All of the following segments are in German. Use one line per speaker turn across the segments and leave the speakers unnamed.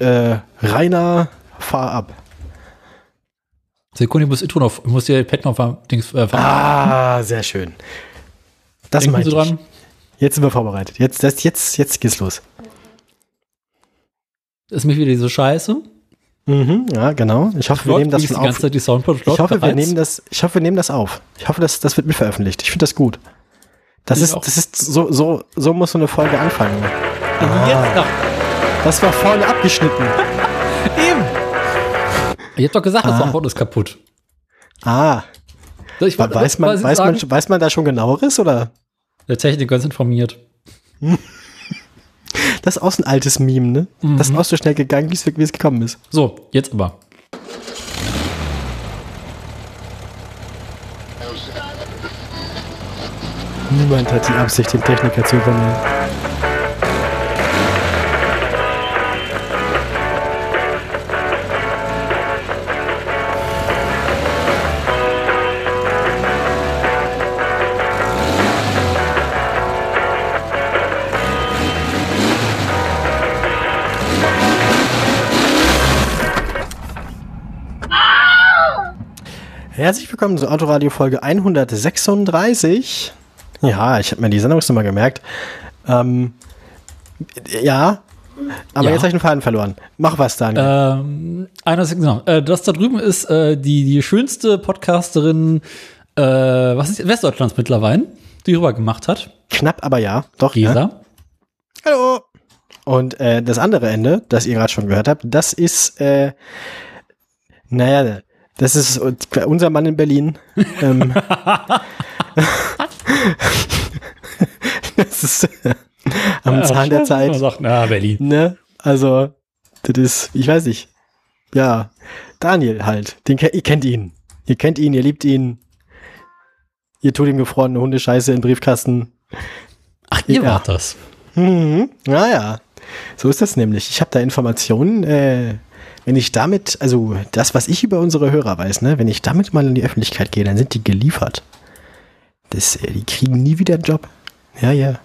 äh, Rainer, fahr ab.
Sekunde, ich muss Intro noch, ich muss hier Pad noch Dings, äh,
Ah, sehr schön. Das
Denken
meinte
Sie
ich.
dran?
Jetzt sind wir vorbereitet. Jetzt, das, jetzt, jetzt geht's los.
Ist mich wieder diese Scheiße?
Mhm, ja, genau. Ich hoffe, wir nehmen das auf. Ich hoffe, wir nehmen das, ich hoffe, wir nehmen das auf. Ich hoffe, das, das wird mitveröffentlicht. Ich finde das gut. Das
Ich
ist,
auch.
das ist, so, so, so muss so eine Folge anfangen.
Jetzt noch.
Das war vorne abgeschnitten.
Eben. Ich hab doch gesagt, das
Ah.
Soundboard ist kaputt.
Ah,
Ich wollte-
weiß man, weiß man,
sagen?
weiß man da schon genaueres oder?
Der Techniker ist informiert.
Das ist auch so ein altes Meme, ne? Das ist auch so schnell gegangen, wie es wie es gekommen ist.
So, jetzt aber.
Niemand hat die Absicht, den Techniker zu übernehmen. Herzlich willkommen zur Autoradio Folge 136. Ja, ich habe mir die Sendungsnummer gemerkt. Ähm, ja, aber
Ja.
jetzt habe ich den Faden verloren. Mach was, Daniel.
Ähm, einer genau. Äh, das da drüben ist äh, die, die schönste Podcasterin, äh, was ist Westdeutschlands mittlerweile, die rüber gemacht hat.
Knapp, aber ja. Doch, ja.
Gesa.
Hallo. Und äh, das andere Ende, das ihr gerade schon gehört habt, das ist, äh, naja, das ist unser Mann in Berlin. ähm, das ist äh, am Zahn der Zeit.
Man sagt, na, Berlin.
Ne? Also, das ist, ich weiß nicht. Ja, Daniel halt. Den, ihr kennt ihn. Ihr kennt ihn, ihr liebt ihn. Ihr tut ihm gefrorene Hundescheiße in Briefkasten.
Ach, ihr
Ja.
wart das.
Mhm. Naja, so ist das nämlich. Ich habe da Informationen, äh, wenn ich damit, also das, was ich über unsere Hörer weiß, ne, wenn ich damit mal in die Öffentlichkeit gehe, dann sind die geliefert. Das, äh, die kriegen nie wieder einen Job. Ja, ja.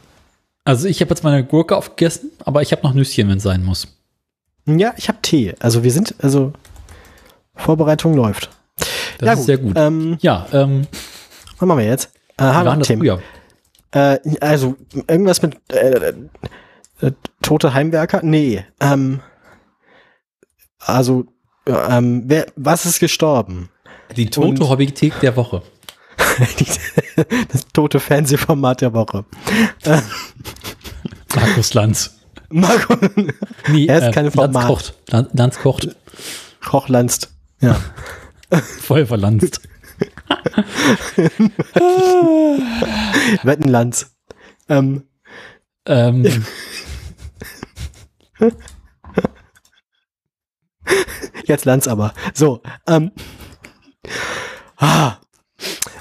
Also ich habe jetzt meine Gurke aufgegessen, aber ich habe noch Nüsschen, wenn es sein muss.
Ja, ich habe Tee. Also wir sind, also Vorbereitung läuft.
Das
ja,
ist sehr gut.
Ähm,
Ja, ähm,
was machen wir jetzt? Äh, haben wir? Äh, also irgendwas mit äh, äh, tote Heimwerker? Nee. Ähm, also ähm, wer, was ist gestorben?
Die tote Hobbythek der Woche.
das tote Fernsehformat der Woche.
Markus Lanz.
Marco
Nee,
Er ist keine
Lanz
Format.
kocht. Lan- Lanz kocht.
Kochlanzt. Ja.
Voll verlanzt.
Wettenlanz. Ähm,
ähm,
jetzt Lanz aber. So. Ähm, ah,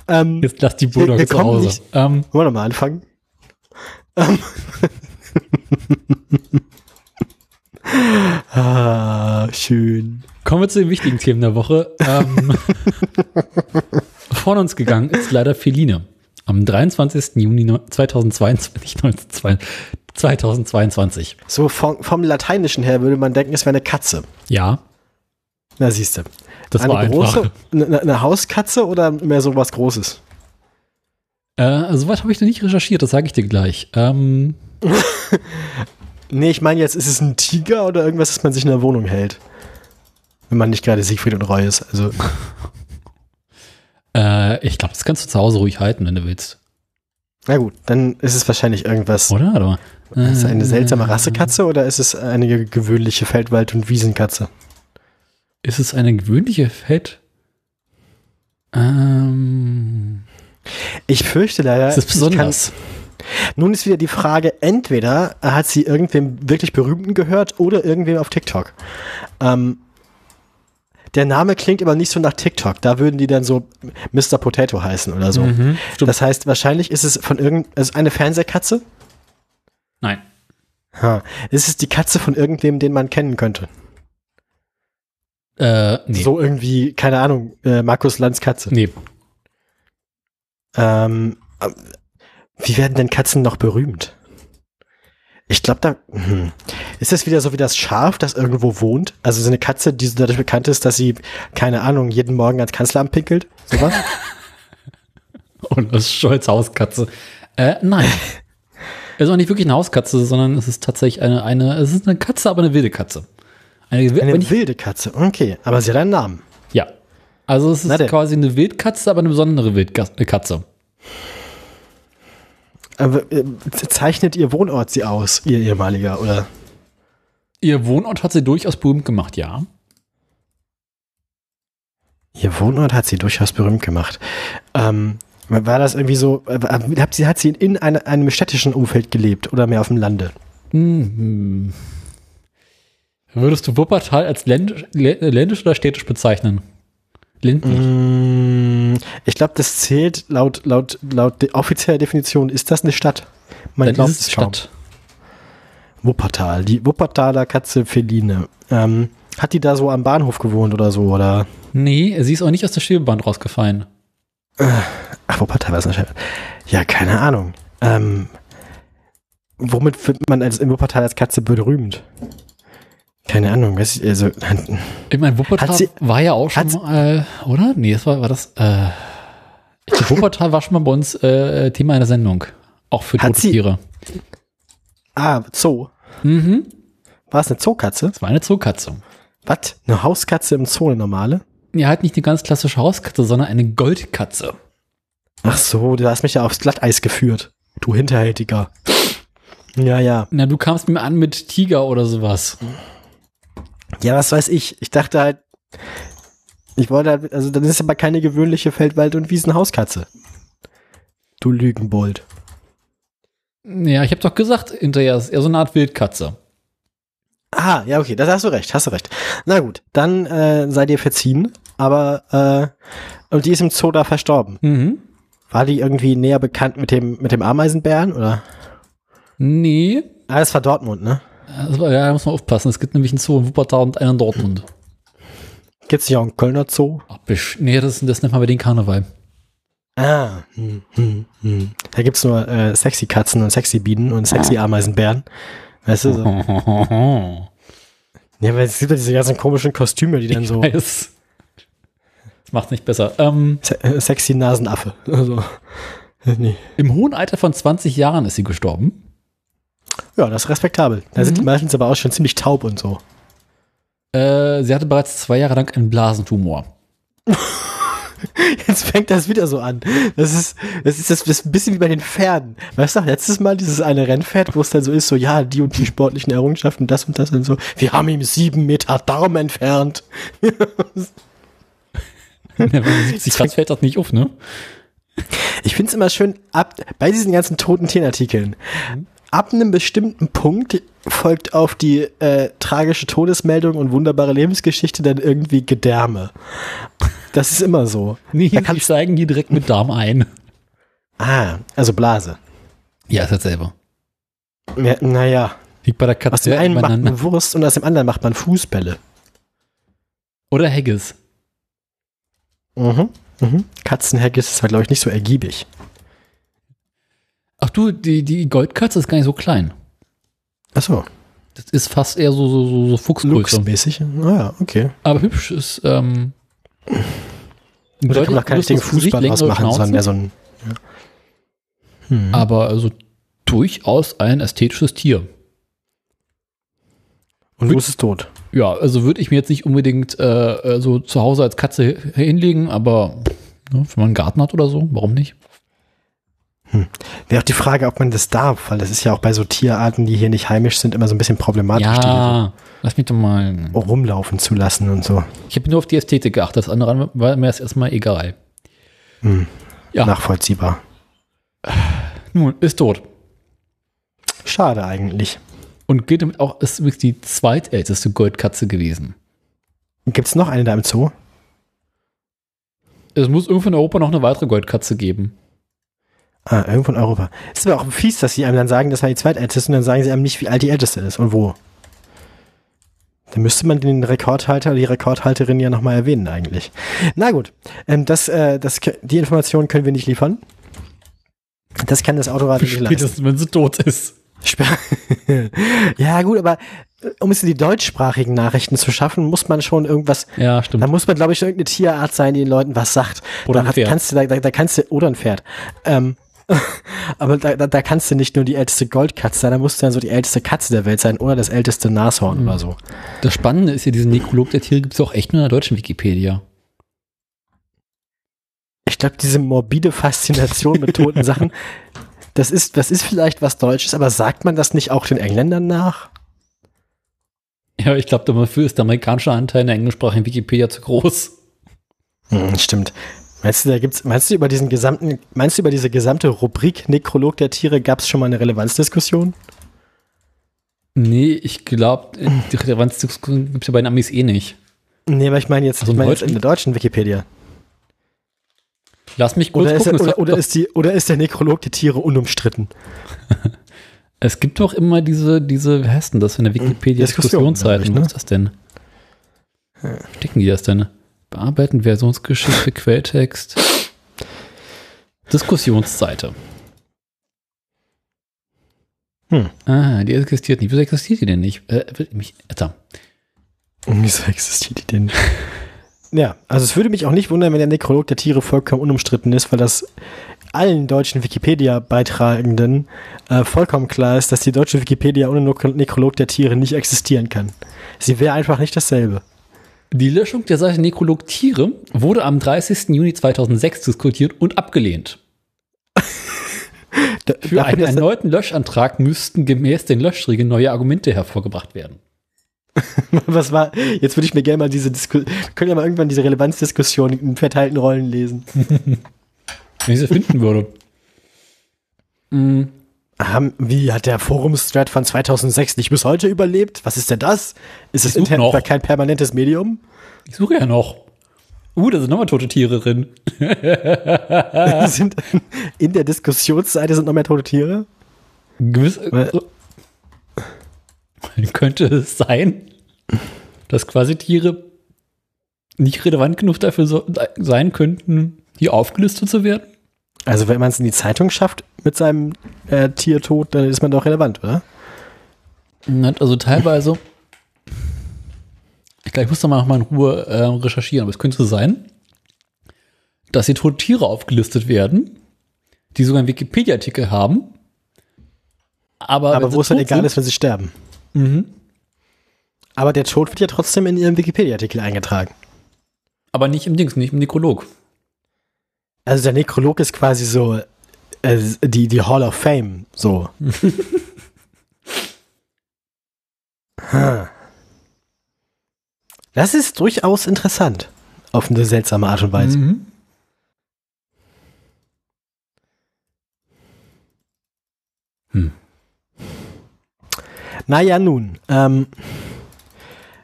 ähm,
jetzt lass die
Wir- wir
zu Hause.
nicht-
Ähm,
wollen wir mal anfangen? Ähm. ah, schön.
kommen wir zu den wichtigen Themen der Woche. Ähm, von uns gegangen ist leider Feline. Am 23. Juni neun- 2022, nicht 1922, 2022.
So vom, vom Lateinischen her würde man denken, es wäre eine Katze.
Ja,
Na, siehst du.
das
eine
war
große, eine, eine Hauskatze oder mehr so was Großes?
Äh, Soweit habe ich noch nicht recherchiert, das sage ich dir gleich. Ähm,
Nee, ich meine jetzt, ist es ein Tiger oder irgendwas, das man sich in der Wohnung hält? Wenn man nicht gerade Siegfried und Roy ist. Also,
äh, ich glaube, das kannst du zu Hause ruhig halten, wenn du willst.
na gut, dann ist es wahrscheinlich irgendwas.
Oder? Warte mal.
Ist es eine seltsame Rassekatze oder ist es eine gewöhnliche Feldwald- und Wiesenkatze?
Ist es eine gewöhnliche Fett? Ähm,
Ich fürchte leider.
ist es besonders?
Nun ist wieder die Frage, entweder hat sie irgendwem wirklich Berühmten gehört oder irgendwem auf TikTok. Ähm, der Name klingt aber nicht so nach TikTok. Da würden die dann so Mr. Potato heißen oder so.
Mhm.
Das heißt, wahrscheinlich ist es von irgend, es ist eine Fernsehkatze.
Nein.
Ha. Ist es die Katze von irgendwem, den man kennen könnte?
Äh, nee.
So irgendwie, keine Ahnung, äh, Markus Lanz Katze.
Nee.
Ähm, äh, wie werden denn Katzen noch berühmt? Ich glaube, da hm. ist das wieder so wie das Schaf, das irgendwo wohnt. Also so eine Katze, die so dadurch bekannt ist, dass sie, keine Ahnung, jeden Morgen ans Kanzleramt pinkelt. Sowas?
Und das Scholz Hauskatze. Äh, nein. Es ist auch nicht wirklich eine Hauskatze, sondern es ist tatsächlich eine, eine, es ist eine Katze, aber eine wilde Katze.
Eine, eine wilde Katze, okay. Aber sie hat einen Namen.
Ja. Also es ist quasi eine Wildkatze, aber eine besondere Wildkatze.
Aber äh, zeichnet ihr Wohnort sie aus, ihr ehemaliger, oder?
Ihr Wohnort hat sie durchaus berühmt gemacht, ja.
Ihr Wohnort hat sie durchaus berühmt gemacht. Ähm, war das irgendwie so, äh, hat sie, hat sie in eine, einem städtischen Umfeld gelebt oder mehr auf dem Lande?
Hm. Würdest du Wuppertal als ländisch, ländisch oder städtisch bezeichnen?
Ländlich. Mm, ich glaube, das zählt laut, laut, laut offizieller Definition. Ist das eine Stadt?
Man Dann glaubt ist es Stadt.
Wuppertal, die Wuppertaler Katze Feline. Ähm, hat die da so am Bahnhof gewohnt oder so, oder?
Nee, sie ist auch nicht aus der Schwebeband rausgefallen.
Äh, ach, Wuppertal war es eine Ja, keine Ahnung. Ähm, womit wird man als in Wuppertal als Katze berühmt? Keine Ahnung, weiß ich, also.
Ich meine, Wuppertal sie, war ja auch schon mal, äh, oder? Nee, das war, war das, äh, ich glaube, Wuppertal war schon mal bei uns äh, Thema einer Sendung. Auch für tote Tiere.
Ah, Zoo.
Mhm.
War es eine Zookatze?
Es war eine Zookatze.
Was? Eine Hauskatze im Zoo, eine normale?
Ja, halt nicht eine ganz klassische Hauskatze, sondern eine Goldkatze.
Ach so, du hast mich ja aufs Glatteis geführt. Du Hinterhältiger. Ja, ja.
Na, du kamst mir an mit Tiger oder sowas.
Ja, was weiß ich. Ich dachte halt, ich wollte halt, also dann ist aber keine gewöhnliche Feldwald- und Wiesenhauskatze. Du Lügenbold.
Ja, ich habe doch gesagt, hinterher ist eher so eine Art Wildkatze.
Ah, ja, okay, das hast du recht, hast du recht. Na gut, dann äh, sei dir verziehen, aber äh, und die ist im Zoo da verstorben.
Mhm.
War die irgendwie näher bekannt mit dem, mit dem Ameisenbären, oder?
Nee.
Ah, das war Dortmund, ne?
Also, ja, da muss man aufpassen. Es gibt nämlich einen Zoo in Wuppertal und einen in Dortmund.
Gibt es nicht auch einen Kölner Zoo?
Ach, nee, das, das nennt man bei den Karneval.
Ah, hm, hm, hm. da gibt es nur äh, sexy Katzen und sexy Bienen und sexy Ameisenbären. Weißt du so? ja, weil es gibt ja diese ganzen komischen Kostüme, die dann
ich
so.
Weiß. Macht's nicht besser. Ähm,
Se äh, sexy Nasenaffe. Also,
nee. Im hohen Alter von 20 Jahren ist sie gestorben.
Ja, das ist respektabel. Da mhm. sind die meistens aber auch schon ziemlich taub und so.
Äh, sie hatte bereits zwei Jahre lang einen Blasentumor.
Jetzt fängt das wieder so an. Das ist, das ist, das ist ein bisschen wie bei den Pferden. Weißt du, letztes Mal dieses eine Rennpferd, wo es dann so ist, so, ja, die und die sportlichen Errungenschaften, das und das und so. Wir haben ihm sieben Meter Darm entfernt. ja,
wenn man 70 Grad fällt das nicht auf, ne?
Ich finde es immer schön, ab, bei diesen ganzen toten Tierartikeln, mhm ab einem bestimmten Punkt folgt auf die äh, tragische Todesmeldung und wunderbare Lebensgeschichte dann irgendwie Gedärme. Das ist immer so.
Nee, da kann steigen die direkt mit Darm ein.
Ah, also Blase.
Ja, ist das selber.
Ja, naja.
Liegt bei der Katze.
Aus dem einen macht man Wurst und aus dem anderen macht man Fußbälle.
Oder Haggis.
Mhm. mhm. Katzenhaggis ist halt, glaube ich, nicht so ergiebig.
Ach du, die, die Goldkatze ist gar nicht so klein.
Ach so.
Das ist fast eher so, so, so, so Fuchsgröße.
mäßig Naja, ah okay.
Aber hübsch ist, ähm,
da kann man auch keinen richtigen Fußball ausmachen, sondern mehr so ein, ja.
hm. Aber also durchaus ein ästhetisches Tier.
Und du ist es tot.
Ja, also würde ich mir jetzt nicht unbedingt äh, äh so zu Hause als Katze hinlegen, aber ne, wenn man einen Garten hat oder so, warum nicht?
Hm. Wäre auch die Frage, ob man das darf, weil das ist ja auch bei so Tierarten, die hier nicht heimisch sind, immer so ein bisschen problematisch.
Ja, so lass mich doch mal
rumlaufen zu lassen und so.
Ich habe nur auf die Ästhetik geachtet, das andere war mir erstmal egal.
Hm. Ja. Nachvollziehbar.
Nun, ist tot.
Schade eigentlich.
Und gilt damit auch, ist übrigens die zweitälteste Goldkatze gewesen.
Gibt es noch eine da im Zoo?
Es muss irgendwo in Europa noch eine weitere Goldkatze geben.
Ah, irgendwo in Europa. Ist aber auch fies, dass sie einem dann sagen, das war die zweitälteste und dann sagen sie einem nicht, wie alt die älteste ist und wo. Dann müsste man den Rekordhalter, die Rekordhalterin ja nochmal erwähnen eigentlich. Na gut, ähm, das, äh, das, die Informationen können wir nicht liefern. Das kann das Autorad
nicht leisten. wenn sie tot ist.
Ja, gut, aber äh, um es in die deutschsprachigen Nachrichten zu schaffen, muss man schon irgendwas,
Ja, stimmt.
da muss man, glaube ich, irgendeine Tierart sein, die den Leuten was sagt.
Oder
da
ein Pferd.
Kannst du, da, da, da kannst du, oder ein Pferd. Ähm, aber da, da, da kannst du nicht nur die älteste Goldkatze sein, da musst du dann so die älteste Katze der Welt sein oder das älteste Nashorn
Mhm.
oder so.
Das Spannende ist ja, diesen Nekrolog der Tiere gibt es auch echt nur in der deutschen Wikipedia.
Ich glaube, diese morbide Faszination mit toten Sachen, das ist, das ist vielleicht was Deutsches, aber sagt man das nicht auch den Engländern nach?
Ja, ich glaube, dafür ist der amerikanische Anteil in der englischsprachigen Wikipedia zu groß.
Hm, stimmt. Meinst du, da gibt's, meinst du über diesen gesamten, meinst du über diese gesamte Rubrik Nekrolog der Tiere gab es schon mal eine Relevanzdiskussion?
Nee, ich glaube, die Relevanzdiskussion gibt es ja bei den Amis eh nicht.
Nee, aber ich meine jetzt,
Also
ich
im
meine jetzt in der deutschen Wikipedia.
Lass mich kurz
Oder ist,
gucken.
er,
es,
oder, oder, ist die, oder ist der Nekrolog der Tiere unumstritten?
es gibt doch immer diese, diese, wie heißt denn das in der Wikipedia?
Diskussion, glaub ich,
Diskussionsseiten.
ne?
Was ist das denn? Wo Stecken die das denn? Bearbeiten, Versionsgeschichte, Quelltext. Diskussionsseite.
Hm.
Ah, die existiert nicht. Wieso existiert die denn nicht? Äh, mich, Alter.
Wieso existiert die denn? Ja, also es würde mich auch nicht wundern, wenn der Nekrolog der Tiere vollkommen unumstritten ist, weil das allen deutschen Wikipedia-Beitragenden äh, vollkommen klar ist, dass die deutsche Wikipedia ohne Nekro- Nekrolog der Tiere nicht existieren kann. Sie wäre einfach nicht dasselbe.
Die Löschung der Seite Nekrolog Tiere wurde am 30. Juni 2006 diskutiert und abgelehnt. Für einen erneuten Löschantrag müssten gemäß den Löschregeln neue Argumente hervorgebracht werden.
was war, jetzt würde ich mir gerne mal diese Diskussion, können ja mal irgendwann diese Relevanzdiskussion in verteilten Rollen lesen.
Wenn ich sie finden würde.
Haben, wie hat der Forumsthread von 2006 nicht bis heute überlebt? Was ist denn das? Ist das Internet
noch.
kein permanentes Medium?
Ich suche ja noch. Uh, da sind nochmal tote Tiere drin.
sind in der Diskussionsseite sind noch mehr tote Tiere?
Gewiss,
Weil-
könnte es sein, dass quasi Tiere nicht relevant genug dafür so, sein könnten, hier aufgelistet zu werden?
Also wenn man es in die Zeitung schafft mit seinem äh, Tiertod, dann ist man doch relevant, oder?
Also teilweise. Ich glaube, ich muss da mal noch mal in Ruhe äh, recherchieren, aber es könnte sein, dass hier tote Tiere aufgelistet werden, die sogar einen Wikipedia-Artikel haben. Aber,
Aber wo es dann
tot
egal
sind-
ist, wenn sie sterben.
Mhm.
Aber der Tod wird ja trotzdem in ihrem Wikipedia-Artikel eingetragen.
Aber nicht im Dings, nicht im Nekrolog.
Also der Nekrolog ist quasi so äh, die, die Hall of Fame, so. Hm. Das ist durchaus interessant. Auf eine seltsame Art und Weise.
Mhm.
Naja, nun. Ähm,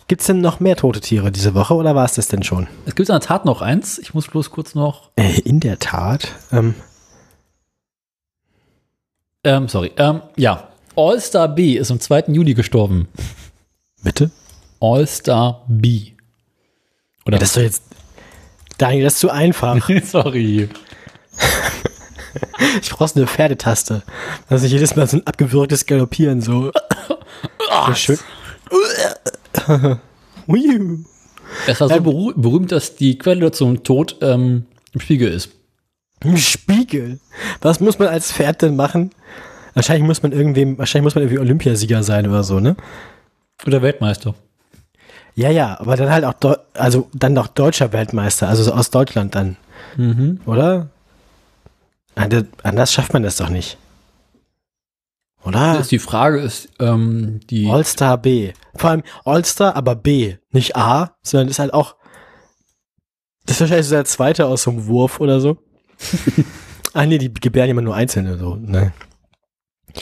Gibt es denn noch mehr tote Tiere diese Woche oder war es das denn schon?
Es gibt in der Tat noch eins. Ich muss bloß kurz noch.
Äh, in der Tat. Ähm,
Ähm, sorry. Ähm, ja. All-Star B ist am 2. Juli gestorben.
bitte?
All-Star B. Oder
Ja, das ist doch jetzt. Daniel, das ist zu einfach.
sorry.
Ich brauchst eine Pferdetaste. Also jedes Mal so ein abgewürgtes Galoppieren so. so schön. Ui.
Es war so
Ähm,
beru berühmt, dass die Quelle zum Tod ähm, im Spiegel ist.
Ein Spiegel. Was muss man als Pferd denn machen? Wahrscheinlich muss man irgendwem, wahrscheinlich muss man irgendwie Olympiasieger sein oder so, ne?
Oder Weltmeister.
Ja, ja, aber dann halt auch, Deu also dann doch deutscher Weltmeister, also so aus Deutschland dann,
Mhm.
oder? Anders- Anders schafft man das doch nicht. Oder?
Ist die Frage ist, ähm, die.
All-Star B. Vor allem All-Star, aber B. Nicht A, sondern ist halt auch. Das ist wahrscheinlich so der zweite aus so einem Wurf oder so. ah, nee, die gebären immer nur einzelne, so. Ne.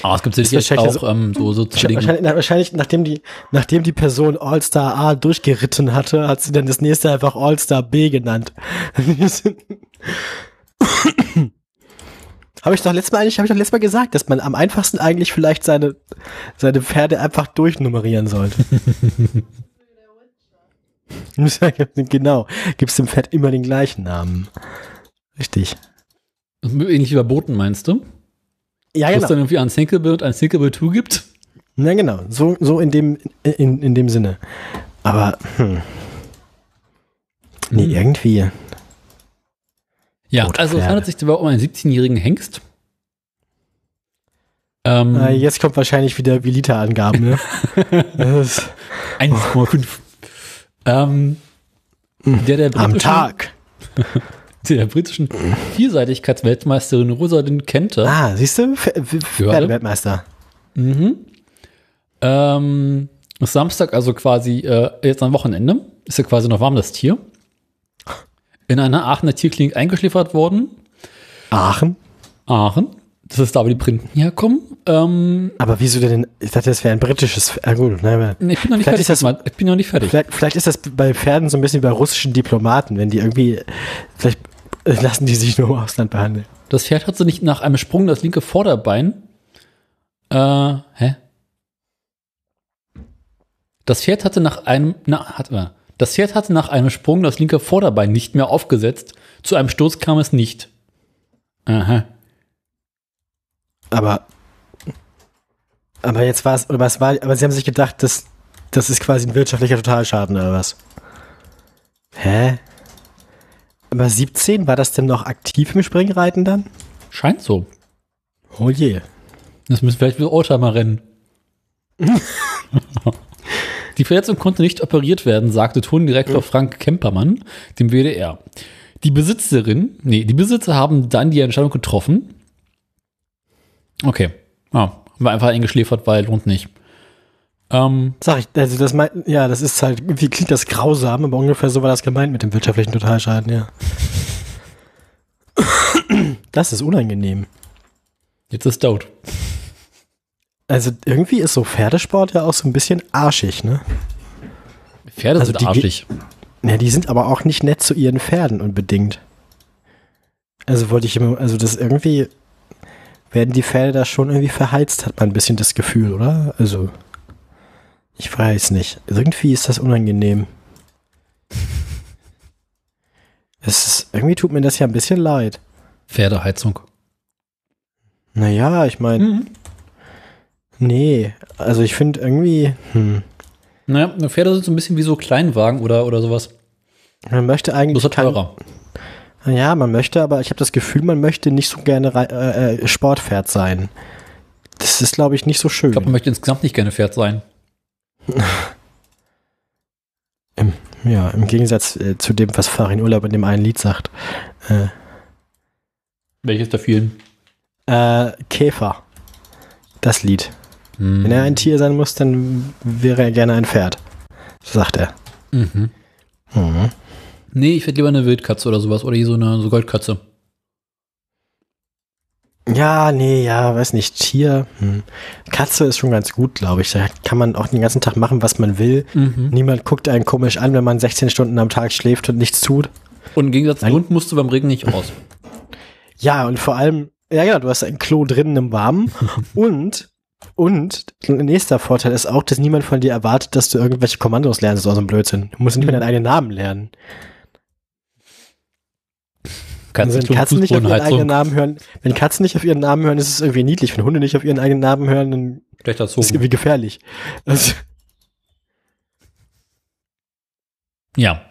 Ah, es gibt sicherlich auch ähm, so, so Zwillinge.
Wahrscheinlich, wahrscheinlich, nachdem die, nachdem die Person All-Star A durchgeritten hatte, hat sie dann das nächste einfach All-Star B genannt. Habe ich doch letztes Mal eigentlich, habe ich doch letztes Mal gesagt, dass man am einfachsten eigentlich vielleicht seine, seine Pferde einfach durchnummerieren sollte. genau. Gibst dem Pferd immer den gleichen Namen. Richtig.
Ähnlich wie bei Booten, meinst du?
Ja,
Wo es
genau.
dann irgendwie ein Sinkable und ein Sinkable 2 gibt.
Na genau, so, so in, dem, in, in dem Sinne. Aber, hm. Nee,
Hm.
irgendwie.
Ja,
Rote
also es handelt sich dabei um einen 17-jährigen Hengst. Ähm,
Äh, jetzt kommt wahrscheinlich wieder wie Literangaben, ne? Das ist
1,5. ähm, der der
am Tag.
der britischen Vielseitigkeitsweltmeisterin Rosalind Kenter.
Ah, siehst du? Pf- Pf- Pferdeweltmeister.
Mhm. Ähm, Samstag, also quasi äh, jetzt am Wochenende, ist ja quasi noch warm das Tier. In einer Aachener Tierklinik eingeschläfert worden.
Aachen.
Aachen. Das ist da, wo die Printen herkommen. Ähm,
Aber wieso denn? Ich dachte, das wäre ein britisches Pferd. Ah, gut, ne,
nee, ich bin noch nicht fertig.
das-.
Ich bin noch nicht fertig.
vielleicht, vielleicht ist das bei Pferden so ein bisschen wie bei russischen Diplomaten, wenn die irgendwie. Vielleicht äh, lassen die sich nur im Ausland behandeln.
Das Pferd hat so nicht nach einem Sprung das linke Vorderbein. Äh, hä? Das Pferd hatte nach einem, na, hat, äh, das Pferd hatte nach einem Sprung das linke Vorderbein nicht mehr aufgesetzt. Zu einem Sturz kam es nicht. Aha.
Aber. Aber jetzt war es. Oder was war. Aber sie haben sich gedacht, das, das ist quasi ein wirtschaftlicher Totalschaden oder was? Hä? Aber 17, war das denn noch aktiv im Springreiten dann?
Scheint so.
Oh je.
Das müssen vielleicht wieder Oldtimer rennen. Die Verletzung konnte nicht operiert werden, sagte Tondirektor Frank Kempermann dem WDR. Die Besitzerin, nee, die Besitzer haben dann die Entscheidung getroffen. Okay. Ah, war einfach eingeschläfert, weil lohnt nicht. Ähm,
Sag ich, also das mein, ja, das ist halt, irgendwie klingt das grausam, aber ungefähr so war das gemeint mit dem wirtschaftlichen Totalschaden, ja. Das ist unangenehm.
jetzt ist Doubt.
Also irgendwie ist so Pferdesport ja auch so ein bisschen arschig, ne?
Pferde
Also
sind
die-
arschig.
Ja, die sind aber auch nicht nett zu ihren Pferden unbedingt. Also wollte ich immer, also das irgendwie werden die Pferde da schon irgendwie verheizt, hat man ein bisschen das Gefühl, oder? Also ich weiß nicht. Irgendwie ist das unangenehm. Es ist, irgendwie tut mir das ja ein bisschen leid.
Pferdeheizung.
Naja, ich meine,
Mhm.
Nee, also ich finde irgendwie, hm,
Naja, Pferde sind so ein bisschen wie so Kleinwagen oder, oder sowas.
man möchte eigentlich
halt teurer.
Ja, man möchte, aber ich habe das Gefühl, man möchte nicht so gerne äh, äh, Sportpferd sein. Das ist, glaube ich, nicht so schön.
Ich glaube, man möchte insgesamt nicht gerne Pferd sein.
ja, im Gegensatz äh, zu dem, was Farin Urlaub in dem einen Lied sagt. Äh,
Welches der vielen?
äh, Käfer. Das Lied.
Hm.
Wenn er ein Tier sein muss, dann wäre er gerne ein Pferd. So sagt er.
Mhm.
Mhm.
Nee, ich hätte lieber eine Wildkatze oder sowas. Oder hier so eine so Goldkatze.
Ja, nee, ja, weiß nicht. Tier. Hm. Katze ist schon ganz gut, glaube ich. Da kann man auch den ganzen Tag machen, was man will.
Mhm.
Niemand guckt einen komisch an, wenn man 16 Stunden am Tag schläft und nichts tut.
Und im Gegensatz zum. Hund musst du beim Regen nicht raus.
Ja, und vor allem, ja, ja, du hast ein Klo drinnen im Warmen. und, und, nächster Vorteil ist auch, dass niemand von dir erwartet, dass du irgendwelche Kommandos lernst aus dem Blödsinn. Du musst nicht mehr deinen eigenen Namen lernen.
Kannst
Also
du
wenn Katzen nicht auf ihren eigenen Namen hören, wenn Katzen nicht auf ihren Namen hören, ist es irgendwie niedlich. Wenn Hunde nicht auf ihren eigenen Namen hören, dann ist es irgendwie gefährlich. Also,
Ja.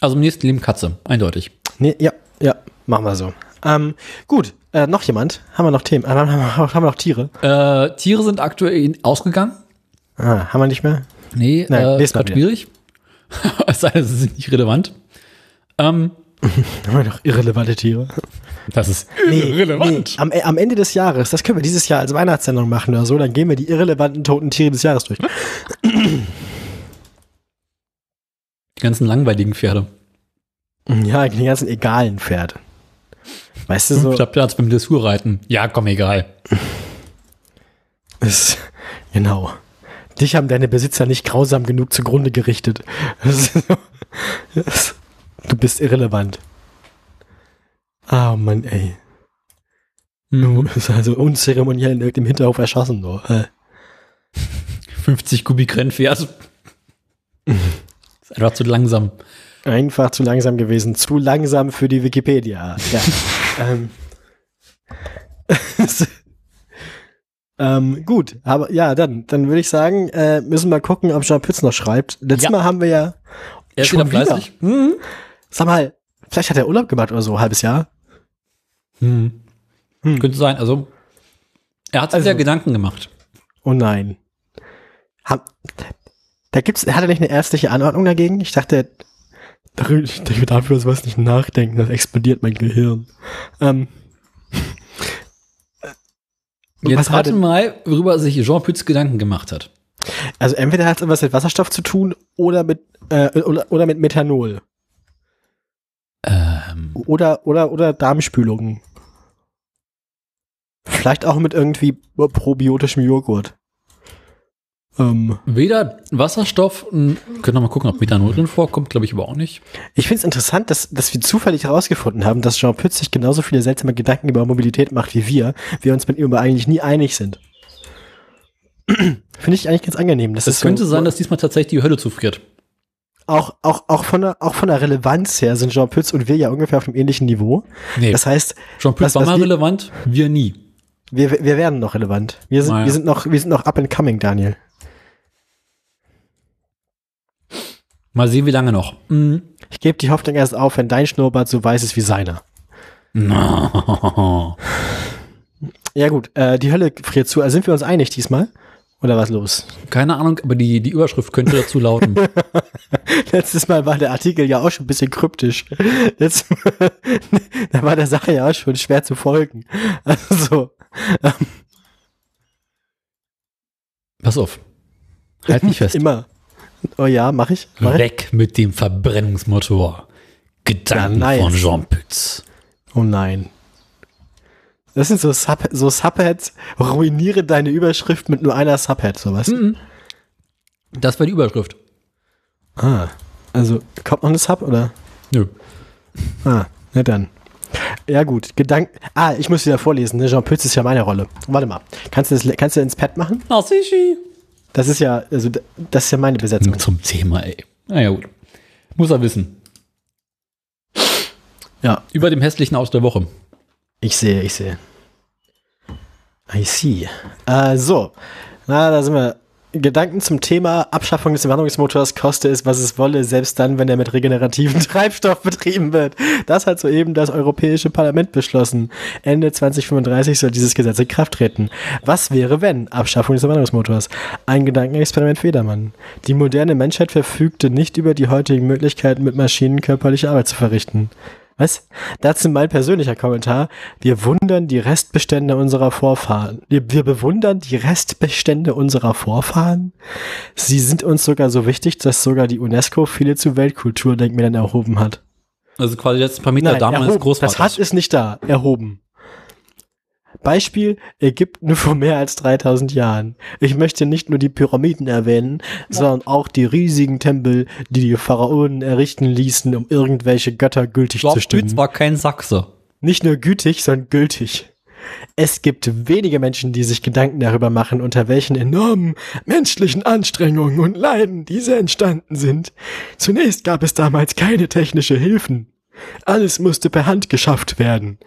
Also im nächsten Leben Katze, eindeutig.
nee, ja, ja, machen wir so. Ähm, gut, äh, noch jemand? Haben wir noch Themen? Äh, haben, wir- haben wir noch Tiere?
Äh, Tiere sind aktuell ausgegangen.
Ah, haben wir nicht mehr?
Nee,
Nein,
äh, ist gerade schwierig. es sei denn, sie sind nicht relevant. Ähm,
Haben wir noch irrelevante Tiere?
das ist
Nee, am, äh, am Ende des Jahres, das können wir dieses Jahr als Weihnachtssendung machen oder so, dann gehen wir die irrelevanten toten Tiere des Jahres durch.
Die ganzen langweiligen Pferde.
Ja, die ganzen egalen Pferde. Weißt du so,
Stadtplatz beim Dressurreiten. Ja, komm, egal.
ist, genau. Dich haben deine Besitzer nicht grausam genug zugrunde gerichtet. Du bist irrelevant. Ah, Mann, ey. Du
Mhm.
bist also unzeremoniell in irgendeinem Hinterhof erschossen. Äh.
50 Kubik Rennpferd. ist einfach zu langsam.
Einfach zu langsam gewesen. Zu langsam für die Wikipedia. Ja. ähm. Ähm, gut, aber ja, dann, dann würde ich sagen, äh, müssen wir gucken, ob Jean Pütz noch schreibt. Letztes
Ja.
Mal haben wir ja
Er ist
Schon
wieder fleißig. Mhm.
Sag mal, vielleicht hat er Urlaub gemacht oder so, halbes Jahr.
Hm.
Hm.
Könnte sein. Also, er hat sich
Also-
ja Gedanken gemacht.
Oh nein. Hab, da gibt's, hat er nicht eine ärztliche Anordnung dagegen? Ich dachte, darüber- ich denke, dafür sowas nicht nachdenken, das explodiert mein Gehirn. Ähm,
Jetzt
was
rate mal, worüber sich Jean Pütz Gedanken gemacht hat.
also entweder hat es irgendwas mit Wasserstoff zu tun oder mit, äh, oder, oder mit Methanol.
Ähm,
Oder, oder, oder Darmspülungen. Vielleicht auch mit irgendwie probiotischem Joghurt. Ähm,
weder Wasserstoff, können wir mal gucken, ob Methanol drin vorkommt, glaube ich aber auch nicht.
Ich finde es interessant, dass, dass wir zufällig herausgefunden haben, dass Jean Pütz sich genauso viele seltsame Gedanken über Mobilität macht wie wir, wir uns mit ihm aber eigentlich nie einig sind. finde ich eigentlich ganz angenehm. Das
Es könnte
so,
sein, dass diesmal tatsächlich die Hölle zufriert.
auch, auch, auch, von der, auch von der Relevanz her sind Jean Pütz und wir ja ungefähr auf einem ähnlichen Niveau.
Nee,
Das heißt,
Jean Pütz war mal relevant, wir nie.
wir, wir werden noch relevant. Wir sind,
Naja.
wir sind noch, wir sind noch up and coming, Daniel.
Mal sehen, wie lange noch. Mhm.
Ich gebe die Hoffnung erst auf, wenn dein Schnurrbart so weiß ist wie seiner.
No.
Ja gut, äh, die Hölle friert zu. Also sind wir uns einig diesmal? Oder was los?
Keine Ahnung, aber die, die Überschrift könnte dazu lauten.
Letztes Mal war der Artikel ja auch schon ein bisschen kryptisch. Letztes Mal, da war der Sache ja auch schon schwer zu folgen. Also,
Pass auf. Halt mich fest.
immer. Oh ja, mach ich. Mach ich.
Weg mit dem Verbrennungsmotor. Gedanken
Ja, nice.
von Jean Pütz.
Oh nein. Das sind so, Sub so Subheads. Ruiniere deine Überschrift mit nur einer Subhead, sowas.
Mhm. Das war die Überschrift.
Ah. Also, kommt noch eine Sub, oder?
Nö.
Ah, na dann. Ja gut, Gedanken. Ah, ich muss wieder vorlesen. Ne? Jean Pütz ist ja meine Rolle. Warte mal. Kannst du das, kannst du ins Pad machen?
Na, Sichi.
Das ist ja, also das ist ja meine Besetzung.
Zum Thema, ey. Naja, gut. Muss er wissen.
Ja,
Über dem hässlichen Aus der Woche.
ich sehe, ich sehe. I see. Äh, so, na, da sind wir. Gedanken zum Thema Abschaffung des Verbrennungsmotors koste es, was es wolle, selbst dann, wenn er mit regenerativen Treibstoff betrieben wird. Das hat soeben das Europäische Parlament beschlossen. Ende 2035 soll dieses Gesetz in Kraft treten. Was wäre, wenn? Abschaffung des Verbrennungsmotors. Ein Gedankenexperiment für jedermann. Die moderne Menschheit verfügte nicht über die heutigen Möglichkeiten, mit Maschinen körperliche Arbeit zu verrichten. Was? Dazu mein persönlicher Kommentar. Wir wundern die Restbestände unserer Vorfahren. Wir, wir bewundern die Restbestände unserer Vorfahren. Sie sind uns sogar so wichtig, dass sogar die UNESCO viele zu Weltkulturdenkmälern erhoben hat.
Also quasi die letzten paar Meter Damen meines
erhoben.
Großvaters.
Das hat ist nicht da. Erhoben. Beispiel Ägypten vor mehr als 3000 Jahren. Ich möchte nicht nur die Pyramiden erwähnen, sondern auch die riesigen Tempel, die die Pharaonen errichten ließen, um irgendwelche Götter gültig
Jean
zu stimmen.
Pütz war kein Sachse.
Nicht nur gütig, sondern gültig. Es gibt wenige Menschen, die sich Gedanken darüber machen, unter welchen enormen menschlichen Anstrengungen und Leiden diese entstanden sind. Zunächst gab es damals keine technische Hilfen. Alles musste per Hand geschafft werden.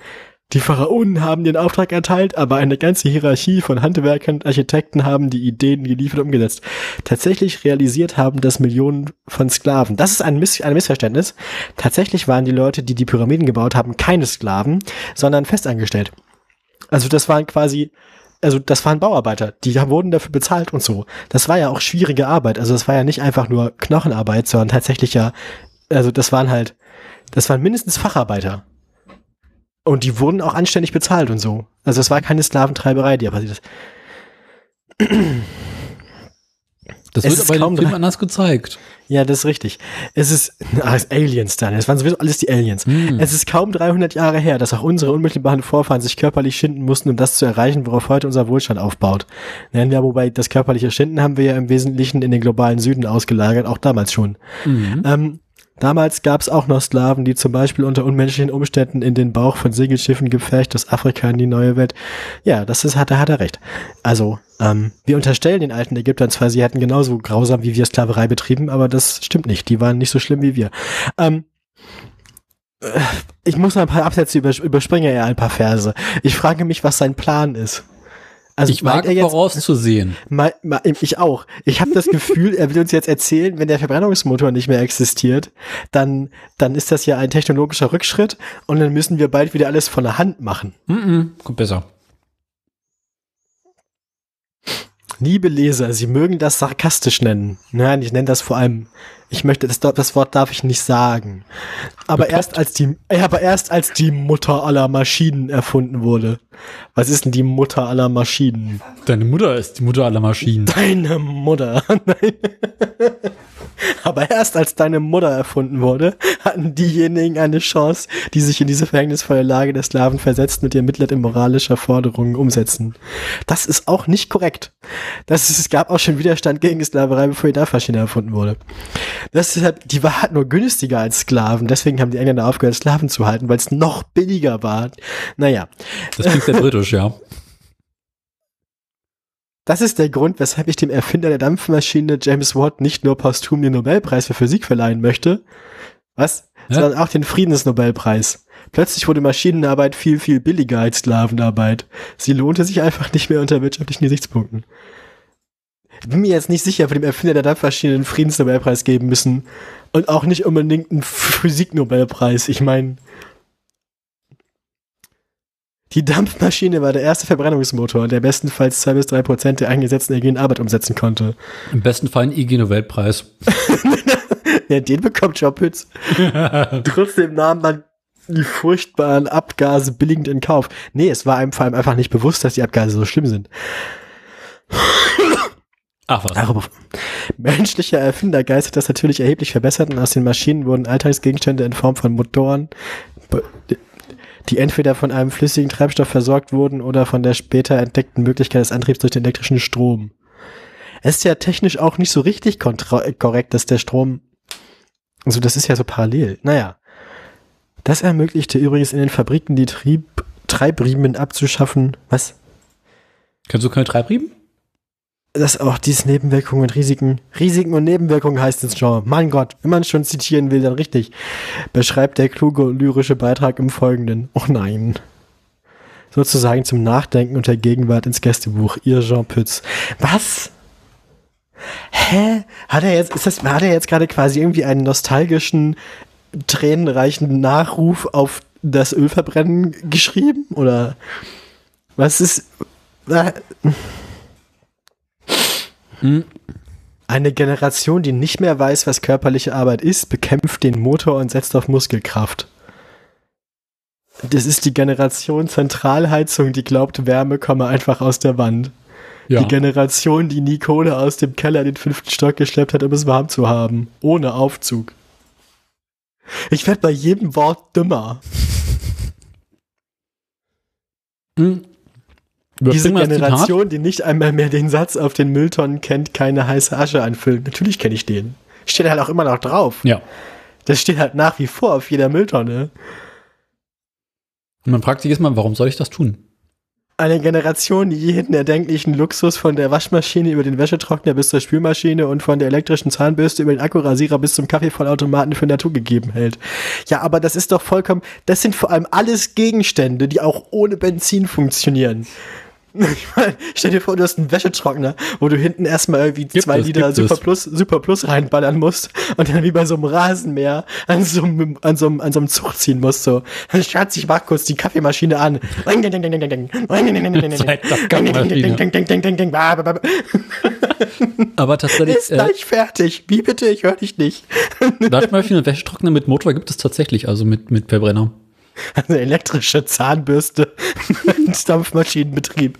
Die Pharaonen haben den Auftrag erteilt, aber eine ganze Hierarchie von Handwerkern und Architekten haben die Ideen geliefert und umgesetzt. Tatsächlich realisiert haben das Millionen von Sklaven. Das ist ein, Miss ein Missverständnis. Tatsächlich waren die Leute, die die Pyramiden gebaut haben, keine Sklaven, sondern festangestellt. Also das waren quasi, also das waren Bauarbeiter, die wurden dafür bezahlt und so. Das war ja auch schwierige Arbeit. Also das war ja nicht einfach nur Knochenarbeit, sondern tatsächlich ja, also das waren halt, das waren mindestens Facharbeiter. Und die wurden auch anständig bezahlt und so. Also es war keine Sklaventreiberei, die da passiert ist.
Das
Es
wird
ist
aber in
kaum
dem Film anders gezeigt.
Ja, das ist richtig. Es ist, ah, es Aliens dann. Es waren sowieso alles die Aliens.
Hm.
Es ist kaum 300 Jahre her, dass auch unsere unmittelbaren Vorfahren sich körperlich schinden mussten, um das zu erreichen, worauf heute unser Wohlstand aufbaut. Nennen wir wobei das körperliche Schinden haben wir ja im Wesentlichen in den globalen Süden ausgelagert, auch damals schon.
Mhm.
Ähm, damals gab es auch noch Sklaven, die zum Beispiel unter unmenschlichen Umständen in den Bauch von Segelschiffen gepfercht aus Afrika in die neue Welt. Ja, das ist, hat, er- hat er recht. Also, ähm, wir unterstellen den alten Ägyptern zwar, sie hätten genauso grausam wie wir Sklaverei betrieben, aber das stimmt nicht. Die waren nicht so schlimm wie wir. Ähm, äh, ich muss mal ein paar Absätze übers überspringe eher ein paar Verse. Ich frage mich, was sein Plan ist. Also
ich wage
jetzt-
vorauszusehen.
Ich auch. Ich habe das Gefühl, er will uns jetzt erzählen, wenn der Verbrennungsmotor nicht mehr existiert, dann, dann ist das ja ein technologischer Rückschritt und dann müssen wir bald wieder alles von der Hand machen.
Mhm, kommt besser.
Liebe Leser, Sie mögen das sarkastisch nennen. Nein, ich nenne das vor allem, ich möchte, das, das Wort darf ich nicht sagen. Aber
Bekloppt.
erst als die, aber erst als die Mutter aller Maschinen erfunden wurde. Was ist denn die Mutter aller Maschinen?
Deine Mutter ist die Mutter aller Maschinen.
Deine Mutter. Nein. Aber erst als deine Mutter erfunden wurde, hatten diejenigen eine Chance, die sich in diese verhängnisvolle Lage der Sklaven versetzt und ihr Mitleid in moralischer Forderungen umsetzen. Das ist auch nicht korrekt. Das ist, es gab auch schon Widerstand gegen die Sklaverei, bevor die Dampfmaschine erfunden wurde. Das ist halt, die war halt nur günstiger als Sklaven. Deswegen haben die Engländer aufgehört, Sklaven zu halten, weil es noch billiger war. Naja,
Das klingt sehr britisch, ja.
Das ist der Grund, weshalb ich dem Erfinder der Dampfmaschine James Watt nicht nur posthum den Nobelpreis für Physik verleihen möchte, was,
Ja.
sondern auch den Friedensnobelpreis. Plötzlich wurde Maschinenarbeit viel, viel billiger als Sklavenarbeit. Sie lohnte sich einfach nicht mehr unter wirtschaftlichen Gesichtspunkten. Ich bin mir jetzt nicht sicher, ob wir dem Erfinder der Dampfmaschine den Friedensnobelpreis geben müssen und auch nicht unbedingt einen Physiknobelpreis. Ich meine, die Dampfmaschine war der erste Verbrennungsmotor, der bestenfalls zwei bis drei Prozent der eingesetzten Energie in Arbeit umsetzen konnte.
Im besten Fall ein IG Nobelpreis.
Ja, den bekommt Joe Pütz. Trotzdem nahm man die furchtbaren Abgase billigend in Kauf. Nee, es war einem vor allem einfach nicht bewusst, dass die Abgase so schlimm sind.
Ach was.
Darüber. Menschlicher Erfindergeist hat das natürlich erheblich verbessert und aus den Maschinen wurden Alltagsgegenstände in Form von Motoren, die entweder von einem flüssigen Treibstoff versorgt wurden oder von der später entdeckten Möglichkeit des Antriebs durch den elektrischen Strom. Es ist ja technisch auch nicht so richtig äh, korrekt, dass der Strom, also das ist ja so parallel. Naja. Das ermöglichte übrigens in den Fabriken die Trieb, Treibriemen abzuschaffen. Was?
Kennst du keine Treibrieben?
Dass auch dies Nebenwirkungen und Risiken, Risiken und Nebenwirkungen heißt es schon. Mein Gott, wenn man schon zitieren will, dann richtig. Beschreibt der kluge lyrische Beitrag im Folgenden. Oh nein. Sozusagen zum Nachdenken und der Gegenwart ins Gästebuch. Ihr Jean Pütz. Was? Hä? Hat er jetzt, ist das, hat er jetzt gerade quasi irgendwie einen nostalgischen, tränenreichen Nachruf auf das Ölverbrennen geschrieben? Oder was ist, äh, Eine Generation, die nicht mehr weiß, was körperliche Arbeit ist, bekämpft den Motor und setzt auf Muskelkraft. Das ist die Generation Zentralheizung, die glaubt, Wärme komme einfach aus der Wand.
Ja.
Die Generation, die nie Kohle aus dem Keller in den fünften Stock geschleppt hat, um es warm zu haben. Ohne Aufzug. Ich werde bei jedem Wort dümmer.
Hm.
Diese. Generation, die nicht einmal mehr den Satz auf den Mülltonnen kennt, keine heiße Asche anfüllen. Natürlich kenne ich den. Steht halt auch immer noch drauf.
Ja.
Das steht halt nach wie vor auf jeder Mülltonne.
Und man fragt sich jetzt mal, warum soll ich das tun?
Eine Generation, die jeden erdenklichen Luxus von der Waschmaschine über den Wäschetrockner bis zur Spülmaschine und von der elektrischen Zahnbürste über den Akkurasierer bis zum Kaffeevollautomaten für Natur gegeben hält. Ja, aber das ist doch vollkommen, das sind vor allem alles Gegenstände, die auch ohne Benzin funktionieren. Ich meine, stell dir vor, du hast einen Wäschetrockner, wo du hinten erstmal irgendwie
Gibt
zwei
es,
Liter Super
es.
Plus, Super Plus reinballern musst und dann wie bei so einem Rasenmäher an so einem, an so einem, an so einem Zug ziehen musst, so. Schatz, ich mach kurz die Kaffeemaschine an.
Aber tatsächlich,
Ist
äh,
gleich fertig. Wie bitte? Ich höre dich nicht.
Waschmaschine und Wäschetrockner mit Motor gibt es tatsächlich, also mit, mit Verbrenner.
Eine elektrische Zahnbürste mit Dampfmaschinenbetrieb.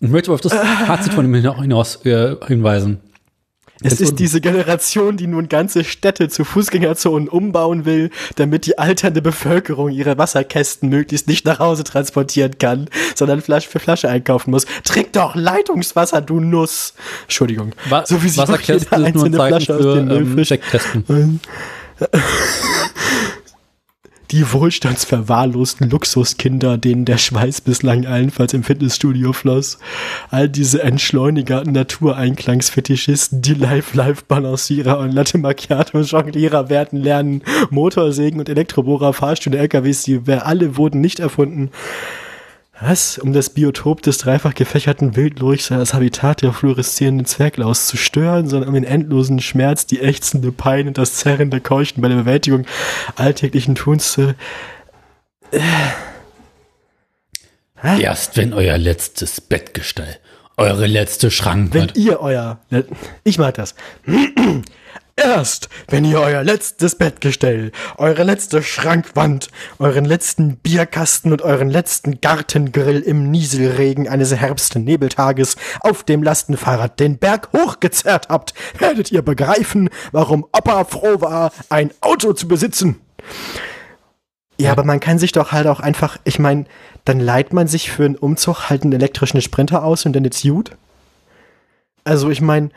Ich möchte auf das Fazit von ihm hinaus äh, hinweisen.
Es ist diese Generation, die nun ganze Städte zu Fußgängerzonen umbauen will, damit die alternde Bevölkerung ihre Wasserkästen möglichst nicht nach Hause transportieren kann, sondern Flasche für Flasche einkaufen muss. Trink doch Leitungswasser, du Nuss. Entschuldigung.
Wa
so wie sich jede
Wasserkästen ein
einzelne Flasche aus
für
dem Müll
ähm,
fischt. Die wohlstandsverwahrlosten Luxuskinder, denen der Schweiß bislang allenfalls im Fitnessstudio floss, all diese Entschleuniger, Natureinklangsfetischisten, die Live-Live-Balancierer und Latte Macchiato-Jonglierer werden lernen, Motorsägen und Elektrobohrer, Fahrstühle, LKWs, die alle wurden nicht erfunden. Was? Um das Biotop des dreifach gefächerten Wildlurchs das Habitat der fluoreszierenden Zwerglaus zu stören, sondern um den endlosen Schmerz, die ächzende Pein und das zerrende Keuchen bei der Bewältigung alltäglichen Tuns zu... Äh.
Erst wenn euer letztes Bettgestell, eure letzte Schrankwand...
Wenn ihr euer... Ich mag das. Erst, wenn ihr euer letztes Bettgestell, eure letzte Schrankwand, euren letzten Bierkasten und euren letzten Gartengrill im Nieselregen eines Herbstnebeltages auf dem Lastenfahrrad den Berg hochgezerrt habt, werdet ihr begreifen, warum Opa froh war, ein Auto zu besitzen. Ja, aber man kann sich doch halt auch einfach, ich meine, dann leiht man sich für einen Umzug halt einen elektrischen Sprinter aus und dann ist gut. Also ich meine,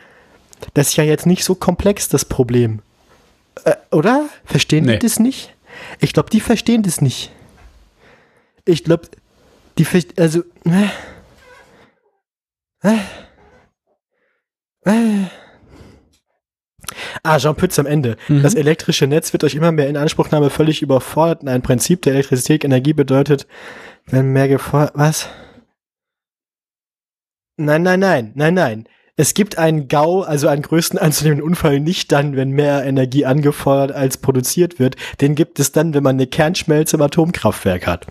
das ist ja jetzt nicht so komplex, das Problem. Äh, oder? Verstehen nee. die das nicht? Ich glaube, die verstehen das nicht. Ich glaube, die verstehen, also, äh, äh, äh. Ah, Jean Pütz am Ende. Mhm. Das elektrische Netz wird euch immer mehr in Anspruchnahme völlig überfordert. Ein Prinzip der Elektrizität Energie bedeutet, wenn mehr gefordert, was? Nein, nein, nein, nein, nein es gibt einen GAU, also einen größten anzunehmenden Unfall, nicht dann, wenn mehr Energie angefordert als produziert wird. Den gibt es dann, wenn man eine Kernschmelze im Atomkraftwerk hat.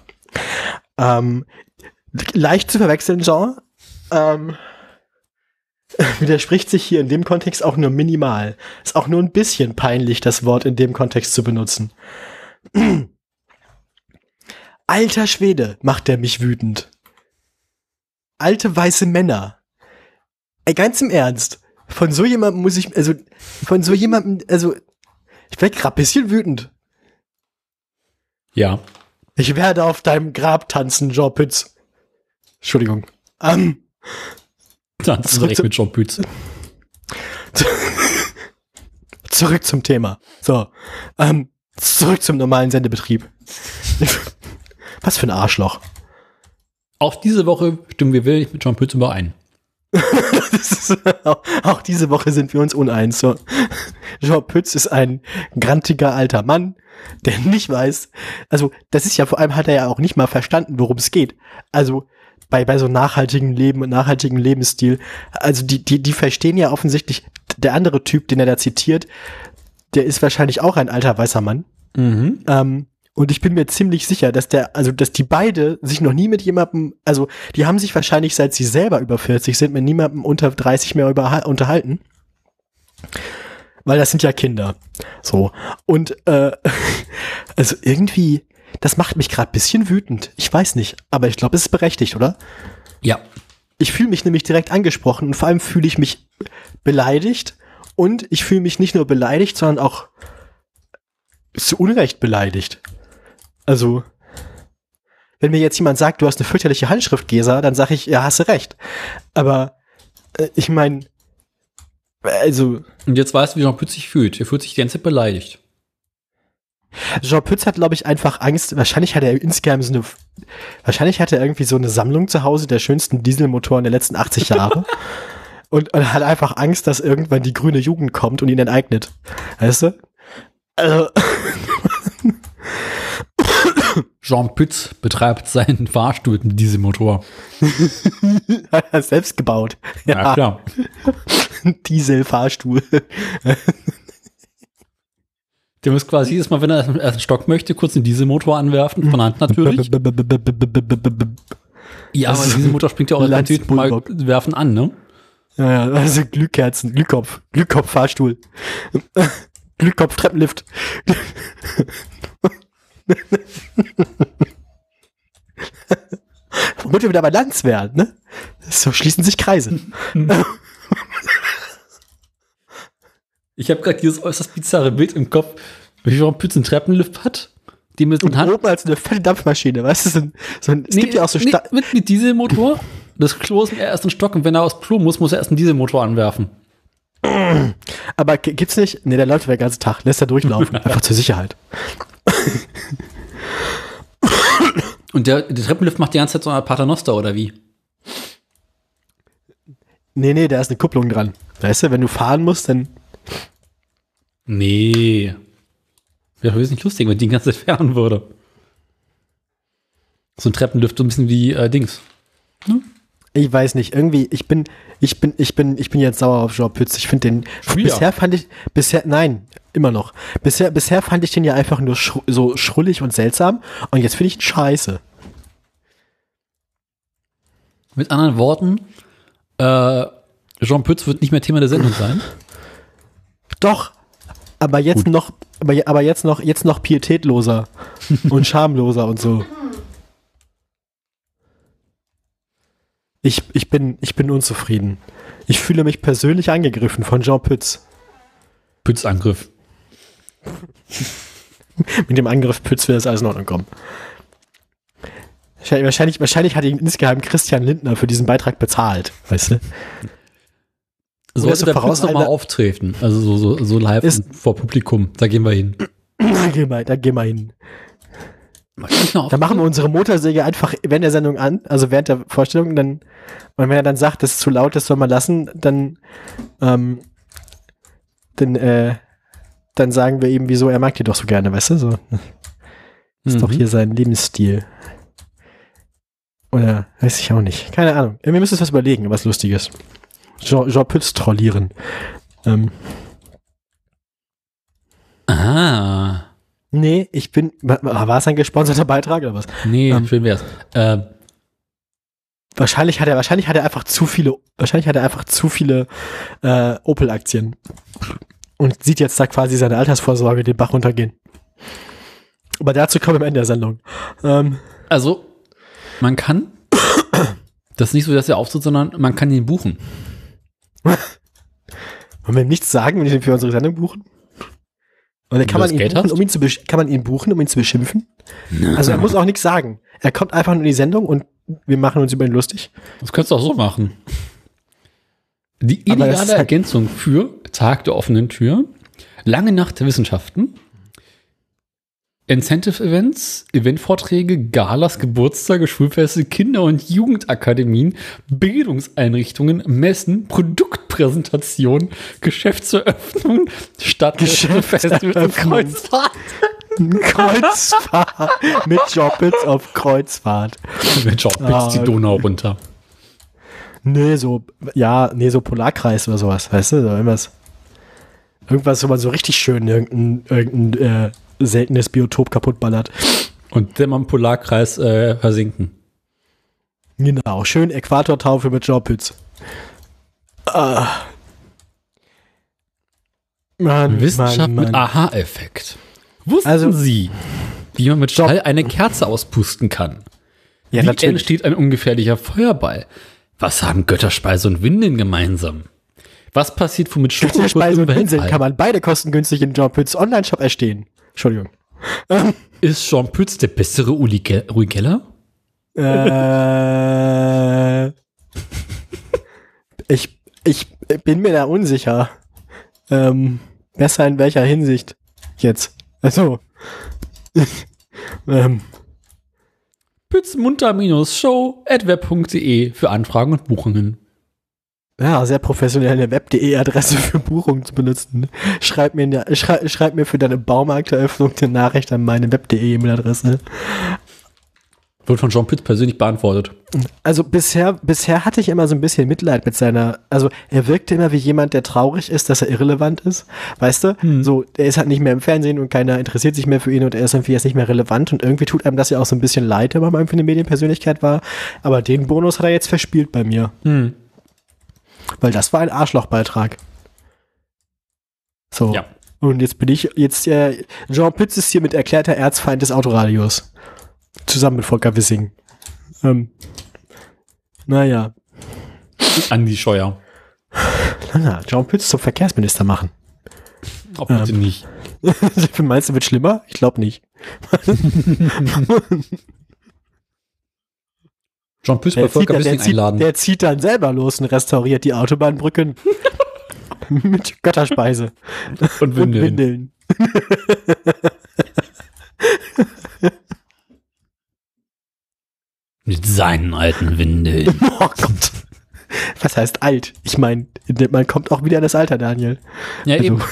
Ähm, leicht zu verwechseln, Jean. Ähm, widerspricht sich hier in dem Kontext auch nur minimal. Ist auch nur ein bisschen peinlich, das Wort in dem Kontext zu benutzen. Alter Schwede, macht der mich wütend. Alte weiße Männer ganz im Ernst. Von so jemandem muss ich, also, von so jemandem, also, ich werde gerade bisschen wütend.
Ja.
Ich werde auf deinem Grab tanzen, Jean Pütz. Entschuldigung. Ähm,
Tanzen direkt mit Jean Pütz.
zurück zum Thema. So, ähm, zurück zum normalen Sendebetrieb. Was für ein Arschloch.
Auch diese Woche stimmen wir wirklich mit Jean Pütz überein.
auch diese Woche sind wir uns uneins. So. Jean Pütz ist ein grantiger alter Mann, der nicht weiß. Also, das ist ja vor allem hat er ja auch nicht mal verstanden, worum es geht. Also, bei, bei so nachhaltigem Leben und nachhaltigem Lebensstil. Also, die, die, die verstehen ja offensichtlich, der andere Typ, den er da zitiert, der ist wahrscheinlich auch ein alter weißer Mann. Mhm. Ähm, und ich bin mir ziemlich sicher, dass der, also dass die beide sich noch nie mit jemandem, also die haben sich wahrscheinlich, seit sie selber über 40 sind, mit niemandem unter 30 mehr über, unterhalten. Weil das sind ja Kinder. So. Und äh, also irgendwie, das macht mich gerade bisschen wütend. Ich weiß nicht, aber ich glaube, es ist berechtigt, oder?
Ja.
Ich fühle mich nämlich direkt angesprochen und vor allem fühle ich mich beleidigt und ich fühle mich nicht nur beleidigt, sondern auch zu Unrecht beleidigt. Also, wenn mir jetzt jemand sagt, du hast eine fürchterliche Handschrift, Gesa, dann sage ich, ja, hast du recht. Aber äh, ich meine, also.
Und jetzt weißt du, wie Jean Pütz sich fühlt. Er fühlt sich die ganze Zeit beleidigt.
Jean Pütz hat, glaube ich, einfach Angst. Wahrscheinlich hat er insgesamt so eine, wahrscheinlich hat er irgendwie so eine Sammlung zu Hause der schönsten Dieselmotoren der letzten 80 Jahre. und, und, hat einfach Angst, dass irgendwann die grüne Jugend kommt und ihn enteignet. Weißt du? Also,
Jean Pütz betreibt seinen Fahrstuhl mit diesem Motor.
Hat er selbst gebaut.
Ja, ja klar.
Dieselfahrstuhl.
Der muss quasi jedes Mal, wenn er einen Stock möchte, kurz einen Dieselmotor anwerfen, von Hand natürlich. ja, aber dieser Motor springt ja auch natürlich mal werfen an, ne?
Ja, ja, also Glühkerzen, Glühkopf, Glühkopf-Fahrstuhl. Glühkopf-Treppenlift. Womit wir wieder bei Lanz werden, ne? So schließen sich Kreise.
Ich habe gerade dieses äußerst bizarre Bild im Kopf, wie Jean Pütz einen Treppenlift hat. Die mit
und oben als eine fette Dampfmaschine, weißt du? So ein, so ein, es nee, gibt ja auch so
nee, mit, mit Dieselmotor. Das Klo ist im ersten Stock und wenn er aus Klo muss, muss er erst einen Dieselmotor anwerfen.
Aber gibt's nicht? Ne, der läuft den ganzen Tag, lässt er durchlaufen, einfach zur Sicherheit.
Und der, der Treppenlift macht die ganze Zeit so eine Paternoster, oder wie?
Nee, nee, da ist eine Kupplung dran. Weißt du, wenn du fahren musst, dann.
Nee. Wäre wesentlich lustig, wenn die ganze Zeit fahren würde. So ein Treppenlift, so ein bisschen wie äh, Dings.
Ich weiß nicht, irgendwie, ich bin, ich bin, ich bin, ich bin jetzt sauer auf Jean Pütz. Ich finde den,
Früher.
bisher fand ich, bisher, nein, immer noch. Bisher, bisher fand ich den ja einfach nur schru so schrullig und seltsam und jetzt finde ich ihn scheiße.
Mit anderen Worten, äh, Jean Pütz wird nicht mehr Thema der Sendung sein.
Doch, aber jetzt
Gut.
noch, aber, aber jetzt noch, jetzt noch pietätloser und schamloser und so. Ich, ich bin, ich bin unzufrieden. Ich fühle mich persönlich angegriffen von Jean Pütz.
Pütz-Angriff.
Mit dem Angriff Pütz wird das alles in Ordnung kommen. Wahrscheinlich, wahrscheinlich, hat ihn insgeheim Christian Lindner für diesen Beitrag bezahlt, weißt du?
So sollte der Pütz nochmal auftreten. Also so, so, so live vor Publikum. Da gehen wir hin.
Da geh mal, da geh mal hin. Da machen wir unsere Motorsäge einfach während der Sendung an, also während der Vorstellung, dann, und wenn er dann sagt, das ist zu laut, das soll man lassen, dann, ähm, dann, äh, dann sagen wir ihm, wieso er mag die doch so gerne, weißt du, so. Ist doch
Mhm.
hier sein Lebensstil. Oder, weiß ich auch nicht. Keine Ahnung. Wir müssen uns was überlegen, was Lustiges. Jean, Jean Pütz trollieren. Ähm,
Ah.
nee, ich bin, wa- war es ein gesponserter Beitrag oder was?
Nee,
Ähm.
schön wär's. Äh,
Wahrscheinlich hat er, wahrscheinlich hat er einfach zu viele, wahrscheinlich hat er einfach zu viele äh, Opel-Aktien und sieht jetzt da quasi seine Altersvorsorge den Bach runtergehen. Aber dazu kommen wir am Ende der Sendung. Ähm,
also, man kann, das ist nicht so, dass er auftritt, sondern man kann ihn buchen.
wollen wir ihm nichts sagen, wenn wir ihn für unsere Sendung buchen? Und dann kann man, ihn
Geld
buchen,
hast?
um ihn zu kann man ihn buchen, um ihn zu beschimpfen? Also er muss auch nichts sagen. Er kommt einfach nur in die Sendung und wir machen uns über ihn lustig.
Das könntest du auch so machen. Die ideale Ergänzung für Tag der offenen Tür, lange Nacht der Wissenschaften, Incentive-Events, Eventvorträge, Galas, Geburtstage, Schulfeste, Kinder- und Jugendakademien, Bildungseinrichtungen, Messen, Produktpräsentationen, Geschäftseröffnungen, Stadtfestivals und
Geschäftseröffnung.
Kreuzfahrt.
Kreuzfahrt. Mit Jobbits auf Kreuzfahrt.
Mit Job
Ah,
die Donau runter.
Nee, so, ja, nee, so Polarkreis oder sowas, weißt du, so irgendwas. Irgendwas, wo man so richtig schön irgendein, irgendein äh, seltenes Biotop kaputtballert.
Und dann am Polarkreis äh, versinken.
Genau, schön Äquatortaufe mit Jobbits. Ah. Mann,
Wissenschaft
Mann,
mit
Mann.
Aha-Effekt. Wussten
Also-
Sie, wie man mit Schall eine Kerze auspusten kann?
Ja,
wie
natürlich.
entsteht ein ungefährlicher Feuerball? Was haben Götterspeise und Windeln gemeinsam? Was passiert, womit Schokokuss
Speise und
Weltall?
kann man beide kostengünstig in Jobbits Online-Shop erstehen. Entschuldigung.
Ist Jean Pütz der bessere Uli Ge- Rui Geller?
Äh, ich, ich bin mir da unsicher. Ähm, besser in welcher Hinsicht jetzt? Also, ähm,
Pütz-show.web.de für Anfragen und Buchungen.
ja, sehr professionell eine Web.de-Adresse für Buchungen zu benutzen. Schreib mir, schrei, schreib mir für deine Baumarkteröffnung eine Nachricht an meine Web.de E-Mail-Adresse.
Wird von Jean Pütz persönlich beantwortet.
Also bisher, bisher hatte ich immer so ein bisschen Mitleid mit seiner, also er wirkte immer wie jemand, der traurig ist, dass er irrelevant ist, weißt du? So, er ist halt nicht mehr im Fernsehen und keiner interessiert sich mehr für ihn und er ist irgendwie jetzt nicht mehr relevant und irgendwie tut einem das ja auch so ein bisschen leid, wenn man irgendwie eine Medienpersönlichkeit war. Aber den Bonus hat er jetzt verspielt bei mir,
Hm.
weil das war ein Arschlochbeitrag. So.
Ja.
Und jetzt bin ich, jetzt, äh, Jean Pütz ist hier mit erklärter Erzfeind des Autoradios. Zusammen mit Volker Wissing. Ähm, naja.
Andi Scheuer.
Na, Jean Pütz zum Verkehrsminister machen.
Oh, bitte
Ähm.
nicht.
Meinst du, wird schlimmer? Ich glaube nicht.
Jean Pütz bei
zieht,
Volker Wissing
zieht,
einladen.
der zieht dann selber los und restauriert die Autobahnbrücken mit Götterspeise
und
und Windeln.
Mit seinen alten Windeln.
Oh Gott. Was heißt alt? Ich meine, man kommt auch wieder in das Alter, Daniel.
Ja,
Also,
eben.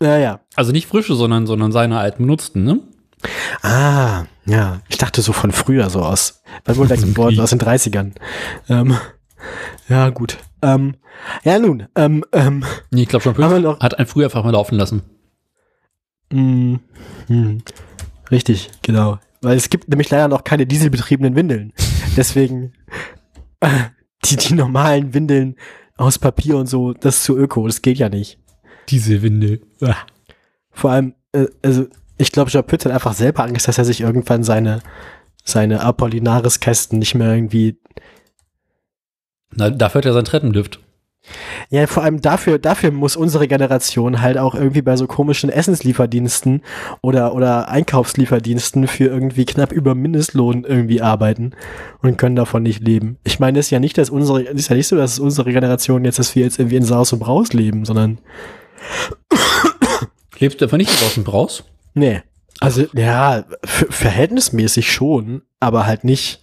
Naja.
Also nicht frische, sondern, sondern seine alten benutzten, ne?
Ah, ja. Ich dachte so von früher so aus. Wann wurde
dem
geboren? Aus den 30ern. Ähm, ja, gut. Ähm, ja, nun. Ähm, ähm,
Nee, ich glaube schon,
Haben wir noch-
hat einen früher einfach mal laufen lassen.
mh, mh. Richtig, genau. Weil es gibt nämlich leider noch keine dieselbetriebenen Windeln. Deswegen äh, die, die normalen Windeln aus Papier und so, das ist zu öko, das geht ja nicht.
Diese Windel. Ah.
Vor allem, äh, also ich glaube, Joe Pütz hat einfach selber Angst, dass er sich irgendwann seine, seine Apollinaris-Kästen nicht mehr irgendwie.
Na, dafür hat er seinen Treppenlift.
Ja, vor allem dafür, dafür muss unsere Generation halt auch irgendwie bei so komischen Essenslieferdiensten oder, oder Einkaufslieferdiensten für irgendwie knapp über Mindestlohn irgendwie arbeiten und können davon nicht leben. Ich meine, es ist ja nicht, dass unsere, es ist ja nicht so, dass unsere Generation jetzt, dass wir jetzt irgendwie in Saus und Braus leben, sondern
Lebst du einfach nicht aus dem Braus?
Nee. Also, ja, ver- verhältnismäßig schon, aber halt nicht.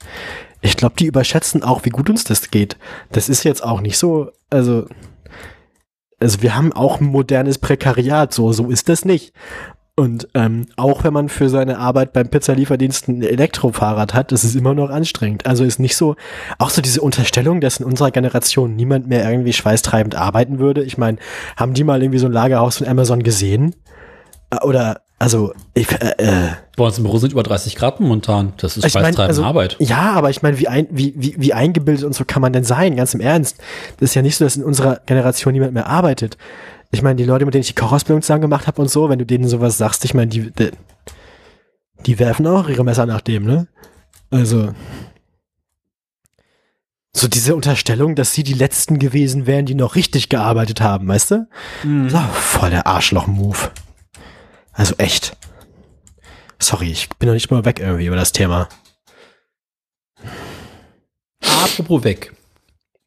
Ich glaube, die überschätzen auch, wie gut uns das geht. Das ist jetzt auch nicht so, also, also wir haben auch ein modernes Prekariat, so, so ist das nicht. Und ähm, auch wenn man für seine Arbeit beim Pizzalieferdienst ein Elektrofahrrad hat, das ist immer noch anstrengend. Also ist nicht so, auch so diese Unterstellung, dass in unserer Generation niemand mehr irgendwie schweißtreibend arbeiten würde. Ich meine, haben die mal irgendwie so ein Lagerhaus von Amazon gesehen? Oder, also, ich, äh, äh,
Bei uns im Büro sind über 30 Grad momentan. Das ist
ich mein,
schweißtreibende
also,
Arbeit.
Ja, aber ich meine, wie, ein, wie, wie, wie eingebildet und so kann man denn sein? Ganz im Ernst. Das ist ja nicht so, dass in unserer Generation niemand mehr arbeitet. Ich meine, die Leute, mit denen ich die Kochausbildung zusammen gemacht habe und so, wenn du denen sowas sagst, ich meine, die, die, die werfen auch ihre Messer nach dem, ne? Also. So diese Unterstellung, dass sie die Letzten gewesen wären, die noch richtig gearbeitet haben, weißt du?
Mhm.
So, voll der Arschloch-Move. Also echt. Sorry, ich bin noch nicht mal weg irgendwie über das Thema.
Apropos weg.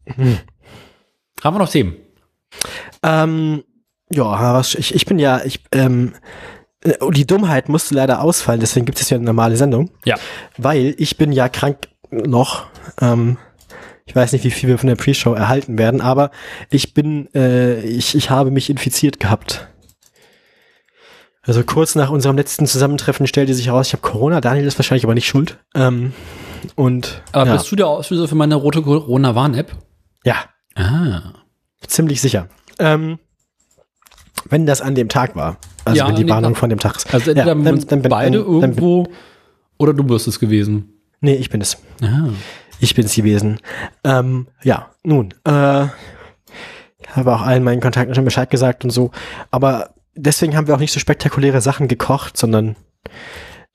Hm.
Haben wir noch Themen?
Ähm, ja, was, ich, ich bin ja, ich, ähm, äh, die Dummheit musste leider ausfallen, deswegen gibt es ja eine normale Sendung.
Ja.
Weil ich bin ja krank noch. Ähm, ich weiß nicht, wie viel wir von der Pre-Show erhalten werden, aber ich bin, äh, ich, ich habe mich infiziert gehabt. Also kurz nach unserem letzten Zusammentreffen stellte sich heraus, ich habe Corona. Daniel ist wahrscheinlich aber nicht schuld. Ähm, und
Aber
ja,
bist du der Auslöser für meine rote Corona-Warn-App?
ja,
Ah.
ziemlich sicher. Ähm, wenn das an dem Tag war. Also
Ja,
wenn die Warnung von dem Tag ist.
Also entweder
Ja, dann- dann bin-
beide
dann- dann bin-
irgendwo oder du bist es gewesen.
Nee, ich bin es.
Ah.
Ich bin es gewesen. Ähm, ja, nun, äh, ich habe auch allen meinen Kontakten schon Bescheid gesagt und so. Aber deswegen haben wir auch nicht so spektakuläre Sachen gekocht, sondern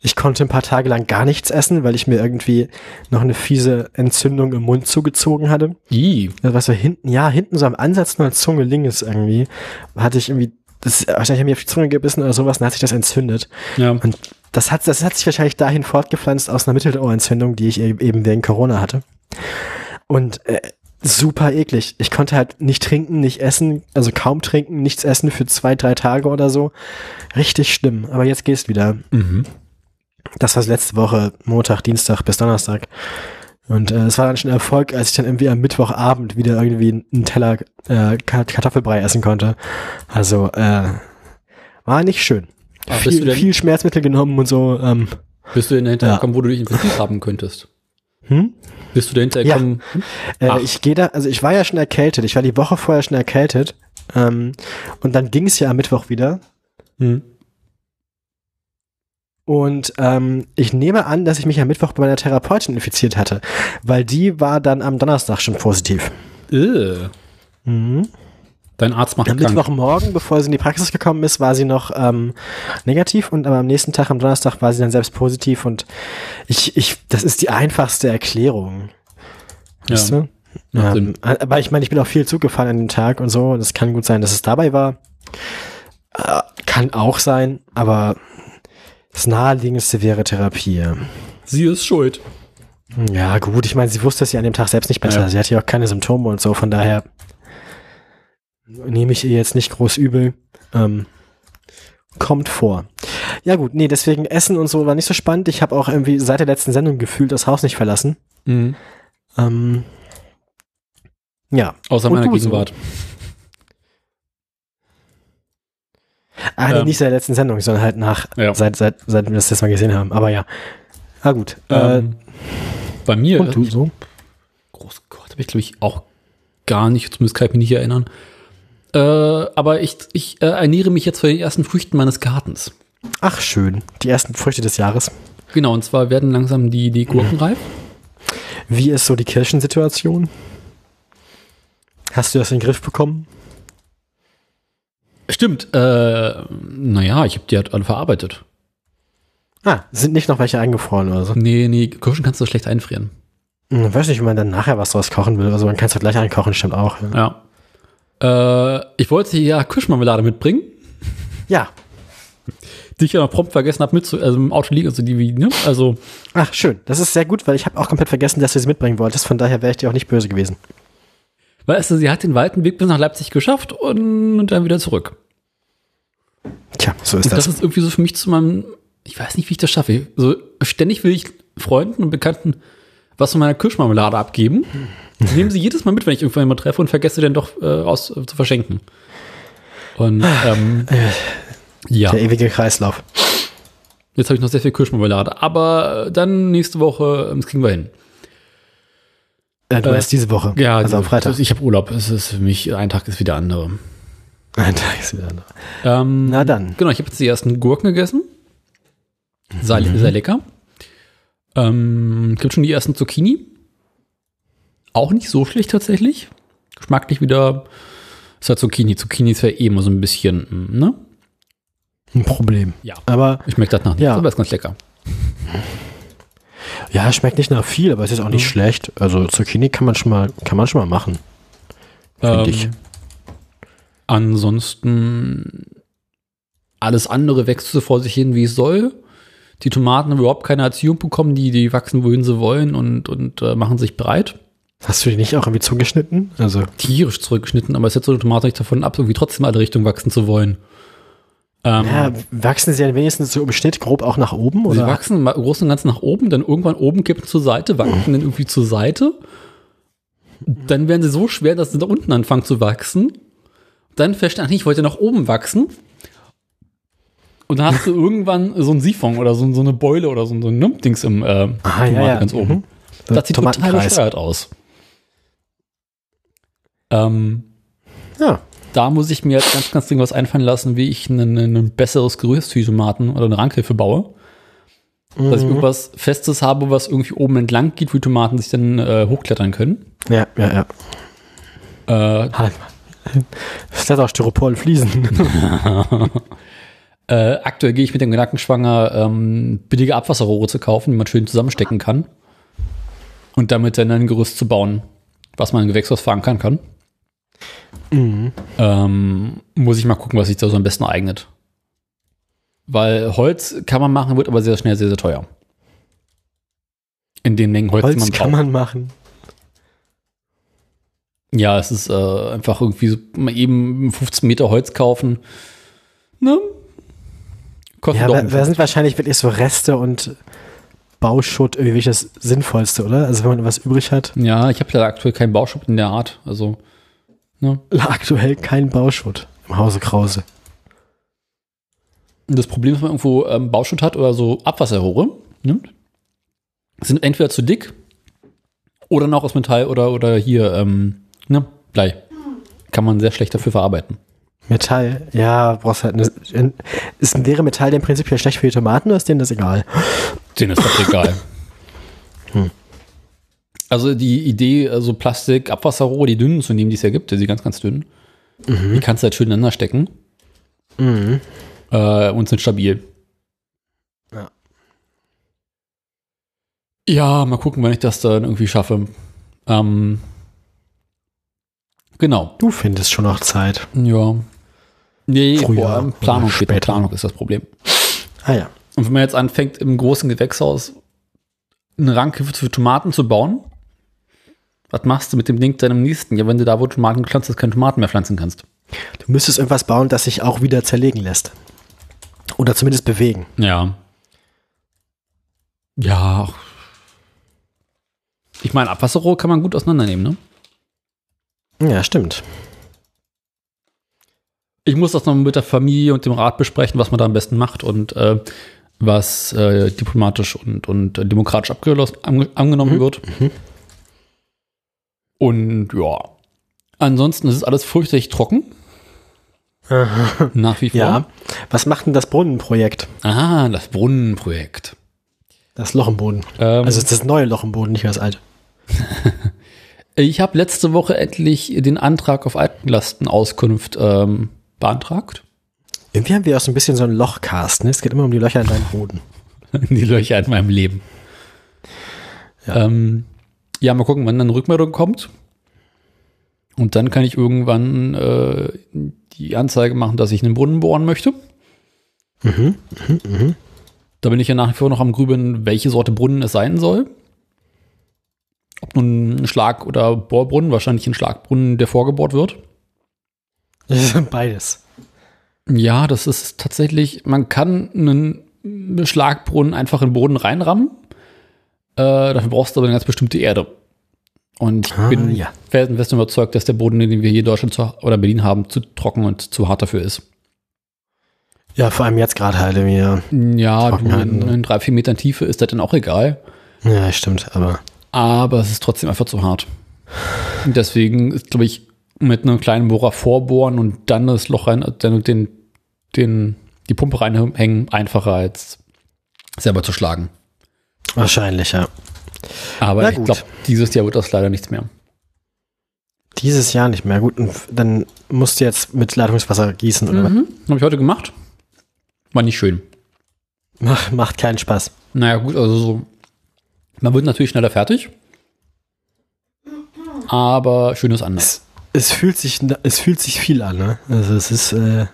ich konnte ein paar Tage lang gar nichts essen, weil ich mir irgendwie noch eine fiese Entzündung im Mund zugezogen hatte.
I.
War so hinten, ja, hinten so am Ansatz nur als Zunge links irgendwie. Hatte ich irgendwie, das, wahrscheinlich habe ich mir auf die Zunge gebissen oder sowas, dann hat sich das entzündet.
Ja.
Und das hat, das hat sich wahrscheinlich dahin fortgepflanzt aus einer Mittelohrentzündung, die ich e- eben wegen Corona hatte. Und äh, super eklig. Ich konnte halt nicht trinken, nicht essen, also kaum trinken, nichts essen für zwei, drei Tage oder so. Richtig schlimm. Aber jetzt geht's wieder.
Mhm.
Das war letzte Woche, Montag, Dienstag bis Donnerstag. Und äh, es war dann schon ein Erfolg, als ich dann irgendwie am Mittwochabend wieder irgendwie einen Teller äh, Ka- Kartoffelbrei essen konnte. Also äh, war nicht schön.
Aber
Viel, viel Schmerzmittel genommen und so. Ähm,
Bist du denn dahinter
Ja.
gekommen, wo du dich infiziert haben könntest?
Hm?
Bist du dahinter
Ja.
gekommen?
Äh, ich gehe da, also ich war ja schon erkältet. Ich war die Woche vorher schon erkältet. Ähm, und dann ging es ja am Mittwoch wieder.
Hm.
Und ähm, ich nehme an, dass ich mich am Mittwoch bei meiner Therapeutin infiziert hatte, weil die war dann am Donnerstag schon positiv.
Äh.
Mhm.
Dein Arzt macht
Am
krank.
Mittwochmorgen, bevor sie in die Praxis gekommen ist, war sie noch ähm, negativ und aber am nächsten Tag, am Donnerstag, war sie dann selbst positiv und ich, ich, das ist die einfachste Erklärung.
Ja.
Weißt du?
Macht
Ähm, aber ich meine, ich bin auch viel Zug gefahren an dem Tag und so. und Es kann gut sein, dass es dabei war. Äh, kann auch sein, aber das naheliegendste wäre Therapie.
Sie ist schuld.
Ja, gut, ich meine, sie wusste es ja an dem Tag selbst nicht besser.
Ja.
Sie hatte ja auch keine Symptome und so, von daher nehme ich ihr jetzt nicht groß übel. Ähm, Kommt vor. Ja gut, nee, deswegen Essen und so war nicht so spannend. Ich habe auch irgendwie seit der letzten Sendung gefühlt das Haus nicht verlassen.
Mhm.
Ähm, ja.
Außer
Und
meiner
so?
Gegenwart.
Ah, nee,
Ähm.
nicht seit der letzten Sendung, sondern halt nach,
Ja.
seit, seit, seit wir das letzte Mal gesehen haben. Aber ja. Ah gut. Äh,
Ähm, bei mir,
und du so?
groß Gott, habe ich glaube ich auch gar nicht, zumindest kann ich mich nicht erinnern. Äh, aber ich, ich äh, ernähre mich jetzt von den ersten Früchten meines Gartens.
Ach schön. Die ersten Früchte des Jahres.
Genau, und zwar werden langsam die, die Gurken reif.
Wie ist so die Kirchensituation? Hast du das in den Griff bekommen?
Stimmt, äh, naja, ich habe die halt alle verarbeitet.
Ah, sind nicht noch welche eingefroren oder so?
Nee, nee, Kirschen kannst du schlecht einfrieren.
Hm, weiß nicht, wie man dann nachher was draus kochen will. Also man kann es doch gleich einkochen, stimmt auch. Ja.
Ja. Äh, ich wollte ja Kirschmarmelade mitbringen,
ja.
die ich ja noch prompt vergessen habe mit, also im Auto liegen, also die, wie, ne? Also,
Ach, schön. Das ist sehr gut, weil ich habe auch komplett vergessen, dass du sie mitbringen wolltest. Von daher wäre ich dir auch nicht böse gewesen.
weißt du, sie hat den weiten Weg bis nach Leipzig geschafft und, und dann wieder zurück.
Tja, so ist
Und das
das.
ist irgendwie so für mich zu meinem, ich weiß nicht, wie ich das schaffe. So ständig will ich Freunden und Bekannten was von meiner Kirschmarmelade abgeben. Nehmen sie jedes Mal mit, wenn ich irgendwann mal treffe und vergesse dann doch äh, aus, äh, zu verschenken. Und ähm, ja,
Der ewige Kreislauf.
jetzt habe ich noch sehr viel Kirschmarmelade. Aber äh, dann nächste Woche, ähm, das kriegen wir hin.
Äh, du
Äh,
hast diese Woche.
Ja,
also am Freitag.
Ich habe Urlaub. Es ist für mich, ein Tag ist wie der andere.
Ein Tag ist wieder andere.
Ähm,
Na dann.
Genau, ich habe jetzt die ersten Gurken gegessen. Sehr,
Mhm.
sehr lecker. Ähm, gibt schon die ersten Zucchini. Auch nicht so schlecht tatsächlich. Geschmacklich wieder. Ist halt Zucchini. Zucchini ist ja eh immer so ein bisschen, mm, ne?
Ein Problem.
Ja.
Aber
Ich merke das nach nicht,
Ja.
aber ist ganz lecker.
ja, schmeckt nicht nach viel, aber es ist auch nicht schlecht. Also Zucchini kann man schon mal, kann man schon mal machen. Finde ich.
Ähm, Ansonsten alles andere wächst so vor sich hin, wie es soll. Die Tomaten haben überhaupt keine Erziehung bekommen, die, die wachsen, wohin sie wollen und, und äh, machen sich breit.
Hast du die nicht auch irgendwie zugeschnitten? Also,
tierisch zurückgeschnitten, aber es setzt so eine Tomate nicht davon ab, irgendwie trotzdem in alle Richtungen wachsen zu wollen. Ähm,
ja, wachsen sie dann wenigstens so im Schnitt grob auch nach oben?
sie
Oder?
wachsen im Großen und Ganzen nach oben, dann irgendwann oben kippen zur Seite, wachsen dann irgendwie zur Seite. Dann werden sie so schwer, dass sie da unten anfangen zu wachsen. Dann ach nee, ich wollte nach oben wachsen. Und dann hast du irgendwann so ein Siphon oder so, so eine Beule oder so, so ein ne, Dings im äh,
Ah,
Tomate
ja, ja.
ganz oben.
Mhm.
Das sieht total bescheuert aus. Ähm,
Ja.
da muss ich mir jetzt ganz, ganz dringend was einfallen lassen, wie ich ein, besseres Gerüst für die Tomaten oder eine Rankhilfe baue. Dass ich
Mhm.
irgendwas Festes habe, was irgendwie oben entlang geht, wo die Tomaten sich dann äh, hochklettern können.
Ja, ja, ja.
Äh,
Halt. Das hat auch Styropor und Fliesen.
äh, aktuell gehe ich mit dem Gedanken schwanger, ähm, billige Abwasserrohre zu kaufen, die man schön zusammenstecken kann. Und damit dann ein Gerüst zu bauen, was man in Gewächshaus verankern kann.
mhm.
Ähm, muss ich mal gucken, was sich da so am besten eignet. Weil Holz kann man machen, wird aber sehr schnell sehr, sehr teuer. In den Mengen Holz, die
Holz
man
kann
braucht.
man machen.
Ja, es ist äh, einfach irgendwie so, mal eben 15 Meter Holz kaufen. Ne? Kostet
Ja, da, da sind wahrscheinlich wirklich so Reste und Bauschutt irgendwie das Sinnvollste, oder? Also wenn man was übrig hat.
Ja, ich habe leider aktuell keinen Bauschutt in der Art. Also, ne?
Aktuell kein Bauschutt im Hause Krause.
Und Das Problem, ist, wenn man irgendwo ähm, Bauschutt hat oder so Abwasserrohre nimmt, sind entweder zu dick oder noch aus Metall oder, oder hier, ähm, ne, Blei. Kann man sehr schlecht dafür verarbeiten.
Metall, ja, brauchst halt eine. Ist, wäre Metall denn prinzipiell schlecht für die Tomaten oder ist denen das egal?
Denen ist doch egal.
Hm.
Also die Idee, also Plastik, Abwasserrohre, die dünnen zu nehmen, die es ja gibt, die ganz, ganz dünn, die kannst du halt schön ineinander stecken
Mhm.
äh, und sind stabil.
Ja.
Ja, mal gucken, wann ich das dann irgendwie schaffe. Ähm, genau.
Du findest schon noch Zeit.
Ja. Nee,
Früher
vor Planung
später.
Planung ist das Problem.
Ah ja.
Und wenn man jetzt anfängt, im großen Gewächshaus eine Ranke für Tomaten zu bauen, was machst du mit dem Ding deinem nächsten? Ja, wenn du da, wo Tomaten gepflanzt hast, keine Tomaten mehr pflanzen kannst.
Du müsstest irgendwas bauen, das sich auch wieder zerlegen lässt. Oder zumindest bewegen.
Ja. Ja. Ich meine, Abwasserrohr kann man gut auseinandernehmen, ne?
Ja, stimmt.
Ich muss das noch mit der Familie und dem Rat besprechen, was man da am besten macht und äh, was äh, diplomatisch und, und demokratisch ange, angenommen
Mhm.
wird. Und ja. Ansonsten ist es alles fürchterlich trocken. Nach wie vor.
Ja. Was macht denn das Brunnenprojekt?
Ah, das Brunnenprojekt.
Das Loch im Boden.
Ähm,
Also das neue Loch im Boden, nicht mehr das alte.
ich habe letzte Woche endlich den Antrag auf Altenlastenauskunft ähm, beantragt.
Irgendwie haben wir auch so ein bisschen so ein Lochcast, ne? Es geht immer um die Löcher in deinem Boden.
Die Löcher in meinem Leben. Ja. Ähm, ja, mal gucken, wann dann eine Rückmeldung kommt. Und dann kann ich irgendwann äh, die Anzeige machen, dass ich einen Brunnen bohren möchte.
Mhm.
Da bin ich ja nach wie vor noch am Grübeln, welche Sorte Brunnen es sein soll. Ob nun ein Schlag- oder Bohrbrunnen, wahrscheinlich ein Schlagbrunnen, der vorgebohrt wird.
Beides.
Ja, das ist tatsächlich, man kann einen Schlagbrunnen einfach in den Boden reinrammen. Äh, dafür brauchst du aber eine ganz bestimmte Erde. Und ich
Ah,
bin
ja.
felsenfest überzeugt, dass der Boden, den wir hier in Deutschland zu, oder Berlin haben, zu trocken und zu hart dafür ist.
Ja, vor allem jetzt gerade halt.
Ja, du,
Trockenheit,
in,
ne?
in drei, vier Metern Tiefe ist das dann auch egal.
Ja, stimmt, aber.
Aber es ist trotzdem einfach zu hart. Und deswegen ist, glaube ich, mit einem kleinen Bohrer vorbohren und dann das Loch rein, dann den, den, die Pumpe reinhängen, einfacher als selber zu schlagen.
Wahrscheinlich, ja.
Aber ich glaube, dieses Jahr wird das leider nichts mehr.
Dieses Jahr nicht mehr. Gut, dann musst du jetzt mit Leitungswasser gießen, oder
Mhm. Habe ich heute gemacht. War nicht schön.
Mach, macht keinen Spaß.
Naja, gut, also so. Man wird natürlich schneller fertig. Aber schön ist anders.
Es, fühlt sich, es fühlt sich viel an, ne? Also es ist, äh,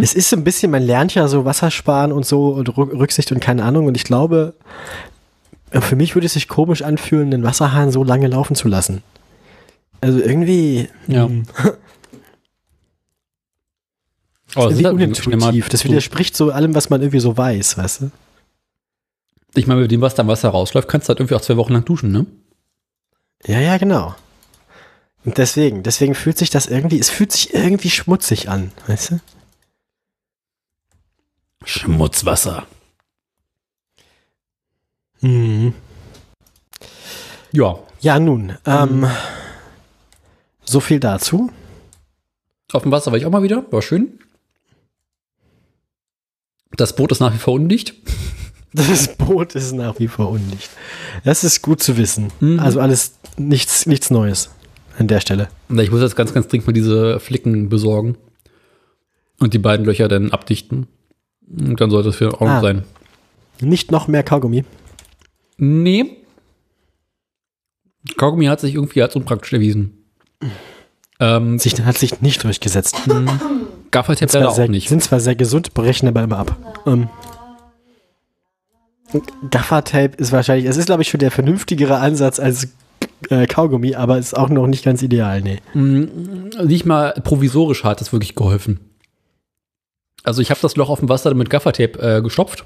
es ist so ein bisschen, man lernt ja so Wassersparen und so und Rück- Rücksicht und keine Ahnung. Und ich glaube, für mich würde es sich komisch anfühlen, den Wasserhahn so lange laufen zu lassen. Also irgendwie
Ja.
hm,
Aber es
irgendwie
ist halt
unintuitiv. Das widerspricht so allem, was man irgendwie so weiß, weißt du?
Ich meine, mit dem, was da am Wasser rausläuft, kannst du halt irgendwie auch zwei Wochen lang duschen, ne?
Ja, ja, genau. Und deswegen, deswegen fühlt sich das irgendwie, es fühlt sich irgendwie schmutzig an, weißt du?
Schmutzwasser.
Mhm.
Ja.
Ja, nun, ähm, so viel dazu.
Auf dem Wasser war ich auch mal wieder. War schön. Das Boot ist nach wie vor undicht.
Das Boot ist nach wie vor undicht. Das ist gut zu wissen.
Mhm.
Also alles nichts, nichts Neues an der Stelle.
Ich muss jetzt ganz, ganz dringend mal diese Flicken besorgen. Und die beiden Löcher dann abdichten. Und dann sollte es für auch
Ah.
sein.
Nicht noch mehr Kaugummi.
Nee. Kaugummi hat sich irgendwie als unpraktisch erwiesen. Ähm,
Sich, hat sich nicht durchgesetzt.
Gaffertape
Zwar
leider auch
sehr,
nicht.
Sind zwar sehr gesund, brechen aber immer ab. Ähm, Gaffertape ist wahrscheinlich, es ist glaube ich schon der vernünftigere Ansatz als äh, Kaugummi, aber ist auch noch nicht ganz ideal, nee.
Mm, Nicht mal provisorisch hat es wirklich geholfen. Also ich habe das Loch auf dem Wasser mit Gaffertape äh, gestopft.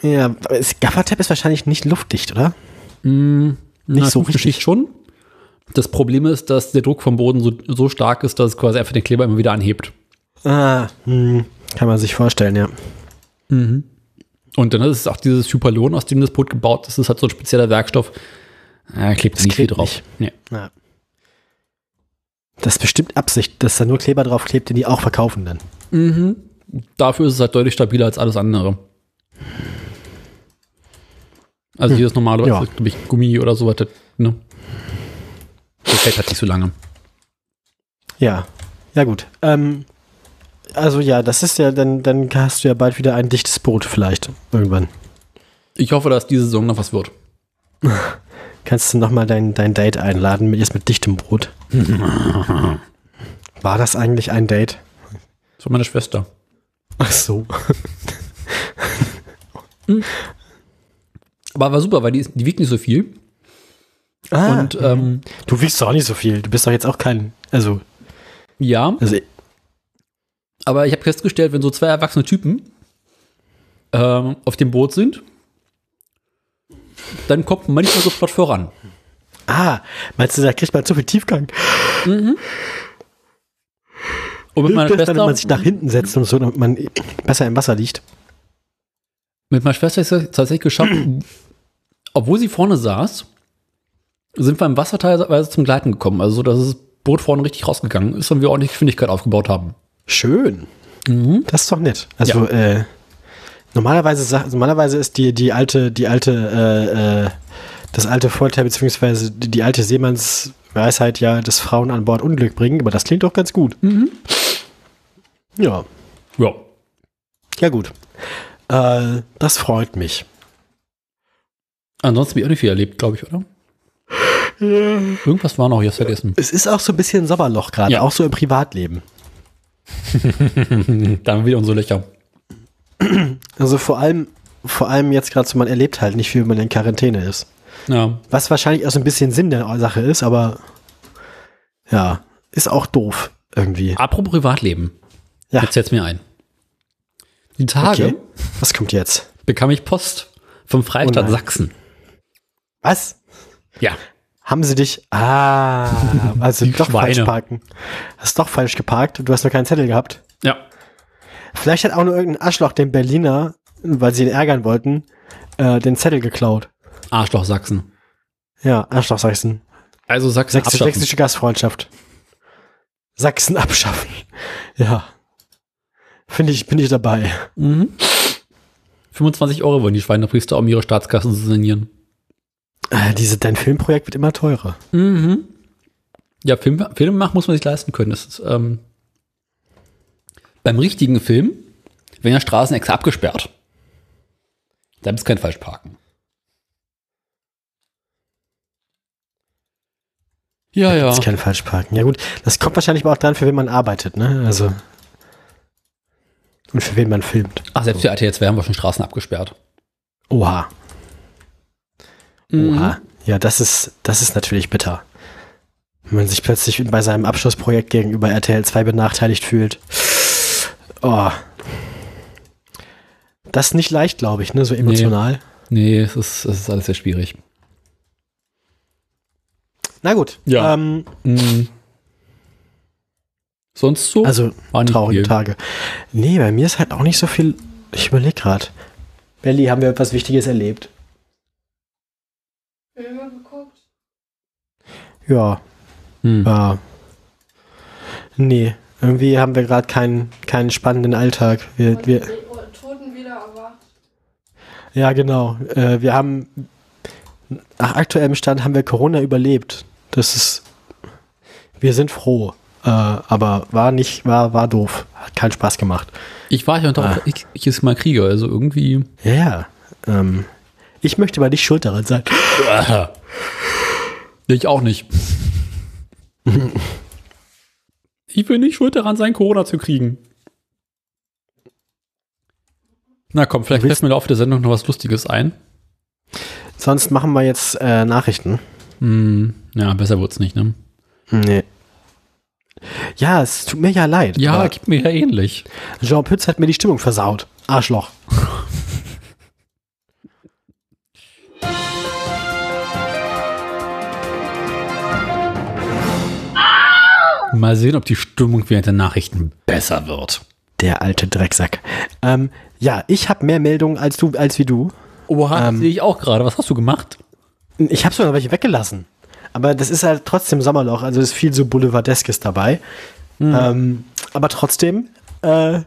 Ja, ist, Gaffertape ist wahrscheinlich nicht luftdicht, oder?
Mm,
Nicht
na,
so richtig.
Schon. Das Problem ist, dass der Druck vom Boden so, so stark ist, dass es quasi einfach den Kleber immer wieder anhebt.
Ah, hm, kann man sich vorstellen, ja.
Und dann ist es auch dieses Hyperlon, aus dem das Boot gebaut ist. Das ist halt so ein spezieller Werkstoff. Äh, klebt
Das
nicht viel
klebt
drauf. Nee.
ja. Das ist bestimmt Absicht, dass da nur Kleber drauf klebt, den die auch verkaufen dann.
Mhm. Dafür ist es halt deutlich stabiler als alles andere. Also dieses normale,
Ja.
ja. glaube ich, Gummi oder sowas, ne? Das hält halt nicht so lange.
Ja, ja gut. Ähm, also ja, das ist ja, dann, dann hast du ja bald wieder ein dichtes Boot vielleicht, irgendwann.
Ich hoffe, dass diese Saison noch was wird.
Kannst du nochmal dein, dein Date einladen, mit, jetzt mit dichtem Brot. War das eigentlich ein Date?
War meine Schwester.
Ach so.
Aber war super, weil die, die wiegt nicht so viel.
Ah,
Und ähm,
du wiegst doch auch nicht so viel. Du bist doch jetzt auch kein, also,
ja,
also
Aber ich habe festgestellt, wenn so zwei erwachsene Typen ähm, auf dem Boot sind, dann kommt man manchmal sofort voran.
Ah, meinst du, da kriegt man zu viel Tiefgang?
Und mit meiner
Wenn
Schwester,
man sich nach hinten setzt und so, damit man besser im Wasser liegt.
mit meiner Schwester ist es tatsächlich geschafft, obwohl sie vorne saß, sind wir im Wasser teilweise zum Gleiten gekommen. Also so, dass das Boot vorne richtig rausgegangen ist und wir ordentlich Geschwindigkeit aufgebaut haben.
Schön. Das ist doch nett. Also,
Mhm. Ja.
äh, normalerweise, normalerweise ist die, die alte, die alte, äh, äh, das alte Vorteil, beziehungsweise die, die alte Seemannsweisheit ja, dass Frauen an Bord Unglück bringen, aber das klingt doch ganz gut.
Mhm.
Ja,
Ja.
ja gut. Äh, das freut mich.
Ansonsten habe ich auch nicht viel erlebt, glaube ich, oder? Irgendwas war noch, ich hab's vergessen.
Es ist auch so ein bisschen Sommerloch gerade,
Ja.
auch so im Privatleben.
Da haben wir wieder unsere Löcher.
Also vor allem, vor allem jetzt gerade so, man erlebt halt nicht, wie man in Quarantäne ist.
Ja.
Was wahrscheinlich auch so ein bisschen Sinn der Sache ist, aber ja, ist auch doof irgendwie.
Apropos Privatleben.
Ja.
Jetzt setzt mir ein. Die Tage
Okay. Was kommt jetzt?
bekam ich Post vom Freistaat
Oh.
Sachsen.
Was?
Ja.
Haben sie dich? Ah, also doch falsch
Schweine.
parken. Hast doch falsch geparkt und du hast nur keinen Zettel gehabt.
Ja.
Vielleicht hat auch nur irgendein Arschloch den Berliner, weil sie ihn ärgern wollten, äh, den Zettel geklaut.
Arschloch Sachsen.
Ja, Arschloch Sachsen.
Also Sachsen
Sächsisch,
abschaffen.
sächsische Gastfreundschaft. Sachsen abschaffen. Ja. Finde ich, bin ich dabei.
Mhm. 25 Euro wollen die Schweinepriester, um ihre Staatskassen zu sanieren.
Äh, diese, dein Filmprojekt wird immer teurer.
Mhm. Ja, Film, Film machen muss man sich leisten können. Das ist, ähm, beim richtigen Film werden ja Straßen extra abgesperrt. Da ist kein Falschparken. Ja, ja.
Das ist kein Falschparken. Ja gut, das kommt wahrscheinlich aber auch dran, für wen man arbeitet, ne? Also. Und für wen man filmt.
Ach, selbst für RTL 2 haben wir schon Straßen abgesperrt.
Oha.
Mhm.
Oha. Ja, das ist, das ist natürlich bitter. Wenn man sich plötzlich bei seinem Abschlussprojekt gegenüber RTL 2 benachteiligt fühlt. Oh. Das ist nicht leicht, glaube ich, ne? So emotional.
Nee, es ist, es ist alles sehr schwierig.
Na gut.
Ja.
Ähm,
Mhm. Sonst so?
also, traurige
viel.
Tage. Nee, bei mir ist halt auch nicht so viel. Ich überlege gerade. Belly, haben wir etwas Wichtiges erlebt?
Filme geguckt?
Ja.
Hm.
Ja. Nee, irgendwie haben wir gerade keinen, keinen spannenden Alltag. Wir,
Und
wir,
die Toten wieder erwacht.
ja, genau. Äh, wir haben, nach aktuellem Stand haben wir Corona überlebt. Das ist, wir sind froh. Äh, aber war nicht, war, war doof. Hat keinen Spaß gemacht.
Ich war ja doch,
Ah.
ich, ich ist mal Krieger, also irgendwie.
Ja, ja. Ähm, ich möchte mal nicht schuld daran sein.
Ich auch nicht. ich will nicht schuld daran sein, Corona zu kriegen. Na komm, vielleicht fällt mir im Laufe der Sendung noch was Lustiges ein.
Sonst machen wir jetzt äh, Nachrichten.
Hm, ja, besser wird's nicht, ne?
Nee. Ja, es tut mir ja leid.
Ja, gibt mir ja ähnlich.
Jean Pütz hat mir die Stimmung versaut. Arschloch.
Mal sehen, ob die Stimmung während der Nachrichten besser wird.
Der alte Drecksack. Ähm, ja, ich habe mehr Meldungen als du, als wie du.
Oha,
Ähm.
sehe ich auch gerade. Was hast du gemacht?
Ich habe sogar welche weggelassen. Aber das ist halt trotzdem Sommerloch, also ist viel so Boulevardeskes dabei. Ähm, aber trotzdem, äh,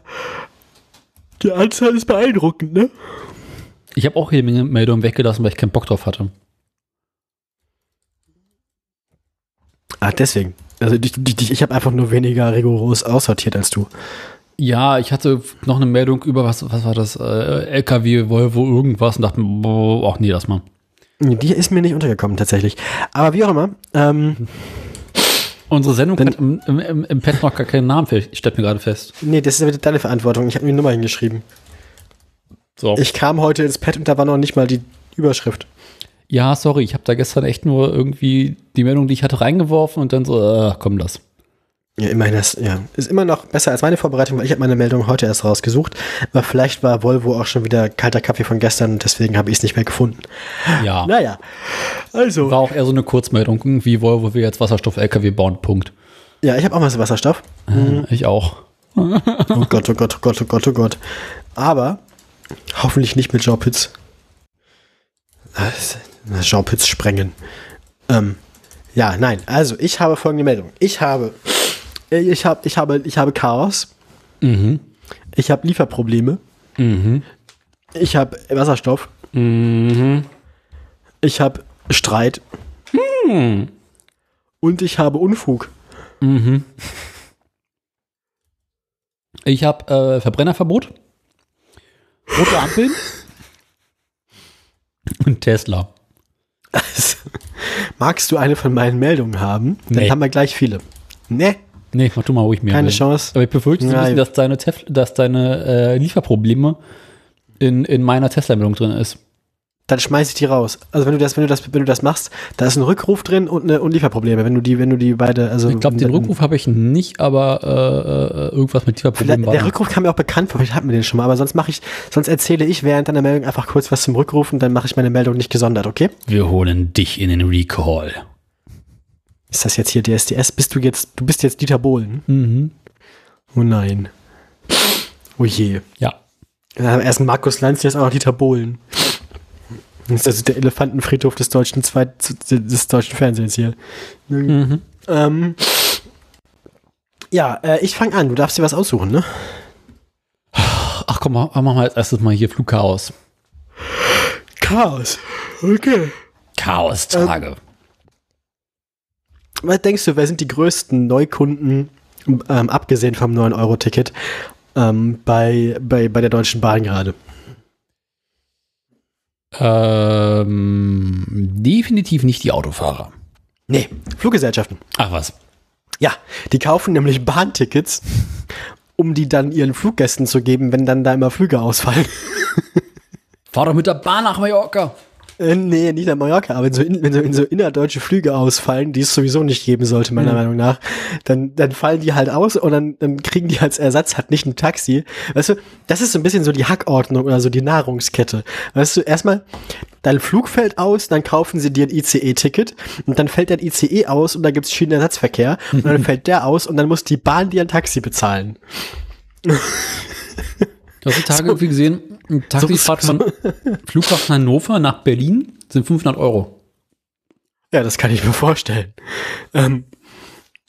die Anzahl ist beeindruckend, ne?
Ich habe auch jede Menge Meldungen weggelassen, weil ich keinen Bock drauf hatte.
Ah, deswegen. Also ich, ich, ich habe einfach nur weniger rigoros aussortiert als du.
Ja, ich hatte noch eine Meldung über, was, was war das? Äh, LKW, Volvo, irgendwas und dachte boah, ach nee, das mal.
Die ist mir nicht untergekommen tatsächlich. Aber wie auch immer, ähm,
Unsere Sendung hat im, im, im, Pad noch gar keinen Namen, ich stelle mir gerade fest.
nee, das ist wieder deine Verantwortung. Ich habe mir die Nummer hingeschrieben.
So.
Ich kam heute ins Pad und da war noch nicht mal die Überschrift.
Ja, sorry, ich habe da gestern echt nur irgendwie die Meldung, die ich hatte, reingeworfen und dann so, äh, komm das.
Ja, immerhin das, ja. Ist immer noch besser als meine Vorbereitung, weil ich habe meine Meldung heute erst rausgesucht. Aber vielleicht war Volvo auch schon wieder kalter Kaffee von gestern und deswegen habe ich es nicht mehr gefunden.
Ja.
Naja, also.
War auch eher so eine Kurzmeldung, wie Volvo will jetzt Wasserstoff-LKW bauen, Punkt.
Ja, ich habe auch mal so Wasserstoff.
Äh, Ich auch.
Oh Gott, oh Gott, oh Gott, oh Gott, oh Gott. Aber hoffentlich nicht mit Jean Pütz. Jean Pütz sprengen. Ähm, ja, nein. Also, ich habe folgende Meldung. Ich habe, äh, ich habe, ich habe, ich habe Chaos.
Mhm.
Ich habe Lieferprobleme.
Mhm.
Ich habe Wasserstoff.
Mhm.
Ich habe Streit.
Hm.
Und ich habe Unfug.
Mhm. Ich habe äh, Verbrennerverbot, rote Ampeln und Tesla.
Also, magst du eine von meinen Meldungen haben? Dann
Nee.
haben wir gleich viele. Ne,
Nee, mach du mal ruhig mehr.
keine
Willen.
Chance.
Aber ich befürchte ein bisschen, dass deine, Tef dass deine äh, Lieferprobleme in, in meiner Tesla-Meldung drin ist.
Dann schmeiß ich die raus. Also wenn du das, wenn du das, wenn du das machst, da ist ein Rückruf drin und, eine, und Lieferprobleme. Wenn du die, wenn du die beide, also
Ich glaube, den Rückruf habe ich nicht, aber äh, äh, irgendwas mit Lieferproblemen
Der,
war.
der. Rückruf kam mir auch bekannt vor, vielleicht hatten wir den schon mal, aber sonst mache ich, sonst erzähle ich während deiner Meldung einfach kurz was zum Rückruf und dann mache ich meine Meldung nicht gesondert, okay?
Wir holen dich in den Recall.
Ist das jetzt hier DSDS? Bist du jetzt, du bist jetzt Dieter Bohlen?
Mhm.
Oh nein. Oh je.
Ja.
Ja, erst Markus Lanz, jetzt auch noch Dieter Bohlen. Das ist also der Elefantenfriedhof des deutschen Zweit des deutschen Fernsehens hier.
Mhm.
Ähm, ja, äh, ich fange an. Du darfst dir was aussuchen, ne?
Ach komm, mach mach mal als erstes mal hier Flugchaos.
Chaos. Okay.
Chaos-Tage.
Was denkst du, wer sind die größten Neukunden, ähm, abgesehen vom 9-Euro-Ticket, ähm, bei, bei, bei der Deutschen Bahn gerade?
Ähm, definitiv nicht die Autofahrer.
Nee, Fluggesellschaften.
Ach was.
Ja, die kaufen nämlich Bahntickets, um die dann ihren Fluggästen zu geben, wenn dann da immer Flüge ausfallen.
Fahr doch mit der Bahn nach Mallorca.
Äh, nee, nicht nach Mallorca, aber wenn so, in, wenn, so, wenn so innerdeutsche Flüge ausfallen, die es sowieso nicht geben sollte, meiner Meinung nach, dann, dann fallen die halt aus und dann, dann kriegen die als Ersatz halt nicht ein Taxi. Weißt du, das ist so ein bisschen so die Hackordnung oder so die Nahrungskette. Weißt du, erstmal, dein Flug fällt aus, dann kaufen sie dir ein ICE-Ticket und dann fällt dein ICE aus und da gibt's Schienenersatzverkehr und dann fällt der aus und dann muss die Bahn dir ein Taxi bezahlen.
Du hast die Tage irgendwie gesehen, eine Taxifahrt
So-
von Flughafen Hannover nach Berlin sind 500 Euro.
Ja, das kann ich mir vorstellen. Ähm,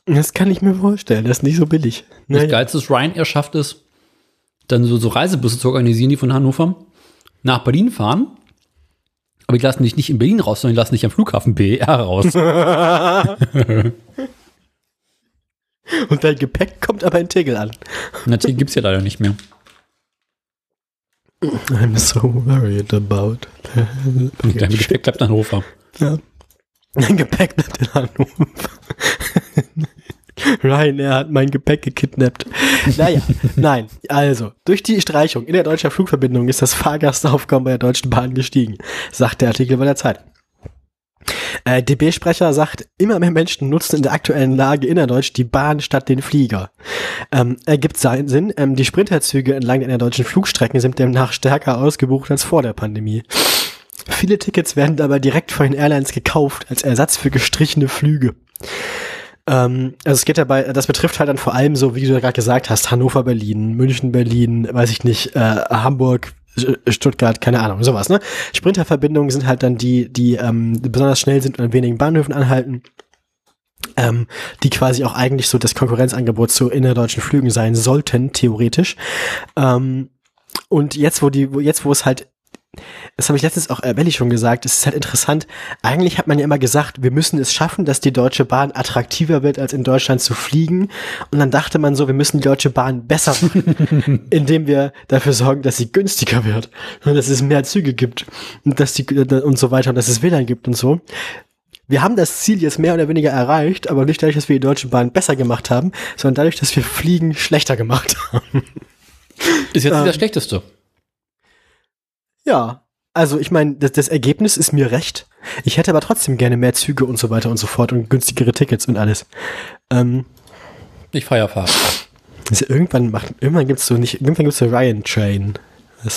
das kann ich mir vorstellen, das ist nicht so billig.
Das
Naja.
Geilste ist, Ryanair schafft es, dann so, so Reisebusse zu organisieren, die von Hannover nach Berlin fahren. Aber die lassen dich nicht in Berlin raus, sondern die lassen dich am Flughafen BER raus.
Und dein Gepäck kommt aber in Tegel an.
Natürlich gibt's ja leider nicht mehr.
I'm so worried about.
Dein Gepäck bleibt in Hannover.
Ja. Mein Gepäck bleibt in Hannover. Ryanair hat mein Gepäck gekidnappt. Naja, nein. Also, durch die Streichung in der deutschen Flugverbindung ist das Fahrgastaufkommen bei der Deutschen Bahn gestiegen, sagt der Artikel bei der Zeit. Äh, DB-Sprecher sagt, immer mehr Menschen nutzen in der aktuellen Lage innerdeutsch die Bahn statt den Flieger. Ähm, ergibt seinen Sinn. Ähm, die Sprinterzüge entlang der innerdeutschen Flugstrecken sind demnach stärker ausgebucht als vor der Pandemie. Viele Tickets werden dabei direkt von den Airlines gekauft als Ersatz für gestrichene Flüge. Ähm, also es geht dabei, das betrifft halt dann vor allem so, wie du gerade gesagt hast, Hannover, Berlin, München, Berlin, weiß ich nicht, äh, Hamburg, Stuttgart, keine Ahnung, sowas, ne? Sprinterverbindungen sind halt dann die, die ähm, besonders schnell sind und an wenigen Bahnhöfen anhalten. Ähm, die quasi auch eigentlich so das Konkurrenzangebot zu innerdeutschen Flügen sein sollten, theoretisch. Ähm, und jetzt, wo die, wo jetzt, wo es halt das habe ich letztens auch äh, Belli schon gesagt, es ist halt interessant. Eigentlich hat man ja immer gesagt, wir müssen es schaffen, dass die Deutsche Bahn attraktiver wird, als in Deutschland zu fliegen. Und dann dachte man so, wir müssen die Deutsche Bahn besser machen, indem wir dafür sorgen, dass sie günstiger wird. Und dass es mehr Züge gibt. Und dass die, und so weiter. Und dass es WLAN gibt und so. Wir haben das Ziel jetzt mehr oder weniger erreicht, aber nicht dadurch, dass wir die Deutsche Bahn besser gemacht haben, sondern dadurch, dass wir Fliegen schlechter gemacht haben.
Ist jetzt
Ähm.
nicht das Schlechteste.
Ja, also ich meine, das, das Ergebnis ist mir recht. Ich hätte aber trotzdem gerne mehr Züge und so weiter und so fort und günstigere Tickets und alles. Ähm,
Ich feier Fahrer.
Also irgendwann macht, irgendwann gibt's so nicht, irgendwann gibt's so Ryan Train.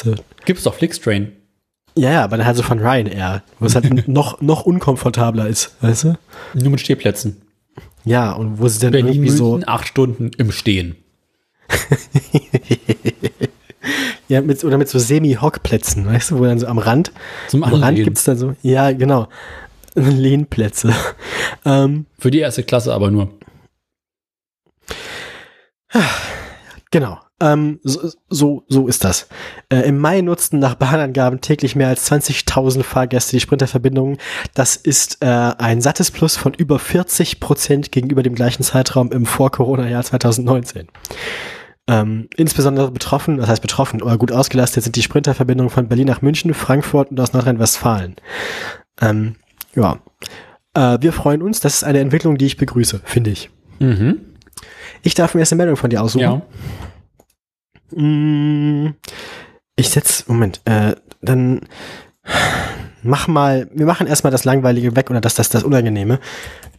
Du?
Gibt's doch Flixtrain.
Ja, ja, aber dann halt so von Ryanair, wo es halt noch, noch unkomfortabler ist, weißt du?
Nur mit Stehplätzen.
Ja, und wo sie dann
Berlin
irgendwie so,
acht Stunden im Stehen.
ja, mit, oder mit so Semi-Hockplätzen, weißt du, wo dann so am Rand,
Zum
am Rand
Anlehnen.
gibt's dann so, ja, genau, Lehnplätze. ähm,
Für die erste Klasse aber nur.
Genau. Ähm, so, so, so ist das. Äh, Im Mai nutzten nach Bahnangaben täglich mehr als 20.000 Fahrgäste die Sprinterverbindungen. Das ist äh, ein sattes Plus von über 40 Prozent gegenüber dem gleichen Zeitraum im Vor-Corona-Jahr 2019. Ähm, insbesondere betroffen, das heißt betroffen oder gut ausgelastet sind die Sprinterverbindungen von Berlin nach München, Frankfurt und aus Nordrhein-Westfalen. Ähm, ja. Äh, wir freuen uns. Das ist eine Entwicklung, die ich begrüße, finde ich.
Mhm.
Ich darf mir erst eine Meldung von dir aussuchen.
Ja.
Mm, Ich setz, Moment, äh, dann mach mal, wir machen erstmal das Langweilige weg oder das, das, das Unangenehme.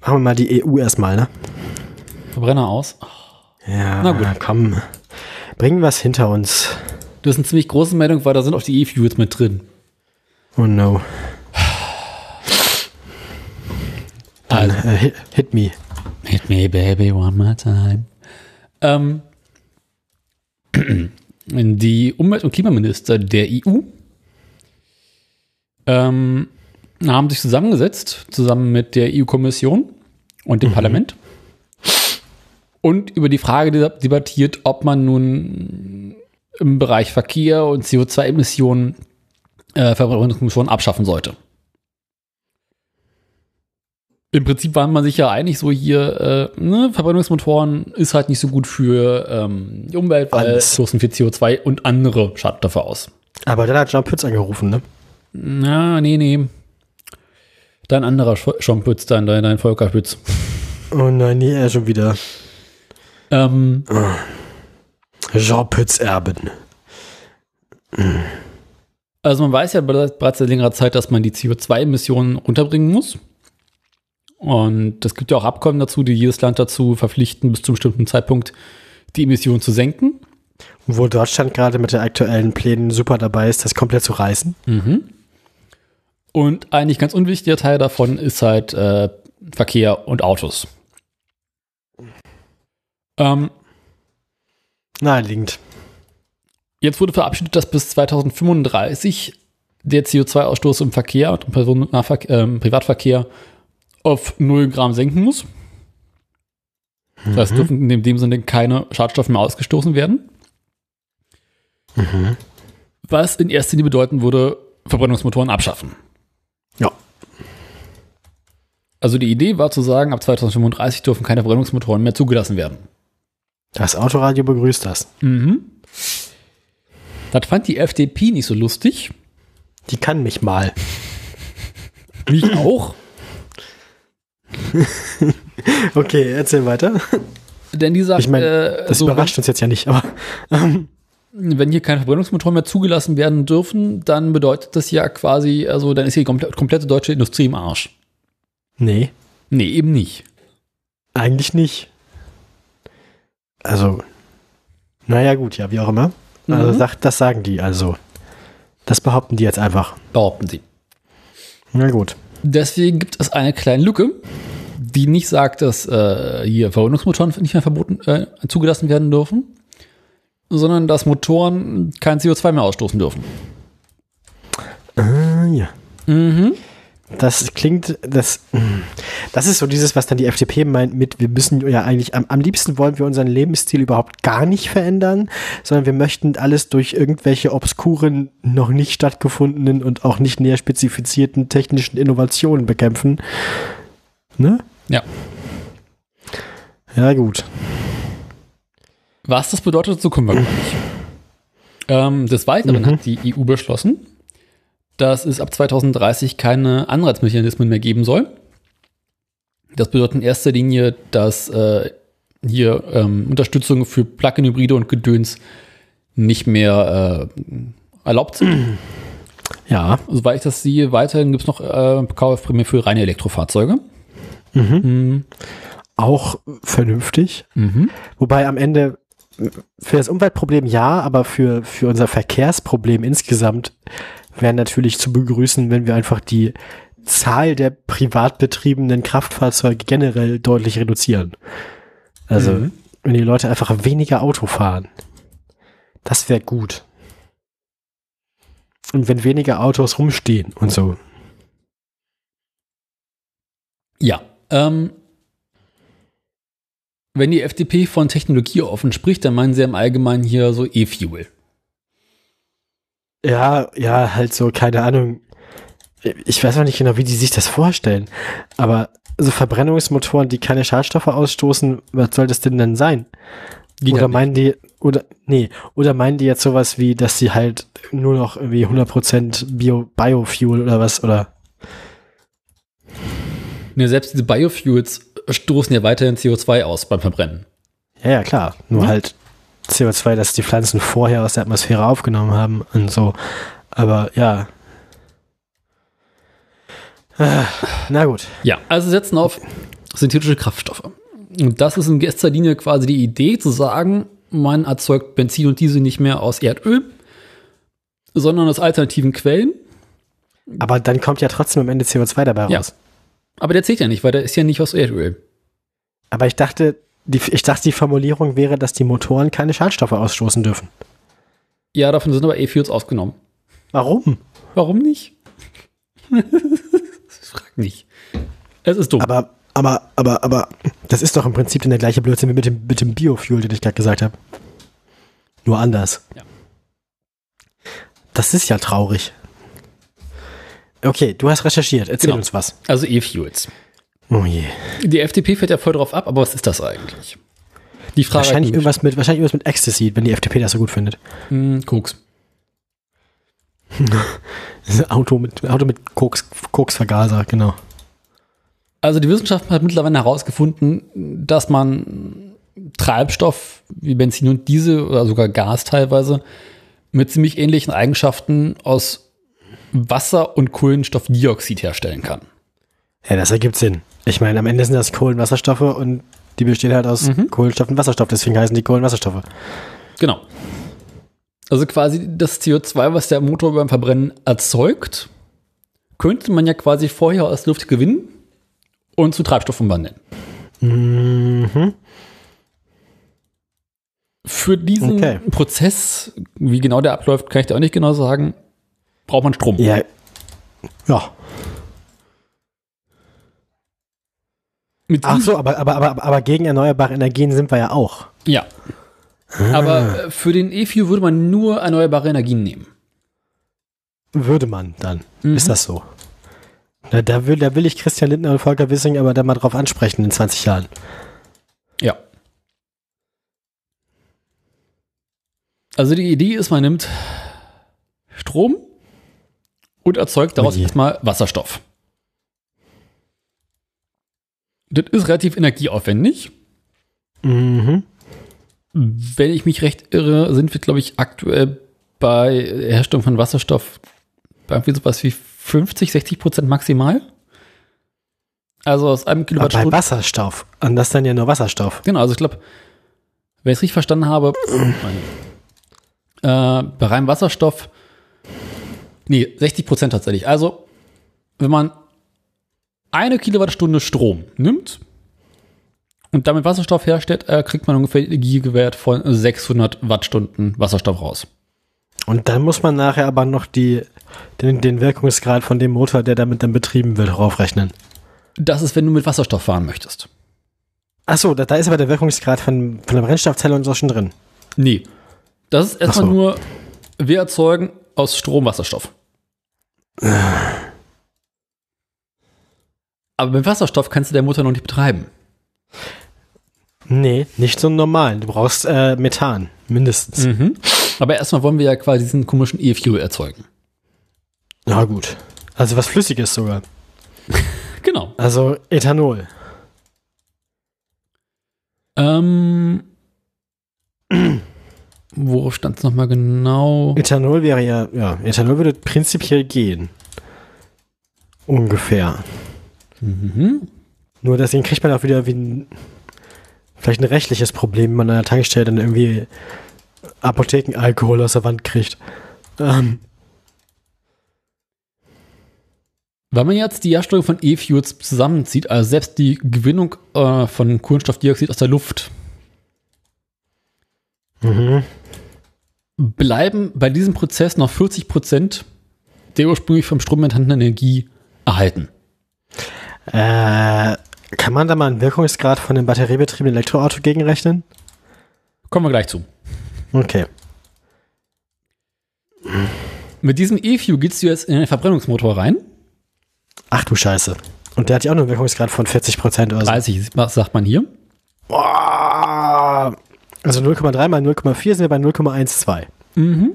Machen wir mal die EU erstmal, ne?
Verbrenner aus.
Ja,
Na gut.
komm. Bringen wir es hinter uns.
Das ist eine ziemlich große Meldung, weil da sind auch die E-Fuels mit drin.
Oh no. Dann
Also,
äh, hit, me.
hit me baby one more time. Ähm, die Umwelt- und Klimaminister der EU ähm, haben sich zusammengesetzt, zusammen mit der EU-Kommission und dem Parlament und über die Frage deba- debattiert, ob man nun im Bereich Verkehr und CO2-Emissionen äh, Verbrennungsmotoren abschaffen sollte. Im Prinzip war man sich ja einig, so hier, äh, ne, Verbrennungsmotoren ist halt nicht so gut für ähm, die Umwelt, weil
Alles.
stoßen viel CO2 und andere Schadstoffe aus.
Aber dann hat Jean Pütz angerufen, ne?
Na, nee, nee. Dein anderer Schompütz, dein, dein, dein Volker Pütz.
Oh nein, nee, er schon wieder.
Ähm,
Jean Pütz Erben.
Also man weiß ja bereits seit längerer Zeit, dass man die CO2-Emissionen runterbringen muss. Und es gibt ja auch Abkommen dazu, die jedes Land dazu verpflichten, bis zu einem bestimmten Zeitpunkt die Emissionen zu senken.
Wo Deutschland gerade mit den aktuellen Plänen super dabei ist, das komplett zu reißen.
Und eigentlich ganz unwichtiger Teil davon ist halt äh, Verkehr und Autos. Ähm,
Naheliegend.
Jetzt wurde verabschiedet, dass bis 2035 der CO2-Ausstoß im Verkehr und im ähm, Privatverkehr auf 0 Gramm senken muss. Das heißt, dürfen in dem Sinne keine Schadstoffe mehr ausgestoßen werden. Was in erster Linie bedeuten würde, Verbrennungsmotoren abschaffen.
Ja.
Also die Idee war zu sagen, ab 2035 dürfen keine Verbrennungsmotoren mehr zugelassen werden.
Das Autoradio begrüßt das.
Mhm. Das fand die FDP nicht so lustig.
Die kann mich mal.
Mich auch.
Okay, erzähl weiter.
Denn die sagt,
Ich meine,
äh,
das
so,
überrascht uns jetzt ja nicht, aber ähm,
wenn, wenn hier keine Verbrennungsmotoren mehr zugelassen werden dürfen, dann bedeutet das ja quasi, also dann ist die komple komplette deutsche Industrie im Arsch.
nee,
Nee, eben nicht.
eigentlich nicht. Also, naja, gut, ja, wie auch immer. Also,
Mhm.
sagt, das sagen die, also. Das behaupten die jetzt einfach.
Behaupten sie.
Na gut.
Deswegen gibt es eine kleine Lücke, die nicht sagt, dass äh, hier Verbrennungsmotoren nicht mehr verboten, äh, zugelassen werden dürfen, sondern dass Motoren kein CO2 mehr ausstoßen dürfen.
Ah, ja.
Mhm.
Das klingt, das, das ist so dieses, was dann die FDP meint mit, wir müssen ja eigentlich, am, am liebsten wollen wir unseren Lebensstil überhaupt gar nicht verändern, sondern wir möchten alles durch irgendwelche obskuren, noch nicht stattgefundenen und auch nicht näher spezifizierten technischen Innovationen bekämpfen. Ne?
Ja.
Ja, gut.
Was das bedeutet, dazu kommen wir gleich. Ähm, des Weiteren hat die EU beschlossen, dass es ab 2030 keine Anreizmechanismen mehr geben soll. Das bedeutet in erster Linie, dass äh, hier ähm, Unterstützung für Plug-in-Hybride und Gedöns nicht mehr äh, erlaubt sind.
Ja.
Soweit ich das sehe, weiterhin gibt es noch äh, Kaufprämie für reine Elektrofahrzeuge. Mhm.
auch vernünftig.
Mhm.
Wobei am Ende für das Umweltproblem ja, aber für, für unser Verkehrsproblem insgesamt wäre natürlich zu begrüßen, wenn wir einfach die Zahl der privat betriebenen Kraftfahrzeuge generell deutlich reduzieren. Also,
Mhm.
wenn die Leute einfach weniger Auto fahren. Das wäre gut. Und wenn weniger Autos rumstehen und so.
Ja. Ähm, wenn die FDP von Technologie offen spricht, dann meinen sie im Allgemeinen hier so E-Fuel.
Ja, ja, halt so, keine Ahnung. Ich weiß auch nicht genau, wie die sich das vorstellen. Aber so Verbrennungsmotoren, die keine Schadstoffe ausstoßen, was soll das denn dann sein?
Geht
oder meinen die, oder, nee, oder meinen die jetzt sowas wie, dass sie halt nur noch irgendwie 100% Bio, Biofuel oder was, oder?
Ne, selbst diese Biofuels stoßen ja weiterhin CO2 aus beim Verbrennen.
Ja, ja, klar. Nur
Mhm.
halt CO2, das die Pflanzen vorher aus der Atmosphäre aufgenommen haben und so. Aber ja. Ah, Na gut.
Ja, also setzen auf synthetische Kraftstoffe. Und das ist in erster Linie quasi die Idee zu sagen, man erzeugt Benzin und Diesel nicht mehr aus Erdöl, sondern aus alternativen Quellen.
Aber dann kommt ja trotzdem am Ende CO2 dabei
Ja.
raus.
Aber der zählt ja nicht, weil der ist ja nicht aus Erdöl.
Aber ich dachte, die, ich dachte, die Formulierung wäre, dass die Motoren keine Schadstoffe ausstoßen dürfen.
Ja, davon sind aber E-Fuels ausgenommen.
Warum?
Warum nicht? Frag nicht. Es ist dumm.
Aber, aber, aber, aber, das ist doch im Prinzip dann der gleiche Blödsinn wie mit dem, mit dem Biofuel, den ich gerade gesagt habe. Nur anders.
Ja.
Das ist ja traurig. Okay, du hast recherchiert. Erzähl
Genau.
uns was.
Also E-Fuels.
Oh je.
Die FDP fährt ja voll drauf ab, aber was ist das eigentlich? Die Frage
Wahrscheinlich irgendwas mit, wahrscheinlich irgendwas mit Ecstasy, wenn die FDP das so gut findet.
Hm, Koks.
Auto mit, Auto mit Koks, Koksvergaser, genau.
Also die Wissenschaft hat mittlerweile herausgefunden, dass man Treibstoff wie Benzin und Diesel oder sogar Gas teilweise mit ziemlich ähnlichen Eigenschaften aus Wasser und Kohlenstoffdioxid herstellen kann.
Ja, das ergibt Sinn. Ich meine, am Ende sind das Kohlenwasserstoffe und die bestehen halt aus
Mhm.
Kohlenstoff und Wasserstoff, deswegen heißen die Kohlenwasserstoffe.
Genau. Also quasi das CO2, was der Motor beim Verbrennen erzeugt, könnte man ja quasi vorher aus Luft gewinnen und zu Treibstoff umwandeln.
Mhm.
Für diesen
Okay.
Prozess, wie genau der abläuft, kann ich dir auch nicht genau sagen, braucht man Strom.
Ja. Ja.
Mit
Ach so, aber, aber, aber, aber gegen erneuerbare Energien sind wir ja auch.
Ja. Aber äh, für den E-Fuel würde man nur erneuerbare Energien nehmen.
Würde man dann.
Mhm.
Ist das so? Na, da, will, da will ich Christian Lindner und Volker Wissing aber dann mal drauf ansprechen in 20 Jahren.
Ja. Also die Idee ist, man nimmt Strom und erzeugt daraus erstmal Wasserstoff. Das ist relativ energieaufwendig.
Mhm.
Wenn ich mich recht irre, sind wir, glaube ich, aktuell bei Herstellung von Wasserstoff bei irgendwie sowas wie 50, 60 Prozent maximal. Also aus einem
Aber bei. Wasserstoff. Und das dann ja nur Wasserstoff.
Genau, also ich glaube, wenn ich es richtig verstanden habe, äh, bei reinem Wasserstoff, nee, 60 Prozent tatsächlich. Also, wenn man eine Kilowattstunde Strom nimmt und damit Wasserstoff herstellt, äh, kriegt man ungefähr einen Energiewert von 600 Wattstunden Wasserstoff raus.
Und dann muss man nachher aber noch die, den, den Wirkungsgrad von dem Motor, der damit dann betrieben wird, raufrechnen.
Das ist, wenn du mit Wasserstoff fahren möchtest.
Achso, da, da ist aber der Wirkungsgrad von, von der Brennstoffzelle und so schon drin.
Nee. Das ist erstmal
so.
nur, wir erzeugen aus Strom Wasserstoff. Aber mit Wasserstoff kannst du den Motor noch nicht betreiben.
Nee, nicht so einen normalen. Du brauchst äh, Methan, mindestens.
Mhm. Aber erstmal wollen wir ja quasi diesen komischen E-Fuel erzeugen.
Ja, gut. Also was Flüssiges sogar.
Genau.
Also Ethanol.
Ähm, worauf stand es nochmal genau?
Ethanol wäre ja, ja, Ethanol würde prinzipiell gehen. Ungefähr.
Mhm.
Nur deswegen kriegt man auch wieder wie ein, vielleicht ein rechtliches Problem, wenn man an der Tankstelle dann irgendwie Apothekenalkohol aus der Wand kriegt. Ähm,
Wenn man jetzt die Herstellung von E-Fuels zusammenzieht, also selbst die Gewinnung äh, von Kohlenstoffdioxid aus der Luft,
mhm.
bleiben bei diesem Prozess noch 40 Prozent der ursprünglich vom Strom enthaltenen Energie erhalten.
Äh, kann man da mal einen Wirkungsgrad von dem batteriebetriebenen Elektroauto gegenrechnen?
Kommen wir gleich zu.
Okay.
Mit diesem E-Fuel gehst du jetzt in den Verbrennungsmotor rein.
Ach du Scheiße. Und der hat ja auch nur einen Wirkungsgrad von 40% oder so.
30 sagt man hier.
Boah. Also 0,3 mal 0,4 sind wir bei 0,12.
Mhm.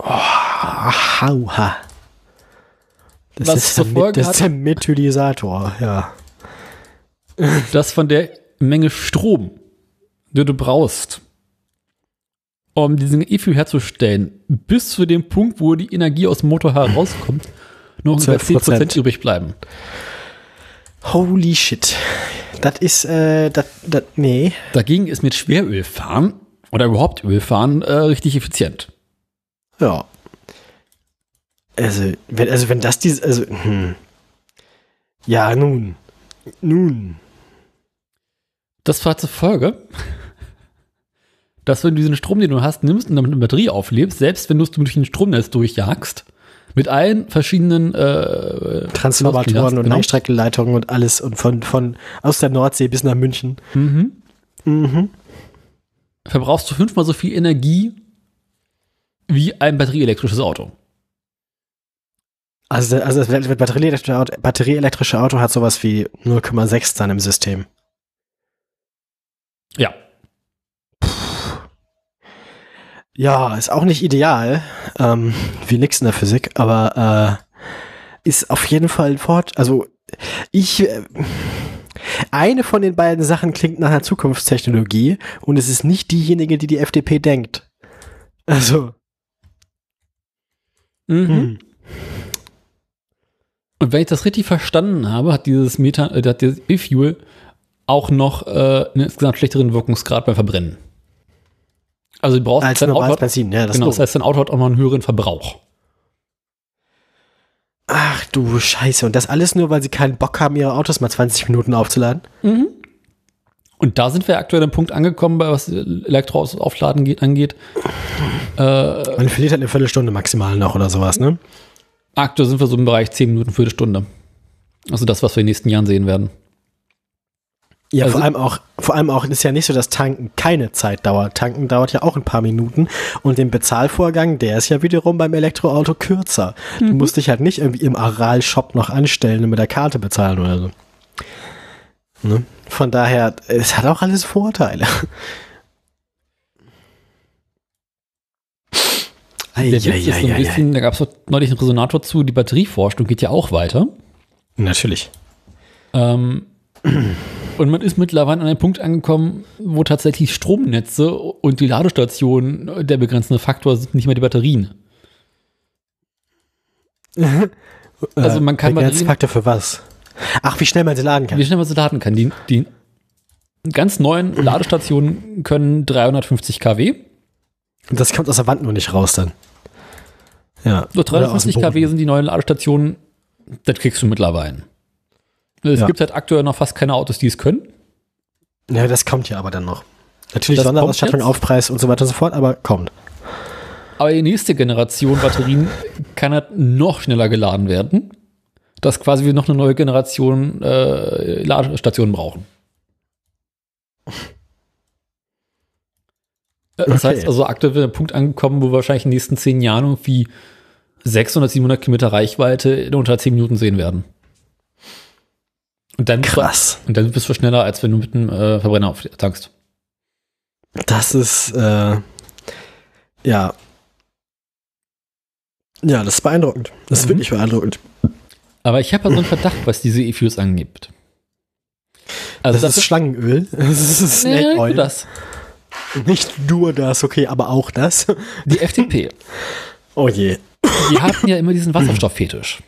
Hauha. Das
Was
ist,
zur
der,
Folge
das ist
hat-
der Methylisator, ja.
dass von der Menge Strom, die du brauchst, um diesen E-Fuel herzustellen, bis zu dem Punkt, wo die Energie aus dem Motor herauskommt, noch ungefähr
12%.
10% übrig bleiben.
Holy shit. Das ist, äh, das, das, nee.
Dagegen ist mit Schwerölfahren oder überhaupt Ölfahren äh, richtig effizient.
Ja. Also, wenn, also wenn das dieses, also, hm. Ja, nun. Nun.
Das war zur Folge, dass wenn du diesen Strom, den du hast, nimmst und damit eine Batterie auflebst, selbst wenn du es durch den Stromnetz durchjagst, mit allen verschiedenen äh,
Transformatoren und
genau.
Langstreckenleitungen und alles und von, von aus der Nordsee bis nach München.
Mhm.
Mhm.
verbrauchst du fünfmal so viel Energie wie ein batterieelektrisches Auto.
Also, also das batterieelektrische Auto, batterieelektrische Auto hat sowas wie 0,6 dann im System.
Ja.
Ja, ist auch nicht ideal, ähm, wie nix in der Physik, aber äh, ist auf jeden Fall ein Fort. Also ich, äh, eine von den beiden Sachen klingt nach einer Zukunftstechnologie und es ist nicht diejenige, die die FDP denkt. Also,
Mhm.
hm.
Und wenn ich das richtig verstanden habe, hat dieses Meta, äh, hat dieses E-Fuel auch noch äh, einen insgesamt schlechteren Wirkungsgrad beim Verbrennen. Also du brauchst
als
dein Auto,
Benzin, ja, das
genau, das heißt, dein Auto hat auch noch einen höheren Verbrauch.
Ach du Scheiße. Und das alles nur, weil sie keinen Bock haben, ihre Autos mal 20 Minuten aufzuladen?
Und da sind wir aktuell am Punkt angekommen, bei was Elektroautos aufladen geht, angeht. Äh,
Man verliert halt eine Viertelstunde maximal noch oder sowas, ne?
Aktuell sind wir so im Bereich 10 Minuten, Viertelstunde. Also das, was wir in den nächsten Jahren sehen werden.
Ja,
Also-
vor allem auch, vor allem auch ist ja nicht so, dass Tanken keine Zeit dauert. Tanken dauert ja auch ein paar Minuten und den Bezahlvorgang, der ist ja wiederum beim Elektroauto kürzer. Du musst dich halt nicht irgendwie im Aral-Shop noch anstellen und mit der Karte bezahlen oder so. Ne? Von daher, es hat auch alles Vorteile.
Der Witz ist so ein bisschen, da gab es neulich einen Resonator zu, die Batterieforschung geht ja auch weiter.
Natürlich.
Ähm, und man ist mittlerweile an einem Punkt angekommen, wo tatsächlich Stromnetze und die Ladestationen der begrenzende Faktor sind, nicht mehr die Batterien. Also man kann Batterien-
Faktor für was? Ach, wie schnell man sie laden kann.
Wie schnell man sie laden kann. Die, die ganz neuen Ladestationen können 350 kW.
Und das kommt aus der Wand nur nicht raus dann. Ja.
So
Oder aus dem
350 kW sind die neuen Ladestationen. Das kriegst du mittlerweile. Es
Ja.
gibt halt aktuell noch fast keine Autos, die es können.
Ja, das kommt ja aber dann noch. Natürlich
Das
Sonderausstattung? Aufpreis und so weiter und so fort, aber kommt.
Aber die nächste Generation Batterien kann halt noch schneller geladen werden, dass quasi wir noch eine neue Generation äh, Ladestationen brauchen. Äh, Das
Okay.
heißt also aktuell sind wir an einem Punkt angekommen, wo wir wahrscheinlich in den nächsten zehn Jahren irgendwie 600, 700 Kilometer Reichweite in unter 10 Minuten sehen werden. Und dann,
Krass.
Und dann bist du schneller, als wenn du mit einem äh, Verbrenner tankst.
Das ist, äh, ja. Ja, das ist beeindruckend. Das ist
Mhm.
wirklich beeindruckend.
Aber ich habe ja so einen Verdacht, was diese E-Fuels angibt. Also
das, ist Schlangenöl. Das ist Snake
Nee,
Oil.
das.
Nicht nur das, okay, aber auch das.
Die FDP.
Oh je.
Die hatten ja immer diesen Wasserstofffetisch.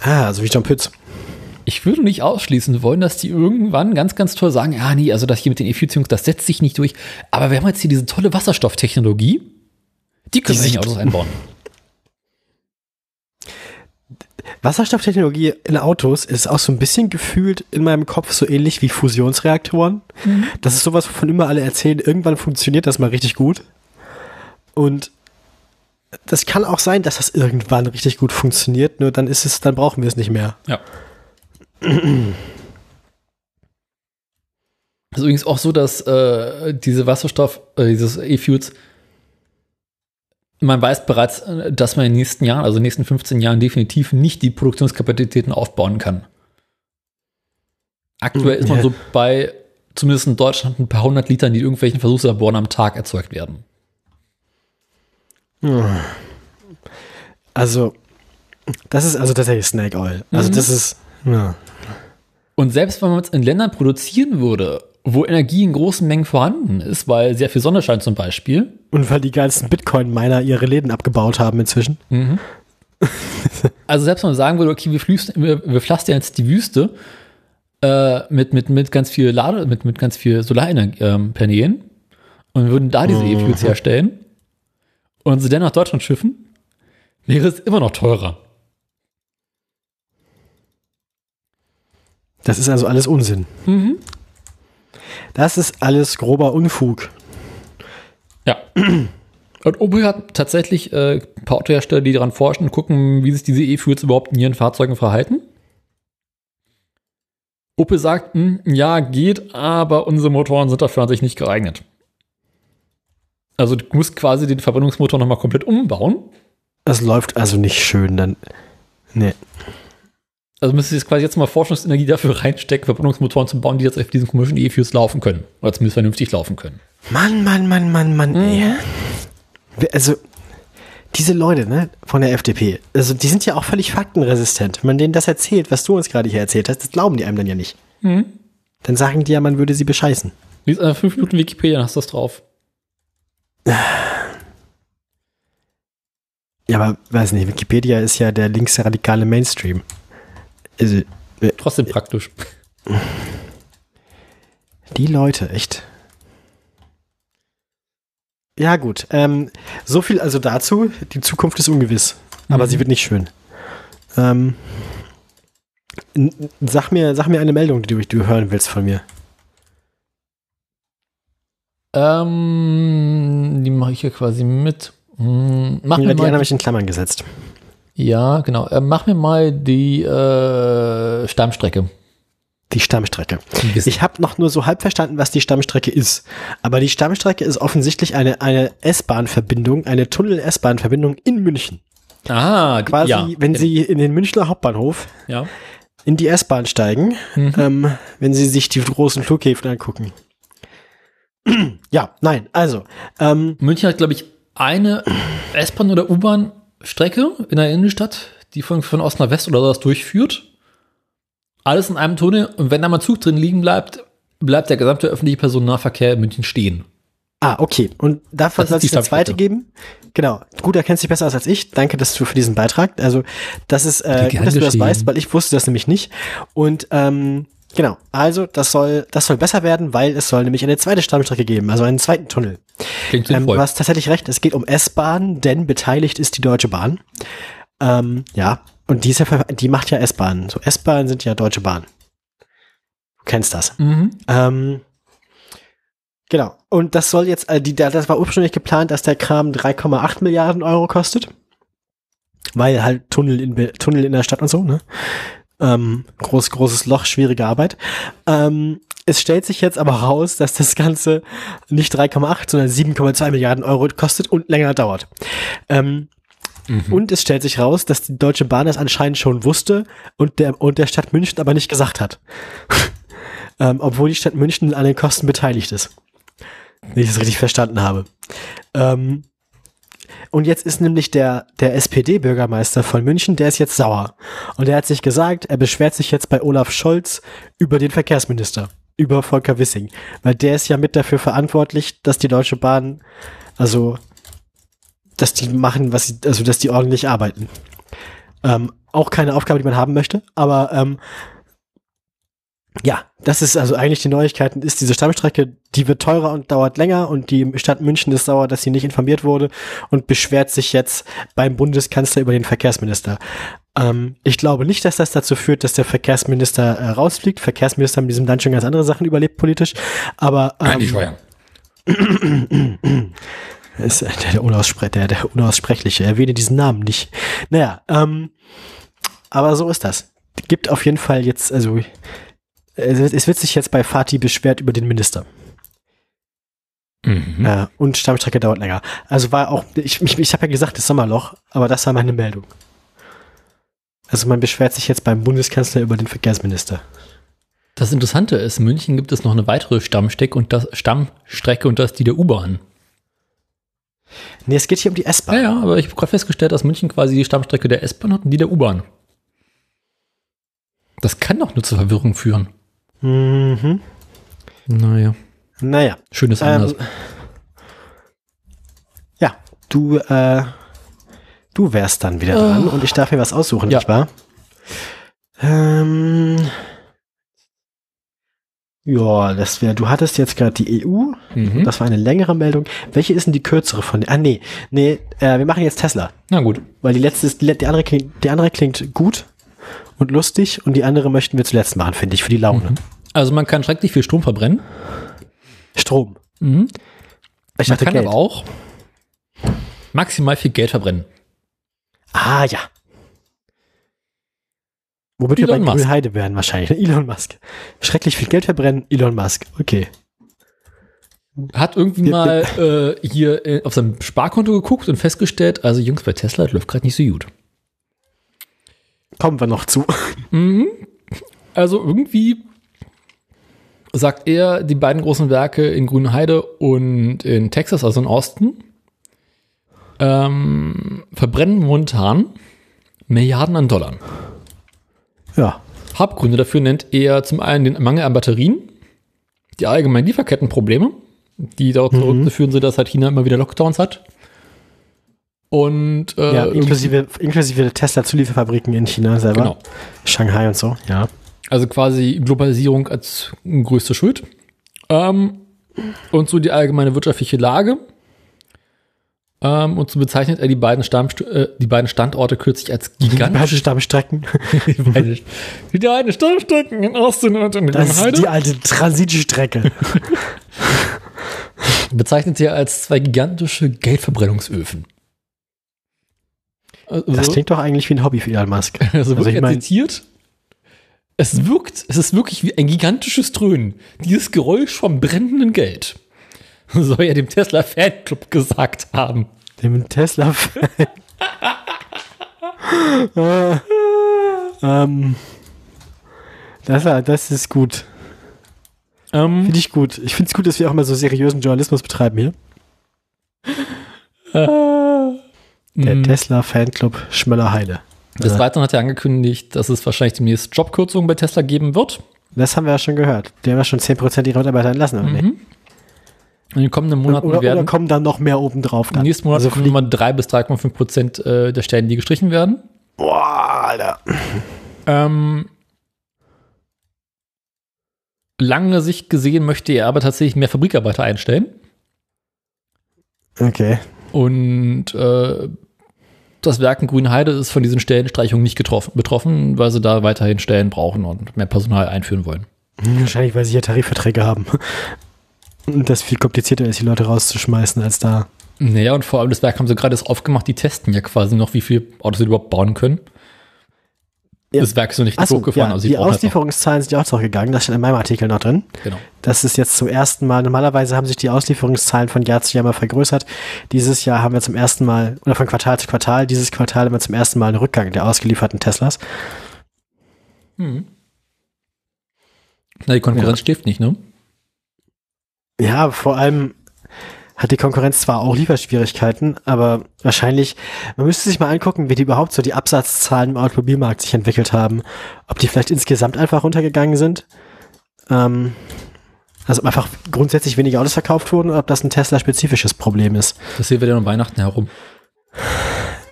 Ah, so wie John Pütz.
Ich würde nicht ausschließen wollen, dass die irgendwann ganz, ganz toll sagen, ja, nee, also das hier mit den E-Fuels, das setzt sich nicht durch. Aber wir haben jetzt hier diese tolle Wasserstofftechnologie. Die können
Die
wir in
sich-
Autos einbauen.
Wasserstofftechnologie in Autos ist auch so ein bisschen gefühlt in meinem Kopf so ähnlich wie Fusionsreaktoren. Das ist sowas, wovon immer alle erzählen, irgendwann funktioniert das mal richtig gut. Und das kann auch sein, dass das irgendwann richtig gut funktioniert, nur dann ist es, dann brauchen wir es nicht mehr.
Ja. ist übrigens auch so, dass äh, diese Wasserstoff, äh, dieses E-Fuels, man weiß bereits, äh, dass man in den nächsten Jahren, also in den nächsten 15 Jahren, definitiv nicht die Produktionskapazitäten aufbauen kann. Aktuell ist man so bei, zumindest in Deutschland, ein paar hundert Litern, die in irgendwelchen Versuchslaboren am Tag erzeugt werden.
Also, das ist also tatsächlich Snake Oil. Also,
Mhm.
das ist, ja.
Und selbst wenn man es in Ländern produzieren würde, wo Energie in großen Mengen vorhanden ist, weil sehr viel Sonne scheint zum Beispiel,
Und weil die ganzen Bitcoin-Miner ihre Läden abgebaut haben inzwischen.
Also selbst wenn man sagen würde, okay, wir, flüsten, wir, wir pflastern jetzt die Wüste äh, mit, mit, mit ganz viel Lade, mit, mit ganz viel Solarpaneelen und würden da diese E-Fuels herstellen und sie dann nach Deutschland schiffen, wäre es immer noch teurer.
Das ist also alles Unsinn.
Mhm.
Das ist alles grober Unfug.
Ja. Und Opel hat tatsächlich äh, ein paar Autohersteller, die daran forschen und gucken, wie sich diese E-Fuels überhaupt in ihren Fahrzeugen verhalten. Opel sagt, hm, ja, geht, aber unsere Motoren sind dafür an sich nicht geeignet. Also du musst quasi den Verbrennungsmotor nochmal komplett umbauen.
Das läuft also nicht schön dann. Nee.
Also müsstest du jetzt quasi jetzt mal Forschungsenergie dafür reinstecken, Verbrennungsmotoren zu bauen, die jetzt auf diesen komischen E-Fuels laufen können. Oder zumindest vernünftig laufen können.
Mann, Mann, Mann, Mann, Mann, ey. Wer- Also, diese Leute, ne, von der FDP, also die sind ja auch völlig faktenresistent. Wenn man denen das erzählt, was du uns gerade hier erzählt hast, das glauben die einem dann ja nicht. Dann sagen die ja, man würde sie bescheißen.
Lies einfach fünf Minuten Wikipedia, dann hast du das drauf.
Ja, aber weiß nicht, Wikipedia ist ja der linksradikale Mainstream. Also,
Trotzdem praktisch.
die Leute, echt. Ja, gut. Ähm, so viel also dazu. Die Zukunft ist ungewiss. Aber
Mhm.
sie wird nicht schön. Ähm, sag, mir, sag mir eine Meldung, die du, die du hören willst von mir.
Ähm, die mache ich hier quasi mit. Hm, mach
Ja, die anderen habe
mal,
ich in Klammern gesetzt.
Ja, genau. Äh, mach mir mal die äh, Stammstrecke.
Die Stammstrecke. Ich habe noch nur so halb verstanden, was die Stammstrecke ist. Aber die Stammstrecke ist offensichtlich eine, eine S-Bahn-Verbindung, eine Tunnel-S-Bahn-Verbindung in München.
ah,
Quasi,
ja,
wenn Sie in den Münchner Hauptbahnhof
ja.
in die S-Bahn steigen,
Mhm.
ähm, wenn Sie sich die großen Flughäfen angucken. ja, nein, also, ähm,
München hat, glaube ich, eine S-Bahn oder U-Bahn-Strecke in der Innenstadt, die von, von Ost nach West oder sowas durchführt. Alles in einem Tunnel und wenn da mal Zug drin liegen bleibt, bleibt der gesamte öffentliche Personennahverkehr in München stehen.
ah, okay. Und davon soll es eine zweite geben. Genau. Gut, da kennst du dich besser aus als ich. Danke, dass du für diesen Beitrag. Also, das ist äh, gut, dass du das weißt, weil ich wusste das nämlich nicht. Und ähm, genau, also das soll, das soll besser werden, weil es soll nämlich eine zweite Stammstrecke geben, also einen zweiten Tunnel.
Klingt
Ähm,
sinnvoll.
du hast tatsächlich recht, es geht um S-Bahn, denn beteiligt ist die Deutsche Bahn. Ähm, ja, und die, ist ja, ver- die macht ja S-Bahn. So S-Bahn sind ja Deutsche Bahn. Du kennst das.
mhm.
Ähm, genau. Und das soll jetzt, äh, die, das war ursprünglich geplant, dass der Kram 3,8 Milliarden Euro kostet. Weil halt Tunnel in, Tunnel in der Stadt und so, ne? Ähm, groß, großes Loch, schwierige Arbeit. Ähm, es stellt sich jetzt aber raus, dass das Ganze nicht 3,8, sondern 7,2 Milliarden Euro kostet und länger dauert. Ähm, Und es stellt sich raus, dass die Deutsche Bahn das anscheinend schon wusste und der, und der Stadt München aber nicht gesagt hat. ähm, obwohl die Stadt München an den Kosten beteiligt ist. Wenn ich das richtig verstanden habe. Ähm, und jetzt ist nämlich der, der SPD-Bürgermeister von München, der ist jetzt sauer. Und er hat sich gesagt, er beschwert sich jetzt bei Olaf Scholz über den Verkehrsminister, über Volker Wissing. Weil der ist ja mit dafür verantwortlich, dass die Deutsche Bahn, also, dass die machen, was sie, also, dass die ordentlich arbeiten. Ähm, auch keine Aufgabe, die man haben möchte, aber ähm, Ja, das ist also eigentlich die Neuigkeiten, ist diese Stammstrecke, die wird teurer und dauert länger und die Stadt München ist sauer, dass sie nicht informiert wurde und beschwert sich jetzt beim Bundeskanzler über den Verkehrsminister. Ähm, ich glaube nicht, dass das dazu führt, dass der Verkehrsminister äh, rausfliegt. Verkehrsminister haben in diesem Land schon ganz andere Sachen überlebt politisch, aber ähm,
die Steuern.
ist äh, der, Unaussprech der, der Unaussprechliche, erwähne diesen Namen nicht. Naja, ähm, aber so ist das. Gibt auf jeden Fall jetzt, also es wird, sich jetzt bei Fatih beschwert über den Minister.
Mhm.
Äh, und Stammstrecke dauert länger. Also war auch, ich, ich, ich habe ja gesagt, das Sommerloch, aber das war meine Meldung. Also man beschwert sich jetzt beim Bundeskanzler über den Verkehrsminister.
Das Interessante ist, in München gibt es noch eine weitere Stammstrecke und das Stammstrecke und das ist die der U-Bahn.
Nee, es geht hier um die S-Bahn.
Ja, ja, aber ich habe gerade festgestellt, dass München quasi die Stammstrecke der S-Bahn hat und die der U-Bahn. Das kann doch nur zur Verwirrung führen.
Mhm.
Naja,
Naja.
schönes anders.
Ähm, ja, du, äh, du wärst dann wieder dran und ich darf mir was aussuchen,
Ja.
nicht wahr? Ähm, ja, das wäre, du hattest jetzt gerade die EU,
Mhm.
das war eine längere Meldung. Welche ist denn die kürzere von, ah nee, nee, äh, wir machen jetzt Tesla,
Na gut.
weil die letzte ist, die, die, andere, klingt, die andere klingt gut und lustig und die andere möchten wir zuletzt machen, finde ich, für die Laune.
Also man kann schrecklich viel Strom verbrennen.
Strom.
Mhm.
Ich
Man kann
Geld.
aber auch maximal viel Geld verbrennen.
Ah, ja. Womit wir
Elon
bei
Musk.
Grünheide werden wahrscheinlich. ne? Elon Musk. Schrecklich viel Geld verbrennen, Elon Musk. Okay.
Hat irgendwie
Wir-
mal äh, hier äh, auf seinem Sparkonto geguckt und festgestellt, also Jungs, bei Tesla läuft gerade nicht so gut.
Kommen wir noch zu.
Mhm. Also irgendwie sagt er, die beiden großen Werke in Grünheide und in Texas, also in Austin, ähm, verbrennen momentan Milliarden an Dollar.
Ja.
Hauptgründe dafür nennt er zum einen den Mangel an Batterien, die allgemeinen Lieferkettenprobleme, die dort
Mhm.
zurückzuführen sind, dass halt China immer wieder Lockdowns hat. Und äh,
ja, inklusive, inklusive der Tesla-Zulieferfabriken in China selber.
Genau.
Shanghai und so. Ja.
Also quasi Globalisierung als größte Schuld. Ähm, und so die allgemeine wirtschaftliche Lage. Ähm, und so bezeichnet er die beiden, Stammst äh, die beiden Standorte kürzlich als gigantisch.
Beide Stammstrecken.
die beiden, die beiden Stammstrecken in Austin und in
Das ist die alte Transitstrecke.
bezeichnet sie als zwei gigantische Geldverbrennungsöfen. Also,
Das klingt doch eigentlich wie ein Hobby für Elon Musk.
also
also ich mein-
zitiert. Es wirkt, es ist wirklich wie ein gigantisches Dröhnen. Dieses Geräusch vom brennenden Geld. Soll er dem Tesla Fanclub gesagt haben.
Dem Tesla. äh, ähm, das, das ist gut.
Ähm,
Finde ich gut. Ich finde es gut, dass wir auch mal so seriösen Journalismus betreiben hier. Der
mh,
Tesla Fanclub Schmöller-Heide.
des
Äh,
Weiteren hat er angekündigt, dass es wahrscheinlich demnächst Jobkürzungen bei Tesla geben wird.
das haben wir ja schon gehört. Die haben ja schon 10% ihrer Mitarbeiter entlassen. Oder, nicht?
Mhm. In den kommenden Monaten
oder, oder
werden
kommen dann noch mehr oben drauf?
im nächsten Monat
Also
kommen nochmal 3 bis 3,5 Prozent äh, der Stellen, die gestrichen werden.
Boah, Alter.
Ähm, lange Sicht gesehen möchte er aber tatsächlich mehr Fabrikarbeiter einstellen.
Okay.
Und äh, das Werk in Grünheide ist von diesen Stellenstreichungen nicht getroffen, betroffen, weil sie da weiterhin Stellen brauchen und mehr Personal einführen wollen.
Hm, Wahrscheinlich, weil sie ja Tarifverträge haben. Und das viel komplizierter ist, die Leute rauszuschmeißen, als da.
Naja, und vor allem das Werk haben sie gerade erst aufgemacht, die testen ja quasi noch, wie viele Autos sie überhaupt bauen können.
Ja.
Das Werk ist noch nicht
Achso,
hochgefahren,
ja,
also
die
halt
Auslieferungszahlen sind ja auch zurückgegangen. Das steht in meinem Artikel noch drin.
Genau.
Das ist jetzt zum ersten Mal, normalerweise haben sich die Auslieferungszahlen von Jahr zu Jahr mal vergrößert. Dieses Jahr haben wir zum ersten Mal, oder von Quartal zu Quartal, dieses Quartal haben wir zum ersten Mal einen Rückgang der ausgelieferten Teslas.
Mhm. Na, die Konkurrenz schläft nicht, ne?
Ja, vor allem hat die Konkurrenz zwar auch Lieferschwierigkeiten, aber wahrscheinlich, man müsste sich mal angucken, wie die überhaupt so die Absatzzahlen im Automobilmarkt sich entwickelt haben. Ob die vielleicht insgesamt einfach runtergegangen sind. Ähm, also ob einfach grundsätzlich weniger Autos verkauft wurden oder ob das ein Tesla-spezifisches Problem ist.
Das sehen wir dann um Weihnachten herum.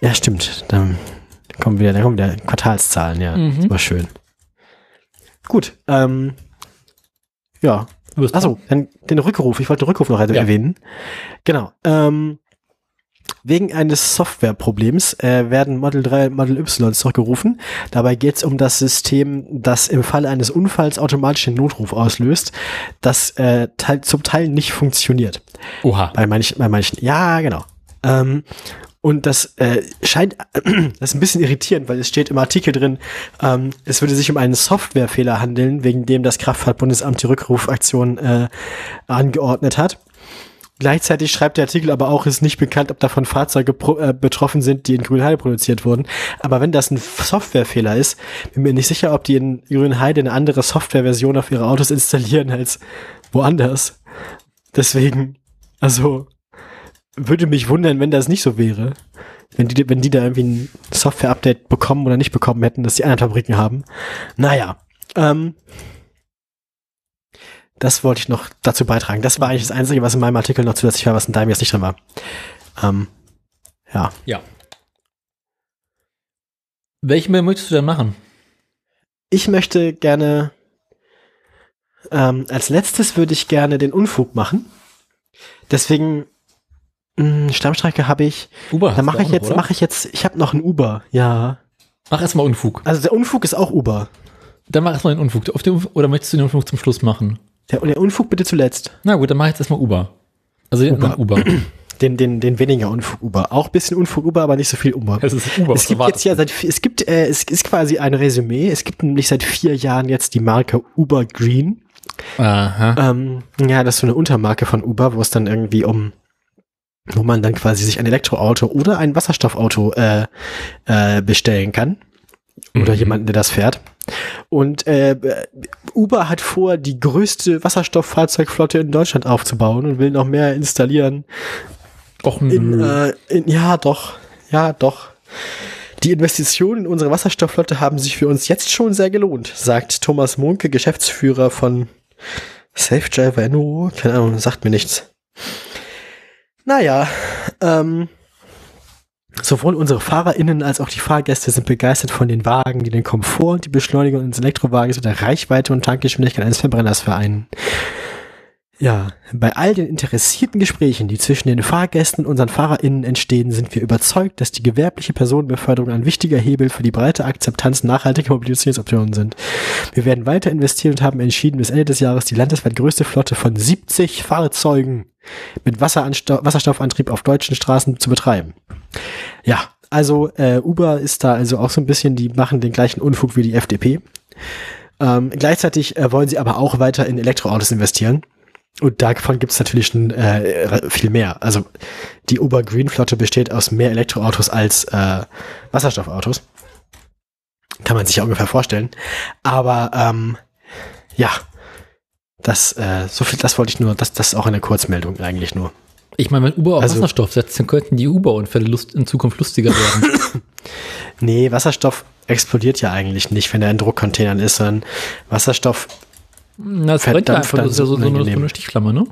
Ja, stimmt. Dann kommen wieder, dann kommen wieder Quartalszahlen, ja.
Mhm.
Das war schön. Gut, ähm, ja.
Bist
Achso, dann den Rückruf. Ich wollte den Rückruf noch
Ja.
erwähnen. Genau. Ähm, wegen eines Softwareproblems äh, werden Model 3 und Model Y zurückgerufen. Dabei geht es um das System, das im Falle eines Unfalls automatisch den Notruf auslöst, das äh, teil, zum Teil nicht funktioniert.
Oha.
Bei manchen, bei manchen. Ja, genau. Ähm, und das äh, scheint, das ist ein bisschen irritierend, weil es steht im Artikel drin, ähm, es würde sich um einen Softwarefehler handeln, wegen dem das Kraftfahrtbundesamt die Rückrufaktion äh, angeordnet hat. Gleichzeitig schreibt der Artikel aber auch, es ist nicht bekannt, ob davon Fahrzeuge pro, äh, betroffen sind, die in Grünheide produziert wurden. Aber wenn das ein Softwarefehler ist, bin mir nicht sicher, ob die in Grünheide eine andere Softwareversion auf ihre Autos installieren als woanders. Deswegen, also, würde mich wundern, wenn das nicht so wäre. Wenn die, wenn die da irgendwie ein Software-Update bekommen oder nicht bekommen hätten, dass die anderen Fabriken haben. Naja, ähm, das wollte ich noch dazu beitragen. Das war eigentlich das Einzige, was in meinem Artikel noch zusätzlich war, was in deinem jetzt nicht drin war. Ähm, ja.
Ja. Welchen Mail möchtest du denn machen?
Ich möchte gerne, ähm, als letztes würde ich gerne den Unfug machen. Deswegen, Stammstrecke habe ich,
Uber.
da mache ich jetzt, mache ich jetzt, ich habe noch einen Uber, ja.
Mach erstmal Unfug.
Also der Unfug ist auch Uber.
Dann mach erstmal den Unfug. Auf den Unfug. Oder möchtest du den Unfug zum Schluss machen?
Der, der Unfug bitte zuletzt.
Na gut, dann mach ich jetzt erstmal Uber. Also den
Uber.
Uber.
Den, den, den weniger Unfug Uber. Auch bisschen Unfug Uber, aber nicht so viel Uber.
Es ist Uber.
Es gibt jetzt ja seit, es gibt, äh, es ist quasi ein Resümee. Es gibt nämlich seit vier Jahren jetzt die Marke Uber Green.
Aha.
Ähm, ja, das ist so eine Untermarke von Uber, wo es dann irgendwie um, wo man dann quasi sich ein Elektroauto oder ein Wasserstoffauto äh, äh, bestellen kann. Oder
Mhm.
jemanden, der das fährt. Und äh, Uber hat vor, die größte Wasserstofffahrzeugflotte in Deutschland aufzubauen und will noch mehr installieren.
Och,
In, äh, in, ja, doch. Ja, doch. Die Investitionen in unsere Wasserstoffflotte haben sich für uns jetzt schon sehr gelohnt, sagt Thomas Munke, Geschäftsführer von Safe Driver NO. Keine Ahnung, sagt mir nichts. Naja, ähm, sowohl unsere FahrerInnen als auch die Fahrgäste sind begeistert von den Wagen, die den Komfort und die Beschleunigung eines Elektrowagens mit der Reichweite und Tankgeschwindigkeit eines Verbrenners vereinen. Ja, bei all den interessierten Gesprächen, die zwischen den Fahrgästen und unseren FahrerInnen entstehen, sind wir überzeugt, dass die gewerbliche Personenbeförderung ein wichtiger Hebel für die breite Akzeptanz nachhaltiger Mobilitätsoptionen sind. Wir werden weiter investieren und haben entschieden, bis Ende des Jahres die landesweit größte Flotte von 70 Fahrzeugen mit Wasserstoffantrieb auf deutschen Straßen zu betreiben. Ja, also äh, Uber ist da also auch so ein bisschen, die machen den gleichen Unfug wie die FDP. Ähm, gleichzeitig äh, wollen sie aber auch weiter in Elektroautos investieren. Und davon gibt es natürlich schon äh, viel mehr. Also die Uber Green Flotte besteht aus mehr Elektroautos als äh, Wasserstoffautos. Kann man sich ja ungefähr vorstellen. Aber ähm, ja, das, äh, so viel, das wollte ich nur, das, das ist auch eine Kurzmeldung eigentlich nur.
Ich meine, wenn Uber auf
also-
Wasserstoff setzt, dann könnten die Uber-Unfälle in Zukunft lustiger werden.
Nee, Wasserstoff explodiert ja eigentlich nicht, wenn er in Druckcontainern ist, sondern Wasserstoff
das brennt einfach, das ist ja so, so, eine, so
unangenehm.
eine Stichflamme, ne?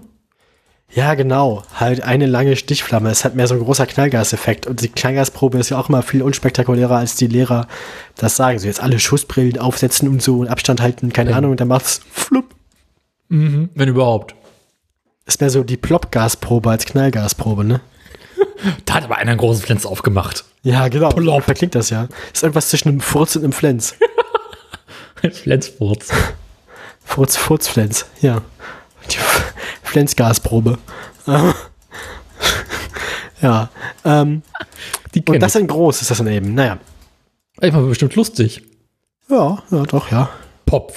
Ja, genau. Halt eine lange Stichflamme. Es hat mehr so ein großer Knallgaseffekt. Und die Knallgasprobe ist ja auch immer viel unspektakulärer, als die Lehrer das sagen. So jetzt alle Schussbrillen aufsetzen und so und Abstand halten, keine
Ja.
Ahnung, und dann macht's flupp.
Mhm, wenn überhaupt.
Ist mehr so die Plop-Gasprobe als Knallgasprobe, ne?
Da hat aber einer einen großen Flens aufgemacht.
Ja, genau.
Plop.
Verklingt das ja. Ist irgendwas zwischen einem Furz und einem Flens.
Flensfurz.
Furz, Furz, Flens. Ja. Die Flensgasprobe. ja. Ähm,
Die
und das in groß ist das dann eben. Naja.
War bestimmt lustig.
Ja, ja, doch, ja.
Pop.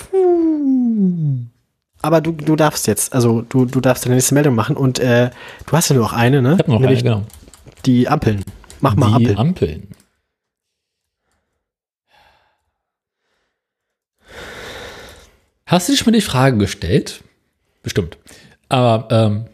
Aber du, du darfst jetzt, also du, du darfst deine nächste Meldung machen und äh, du hast ja nur noch eine, ne?
Ich hab noch eine,
Nämlich
genau.
die Ampeln. Mach mal
Die
Ampeln.
Ampeln. Hast du dich schon mal die Frage gestellt? Bestimmt. Aber ähm,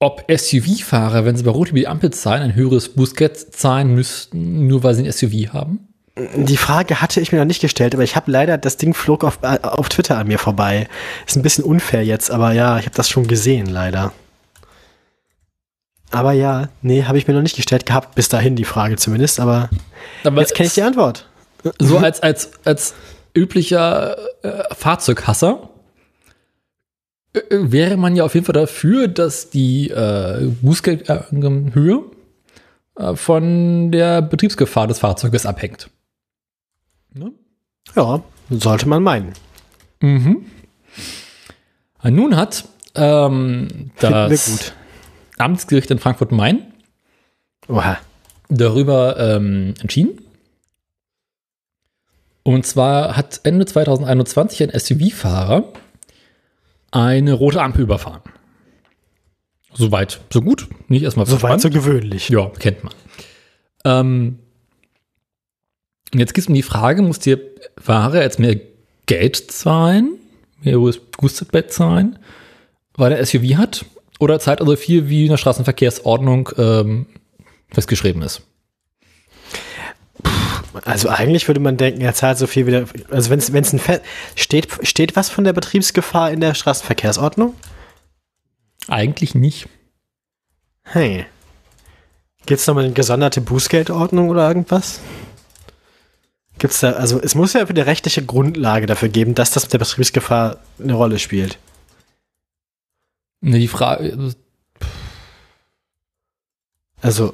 ob SUV-Fahrer, wenn sie bei Rot über die Ampel zahlen, ein höheres Bußgeld zahlen müssten, nur weil sie ein SUV haben?
Die Frage hatte ich mir noch nicht gestellt, aber ich habe leider, das Ding flog auf, äh, auf Twitter an mir vorbei. Ist ein bisschen unfair jetzt, aber ja, ich habe das schon gesehen, leider. Aber ja, nee, habe ich mir noch nicht gestellt gehabt, bis dahin die Frage zumindest, aber
Aber
jetzt kenne ich die Antwort.
so als, als, als üblicher äh, Fahrzeughasser äh, wäre man ja auf jeden Fall dafür, dass die äh, Bußgeldhöhe äh, von der Betriebsgefahr des Fahrzeuges abhängt.
Ne? Ja, sollte man meinen.
Mhm. Nun hat ähm, das Amtsgericht in Frankfurt-Main darüber ähm, entschieden. Und zwar hat Ende 2021 ein SUV-Fahrer eine rote Ampel überfahren. Soweit, so gut. Nicht erstmal
Soweit so gewöhnlich.
Ja, kennt man. Ähm, und jetzt gibt es mir die Frage, muss der Fahrer jetzt mehr Geld zahlen, mehr Bußgeld zahlen, weil er SUV hat? Oder zahlt also viel, wie in der Straßenverkehrsordnung ähm, festgeschrieben ist?
Also eigentlich würde man denken, er zahlt so viel wieder. Also wenn es ein Fe steht, steht was von der Betriebsgefahr in der Straßenverkehrsordnung?
Eigentlich nicht.
Hey. Gibt es nochmal eine gesonderte Bußgeldordnung oder irgendwas? Gibt es da, also es muss ja eine rechtliche Grundlage dafür geben, dass das mit der Betriebsgefahr eine Rolle spielt.
Ne, die Frage.
Also,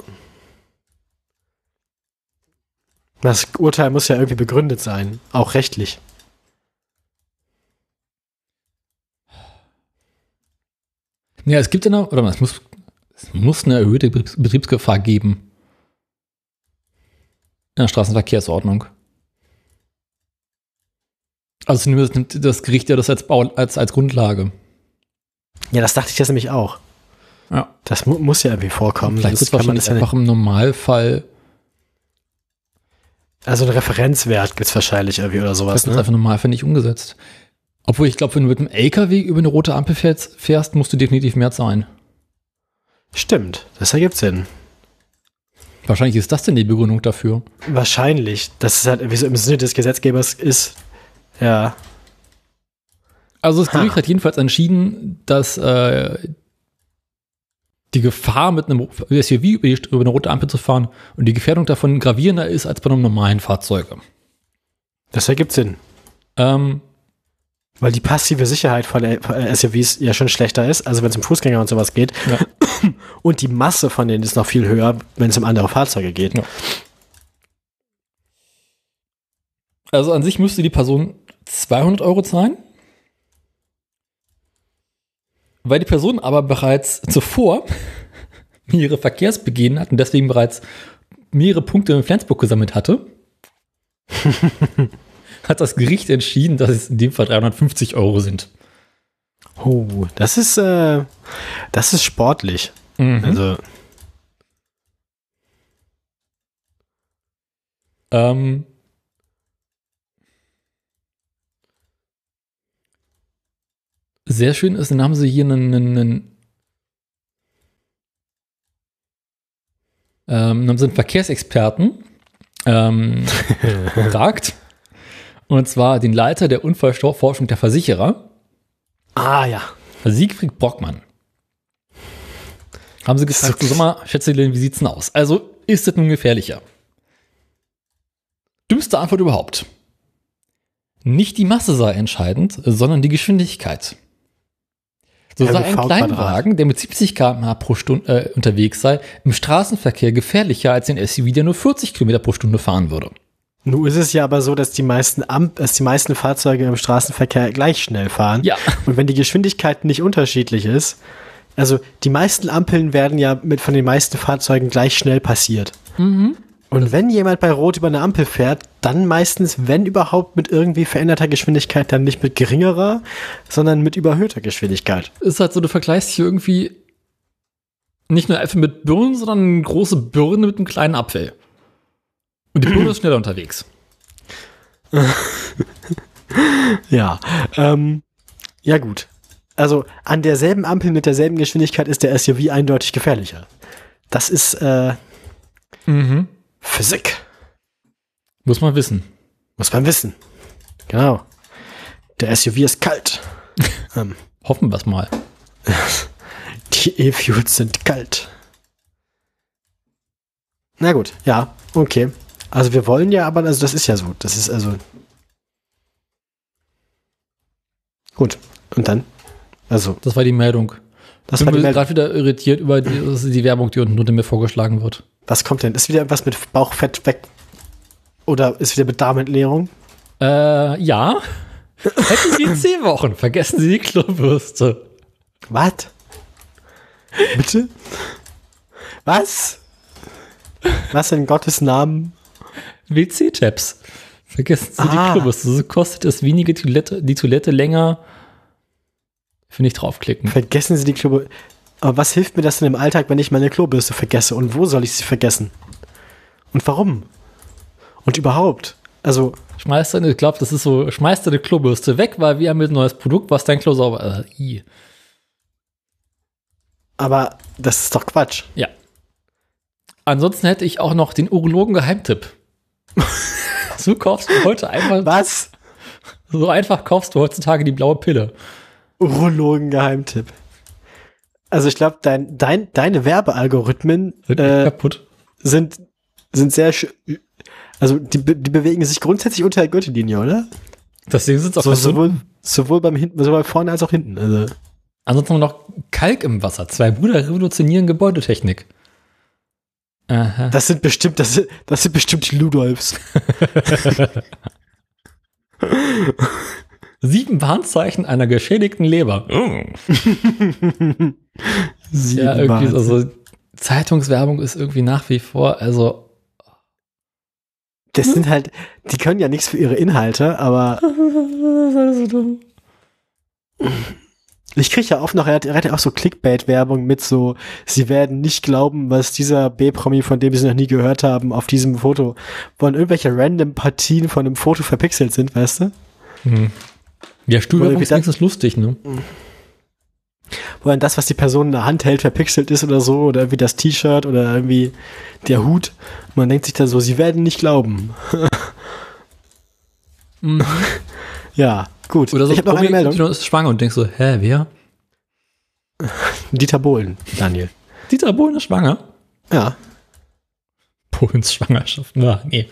Das Urteil muss ja irgendwie begründet sein, auch rechtlich.
Ja, es gibt ja noch, oder es muss, es muss eine erhöhte Betriebsgefahr geben. In der Straßenverkehrsordnung. Also nimmt das Gericht ja das als, als, als Grundlage.
Ja, das dachte ich jetzt nämlich auch.
Ja.
Das mu muss ja irgendwie vorkommen.
Vielleicht ist kann man das einfach im Normalfall
also einen Referenzwert gibt es wahrscheinlich irgendwie oder sowas.
Das ist ne? einfach normal für nicht umgesetzt. Obwohl ich glaube, wenn du mit einem LKW über eine rote Ampel fährst, fährst, musst du definitiv mehr zahlen.
Stimmt, das ergibt Sinn.
Wahrscheinlich ist das denn die Begründung dafür.
Wahrscheinlich. Das ist halt, wie so im Sinne des Gesetzgebers ist. Ja.
Also das Gericht ha. hat jedenfalls entschieden, dass äh, die Gefahr, mit einem SUV über eine rote Ampel zu fahren und die Gefährdung davon gravierender ist als bei einem normalen Fahrzeug.
Das ergibt Sinn.
Ähm,
Weil die passive Sicherheit von SUVs ja schon schlechter ist, also wenn es um Fußgänger und sowas geht. Ja. Und die Masse von denen ist noch viel höher, wenn es um andere Fahrzeuge geht. Ja.
Also an sich müsste die Person 200 Euro zahlen. Weil die Person aber bereits zuvor mehrere Verkehrsbegehen hat und deswegen bereits mehrere Punkte in Flensburg gesammelt hatte, hat das Gericht entschieden, dass es in dem Fall 350 Euro sind.
Oh, das ist, äh, das ist sportlich. Mhm. Also.
Ähm, sehr schön ist, dann haben sie hier einen, einen, einen ähm, haben sie einen Verkehrsexperten ähm, gefragt. Und zwar den Leiter der Unfallforschung der Versicherer.
Ah ja.
Siegfried Brockmann. Haben sie gefragt, so, mal, schätze, wie sieht's denn aus? Also, ist das nun gefährlicher? Dümmste Antwort überhaupt. Nicht die Masse sei entscheidend, sondern die Geschwindigkeit. So sei ein Kleinwagen, der mit 70 km/h pro Stunde äh, unterwegs sei, im Straßenverkehr gefährlicher als ein SUV, der nur 40 km pro Stunde fahren würde.
Nun ist es ja aber so, dass die meisten, Amp dass die meisten Fahrzeuge im Straßenverkehr gleich schnell fahren.
Ja.
Und wenn die Geschwindigkeit nicht unterschiedlich ist, also die meisten Ampeln werden ja mit von den meisten Fahrzeugen gleich schnell passiert.
Mhm.
Und wenn jemand bei Rot über eine Ampel fährt, dann meistens, wenn überhaupt, mit irgendwie veränderter Geschwindigkeit, dann nicht mit geringerer, sondern mit überhöhter Geschwindigkeit.
Ist halt so, du vergleichst hier irgendwie nicht nur Äpfel mit Birnen, sondern eine große Birne mit einem kleinen Apfel. Und die Birne ist schneller unterwegs.
ja, ähm, ja gut. Also an derselben Ampel mit derselben Geschwindigkeit ist der SUV eindeutig gefährlicher. Das ist, äh,
mhm.
Physik.
Muss man wissen.
Muss man wissen. Genau. Der SUV ist kalt.
ähm. Hoffen wir es mal.
Die E-Fuels sind kalt. Na gut, ja, okay. Also wir wollen ja, aber also das ist ja so. Das ist also. Gut. Und dann? Also,
Das war die Meldung.
das
ich bin gerade wieder irritiert über die, die Werbung, die unten unter mir vorgeschlagen wird.
Was kommt denn? Ist wieder irgendwas mit Bauchfett weg? Oder ist wieder mit Darmentleerung?
Äh, ja. Hätten Sie zehn Wochen, vergessen Sie die Klobürste.
Was? Bitte? Was? Was in Gottes Namen?
WC-Tabs. Vergessen Sie
Ah.
die Klobürste. So kostet es weniger Toilette, die Toilette länger. Finde ich draufklicken.
Vergessen Sie die Klobürste. Aber was hilft mir das denn im Alltag, wenn ich meine Klobürste vergesse? Und wo soll ich sie vergessen? Und warum? Und überhaupt? Also,
Schmeiß deine, ich glaube, das ist so, schmeiß deine Klobürste weg, weil wir haben jetzt ein neues Produkt, was dein Klo sauber. Äh, i.
aber das ist doch Quatsch.
Ja. Ansonsten hätte ich auch noch den Urologen-Geheimtipp. so kaufst du heute einfach,
Was?
so einfach kaufst du heutzutage die blaue Pille.
Urologen-Geheimtipp. Also ich glaube, dein, dein, deine Werbealgorithmen
Sind
äh,
kaputt.
sind, sind sehr also die, die bewegen sich grundsätzlich unter der Gürtellinie, oder?
Deswegen sind es auch
So, sowohl, sowohl beim hinten, sowohl vorne als auch hinten. Also
Ansonsten haben wir noch Kalk im Wasser. Zwei Brüder revolutionieren Gebäudetechnik. Aha.
das sind bestimmt, das sind, das sind bestimmt die Ludolfs.
Sieben Warnzeichen einer geschädigten Leber. ja, irgendwie, so- also Zeitungswerbung ist irgendwie nach wie vor, also
Das sind halt, die können ja nichts für ihre Inhalte, aber
das ist alles so dumm.
ich kriege ja oft noch relativ auch so Clickbait-Werbung mit so, sie werden nicht glauben, was dieser B-Promi, von dem sie noch nie gehört haben, auf diesem Foto, wo dann irgendwelche random Partien von einem Foto verpixelt sind, weißt du?
Ja, Stuhlwerbung
Oder
ist lustig, ne?
Wo dann das, was die Person in der Hand hält, verpixelt ist oder so, oder irgendwie das T-Shirt oder irgendwie der Hut. Man denkt sich da so, sie werden nicht glauben. ja, gut.
Oder so,
ich habe noch eine Meldung.
ist schwanger und denkst so, hä, wer?
Dieter Bohlen, Daniel.
Dieter Bohlen ist schwanger?
Ja.
Bohlens Schwangerschaft. Na, nee.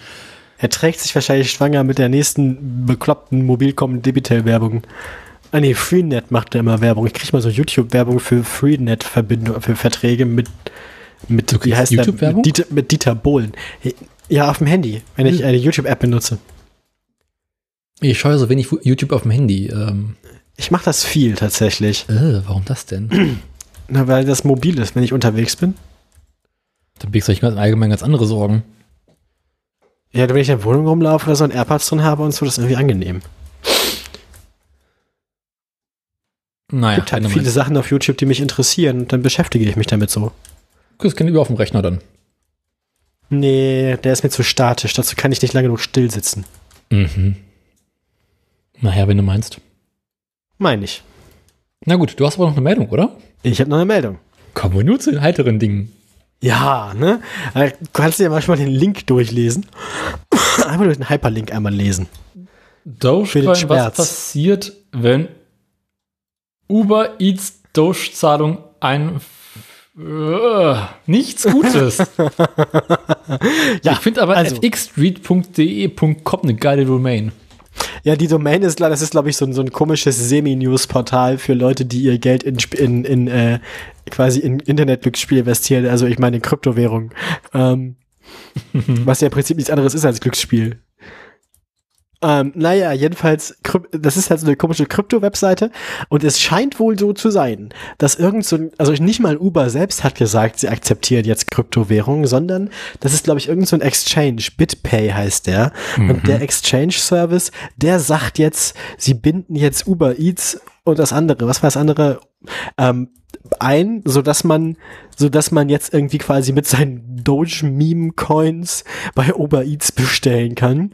Er trägt sich wahrscheinlich schwanger mit der nächsten bekloppten Mobilcom-Debitel-Werbung. Ah nee, Freenet macht ja immer Werbung. Ich krieg mal so YouTube-Werbung für Freenet-Verbindung, für Verträge mit, mit
Du kriegst YouTube-Werbung?
Mit Dieter, mit Dieter Bohlen. Ja, auf dem Handy, wenn ich eine YouTube-App benutze.
Ich schaue so wenig YouTube auf dem Handy. Ähm,
Ich mache das viel tatsächlich.
äh, warum das denn?
Na, weil das mobil ist, wenn ich unterwegs bin.
Dann biegst du dich ganz allgemein ganz andere Sorgen.
Ja, wenn ich in der Wohnung rumlaufe oder so ein AirPods drin habe und so, das ist irgendwie angenehm.
Naja,
gibt halt viele. Sachen auf YouTube, die mich interessieren und dann beschäftige ich mich damit so.
Das kann über auf dem Rechner dann.
Nee, der ist mir zu statisch. Dazu kann ich nicht lange genug still sitzen.
Mhm. Naja, wenn du meinst.
Meine ich.
Na gut, du hast aber noch eine Meldung, oder?
Ich habe noch eine Meldung.
Kommen wir nur zu den heiteren Dingen.
Ja, ne? Äh, Du kannst dir manchmal den Link durchlesen. Einfach durch den Hyperlink einmal lesen.
Dogecoin, was passiert, wenn Uber Eats Doge-Zahlung ein äh, nichts Gutes.
Ja,
ich finde aber
also-
fxstreet.de.com eine geile Domain.
Ja, die Domain ist, das ist, glaube ich, so ein, so ein komisches Semi-News-Portal für Leute, die ihr Geld in, in, in äh, quasi in Internetglücksspiel investieren, also ich meine in Kryptowährung. Ähm, was ja im Prinzip nichts anderes ist als Glücksspiel. Ähm, naja, jedenfalls, das ist halt so eine komische Krypto-Webseite und es scheint wohl so zu sein, dass irgend so ein, also nicht mal Uber selbst hat gesagt, sie akzeptieren jetzt Kryptowährungen, sondern das ist, glaube ich, irgend so ein Exchange, BitPay heißt der. Und der Exchange-Service, der sagt jetzt, sie binden jetzt Uber Eats und das andere, was war das andere, ähm, ein, so dass man, so dass man jetzt irgendwie quasi mit seinen Doge-Meme-Coins bei Uber Eats bestellen kann.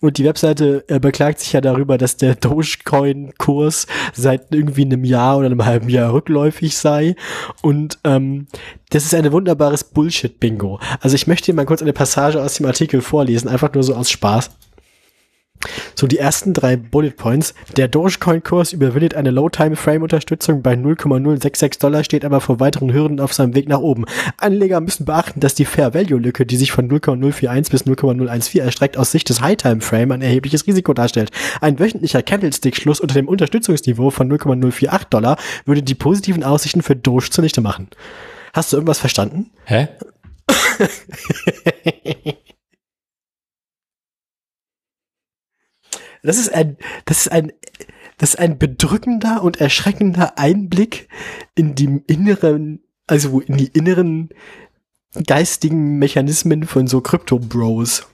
Und die Webseite äh, beklagt sich ja darüber, dass der Dogecoin-Kurs seit irgendwie einem Jahr oder einem halben Jahr rückläufig sei. Und ähm, das ist ein wunderbares Bullshit-Bingo. Also ich möchte hier mal kurz eine Passage aus dem Artikel vorlesen, einfach nur so aus Spaß. So, die ersten drei Bullet Points. Der Dogecoin-Kurs überwindet eine Low-Time-Frame-Unterstützung bei 0,066 Dollar, steht aber vor weiteren Hürden auf seinem Weg nach oben. Anleger müssen beachten, dass die Fair-Value-Lücke, die sich von 0,041 bis 0,014 erstreckt, aus Sicht des High-Time-Frame ein erhebliches Risiko darstellt. Ein wöchentlicher Candlestick-Schluss unter dem Unterstützungsniveau von 0,048 Dollar würde die positiven Aussichten für Doge zunichte machen. Hast du irgendwas verstanden?
Hä?
Das ist ein, das ist ein, das ist ein bedrückender und erschreckender Einblick in die inneren, also in die inneren geistigen Mechanismen von so Crypto-Bros.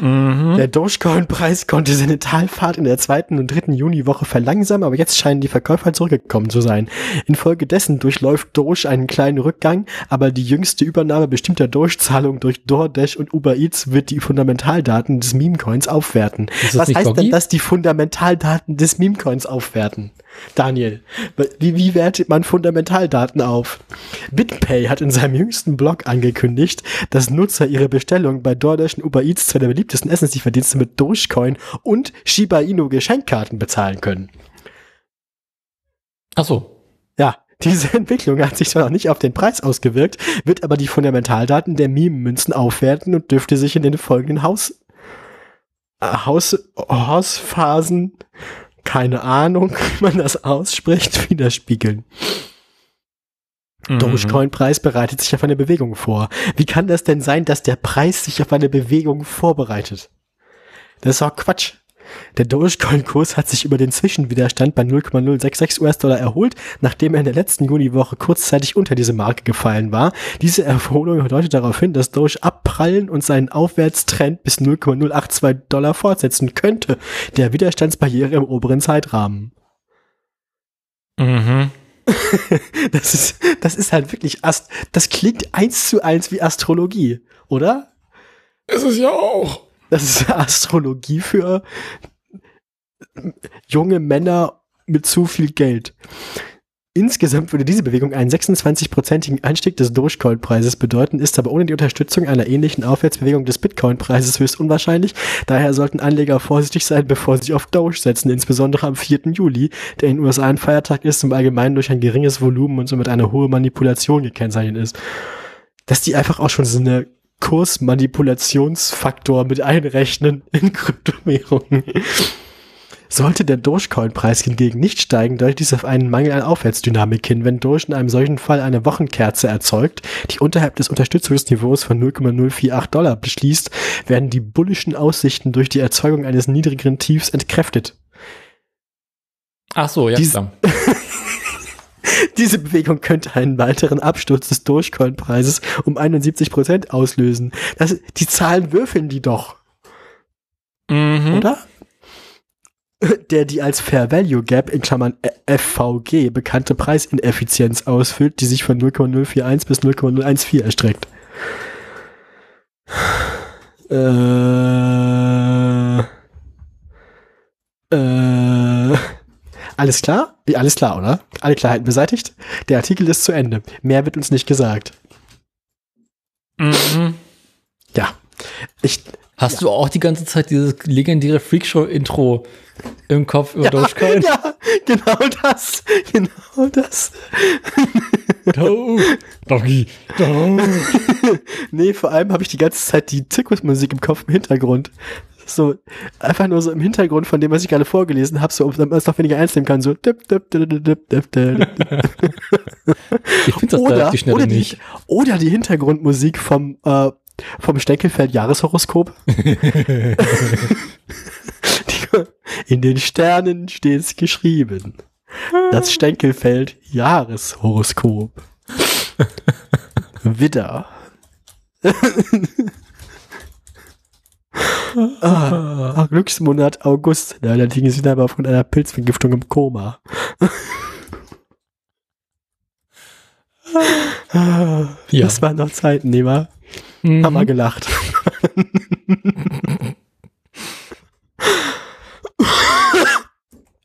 Mhm.
Der Dogecoin-Preis konnte seine Talfahrt in der zweiten und dritten Juniwoche verlangsamen, aber jetzt scheinen die Verkäufer zurückgekommen zu sein. Infolgedessen durchläuft Doge einen kleinen Rückgang, aber die jüngste Übernahme bestimmter Doge-Zahlungen durch DoorDash und Uber Eats wird die Fundamentaldaten des Meme-Coins aufwerten. Was heißt
Doggy?
denn, dass die Fundamentaldaten des Meme-Coins aufwerten? Daniel, wie, wie wertet man Fundamentaldaten auf? BitPay hat in seinem jüngsten Blog angekündigt, dass Nutzer ihre Bestellung bei DoorDash und Uber Eats, zwei der beliebtesten Essenslieferdienste mit Dogecoin und Shiba Inu Geschenkkarten bezahlen können.
Ach so.
Ja, diese Entwicklung hat sich zwar noch nicht auf den Preis ausgewirkt, wird aber die Fundamentaldaten der Meme-Münzen aufwerten und dürfte sich in den folgenden Haus, äh, Haus, Hausphasen, keine Ahnung, wie man das ausspricht, widerspiegeln.
Mhm.
Dogecoin-Preis bereitet sich auf eine Bewegung vor. Wie kann das denn sein, dass der Preis sich auf eine Bewegung vorbereitet? Das ist auch Quatsch. Der Dogecoin-Kurs hat sich über den Zwischenwiderstand bei 0,066 US-Dollar erholt, nachdem er in der letzten Juniwoche kurzzeitig unter diese Marke gefallen war. Diese Erholung deutet darauf hin, dass Doge abprallen und seinen Aufwärtstrend bis 0,082 Dollar fortsetzen könnte. Der Widerstandsbarriere im oberen Zeitrahmen.
Mhm.
Das ist, das ist halt wirklich Ast. Das klingt eins zu eins wie Astrologie, oder?
Ist es ja auch.
Das ist Astrologie für junge Männer mit zu viel Geld. Insgesamt würde diese Bewegung einen 26-prozentigen Anstieg des Dogecoin-Preises bedeuten, ist aber ohne die Unterstützung einer ähnlichen Aufwärtsbewegung des Bitcoin-Preises höchst unwahrscheinlich. Daher sollten Anleger vorsichtig sein, bevor sie auf Doge setzen, insbesondere am 4. Juli, der in den USA ein Feiertag ist, im Allgemeinen durch ein geringes Volumen und somit eine hohe Manipulation gekennzeichnet ist. Dass die einfach auch schon so eine Kursmanipulationsfaktor mit einrechnen in Kryptowährungen. Sollte der Dogecoin-Preis hingegen nicht steigen, deutet dies auf einen Mangel an Aufwärtsdynamik hin. Wenn Doge in einem solchen Fall eine Wochenkerze erzeugt, die unterhalb des Unterstützungsniveaus von 0,048 Dollar beschließt, werden die bullischen Aussichten durch die Erzeugung eines niedrigeren Tiefs entkräftet.
Ach so, ja
Dies-
klar.
Diese Bewegung könnte einen weiteren Absturz des Dogecoin-Preises um 71% auslösen. Das, die Zahlen würfeln die doch.
Mhm.
oder? Der die als Fair Value Gap in Klammern FVG bekannte Preisineffizienz ausfüllt, die sich von 0,041 bis 0,014 erstreckt. Äh, äh, alles klar? Ja, alles klar, oder? Alle Klarheiten beseitigt? Der Artikel ist zu Ende. Mehr wird uns nicht gesagt.
Mhm.
Ja. Ich,
Hast du auch die ganze Zeit dieses legendäre Freakshow-Intro im Kopf über Dogecoin?
ja, genau das. Genau das.
Doge. Doggy. Doge.
Nee, vor allem habe ich die ganze Zeit die Zirkusmusik im Kopf im Hintergrund. So, einfach nur so im Hintergrund von dem, was ich gerade vorgelesen habe, so, man es noch weniger ernst nehmen kann, so. dip, dip, dip, dip, dip, dip, dip.
Ich finde das da
Oder,
auf die
oder, die,
nicht.
oder die Hintergrundmusik vom, äh, vom Steckelfeld Jahreshoroskop. In den Sternen steht's geschrieben. Das Steckelfeld Jahreshoroskop. Widder. Ah, Glücksmonat August. Da liegen sie aber von einer Pilzvergiftung im Koma. Ah,
Ja.
Das waren noch Zeiten, war.
Mhm.
Haben wir gelacht.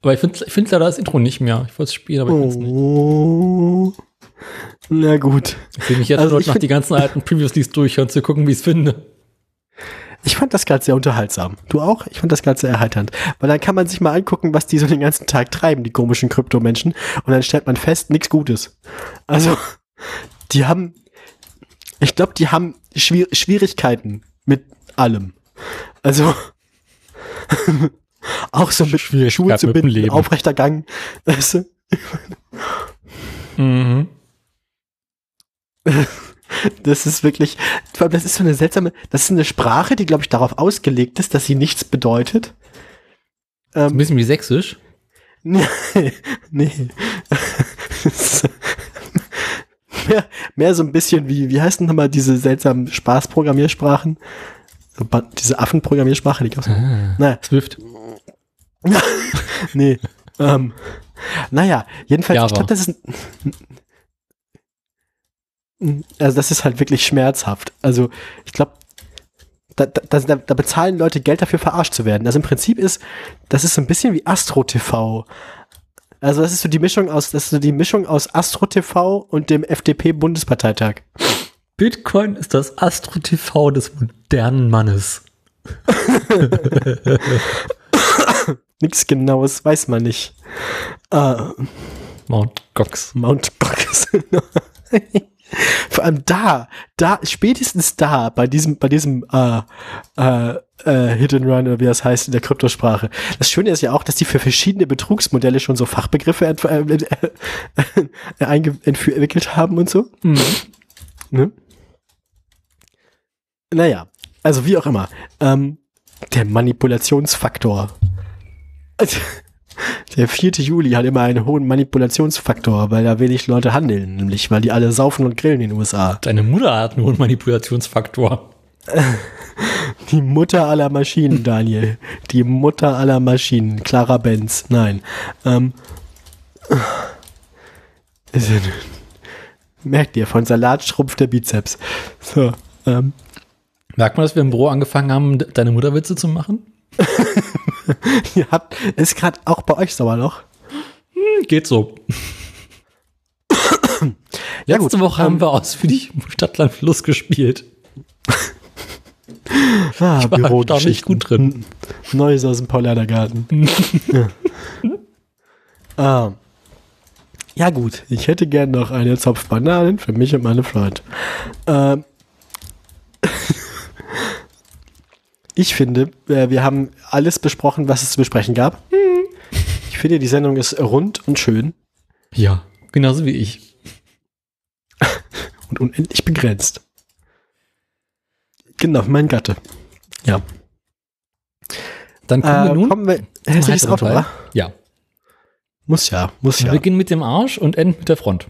Aber ich finde ich find leider das Intro nicht mehr. Ich wollte es spielen, aber ich finde es nicht.
Oh. Na gut.
Ich will mich jetzt
Also ich
noch die ganzen alten Previouslies durchhören, zu gucken, wie ich es finde.
Ich fand das gerade sehr unterhaltsam. Du auch? Ich fand das gerade sehr erheiternd. Weil dann kann man sich mal angucken, was die so den ganzen Tag treiben, die komischen Kryptomenschen. Und dann stellt man fest, nichts Gutes. Also, die haben, ich glaube, die haben Schwier Schwierigkeiten mit allem. Also, auch so mit Schuhe zu binden,
Leben.
aufrechter Gang.
Mhm.
Das ist wirklich, das ist so eine seltsame, das ist eine Sprache, die, glaube ich, darauf ausgelegt ist, dass sie nichts bedeutet.
Ein
Ähm,
bisschen wie sächsisch.
nee, nee. Mehr, mehr so ein bisschen wie, wie heißen nochmal diese seltsamen Spaßprogrammiersprachen? Diese Affenprogrammiersprache, die gab's.
Ah.
Naja,
Swift.
nee. Ähm, naja, jedenfalls,
Java.
ich glaube, das ist ein, also das ist halt wirklich schmerzhaft. Also ich glaube, da, da, da, bezahlen Leute Geld dafür, verarscht zu werden. Also im Prinzip ist, das ist so ein bisschen wie Astro TV. Also das ist so die Mischung aus, das ist so die Mischung aus Astro TV und dem FDP-Bundesparteitag.
Bitcoin ist das Astro-TV des modernen Mannes.
Nichts Genaues weiß man nicht. Äh,
Mount Gox.
Mount Gox. Vor allem da, da, spätestens da, bei diesem, bei diesem äh, äh, äh, Hit and Run oder wie das heißt in der Kryptosprache. Das Schöne ist ja auch, dass die für verschiedene Betrugsmodelle schon so Fachbegriffe äh, äh, äh, entwickelt haben und so. Ne? Naja, also wie auch immer. Ähm, der Manipulationsfaktor. Also, der 4. Juli hat immer einen hohen Manipulationsfaktor, weil da wenig Leute handeln, nämlich weil die alle saufen und grillen in den USA.
Deine Mutter hat einen hohen Manipulationsfaktor.
Die Mutter aller Maschinen, Daniel. Die Mutter aller Maschinen. Clara Benz. Nein. Ähm, merkt ihr, von Salat schrumpft der Bizeps. So, ähm,
Merkt man, dass wir im Büro angefangen haben, de- deine Mutterwitze zu machen?
ihr habt, ist gerade auch bei euch Sauerloch.
Hm, Geht so.
Ja,
Letzte
gut,
Woche haben wir ausführlich Stadtland Fluss gespielt.
Ah,
Ich war erstaunlich gut drin.
Neues aus dem Paulanergarten. ja. Ah. ja gut, ich hätte gern noch eine Zopf Bananen für mich und meine Freund. Ähm. Ich finde, äh, wir haben alles besprochen, was es zu besprechen gab. Ich finde, die Sendung ist rund und schön
Ja, genauso wie ich.
und unendlich begrenzt. Genau, mein Gatte. Ja.
Dann kommen wir
Äh,
nun
kommen wir. Hässliches Auto, oder?
Ja.
Muss ja, muss
Wir
ja.
beginnen mit dem Arsch und enden mit der Front.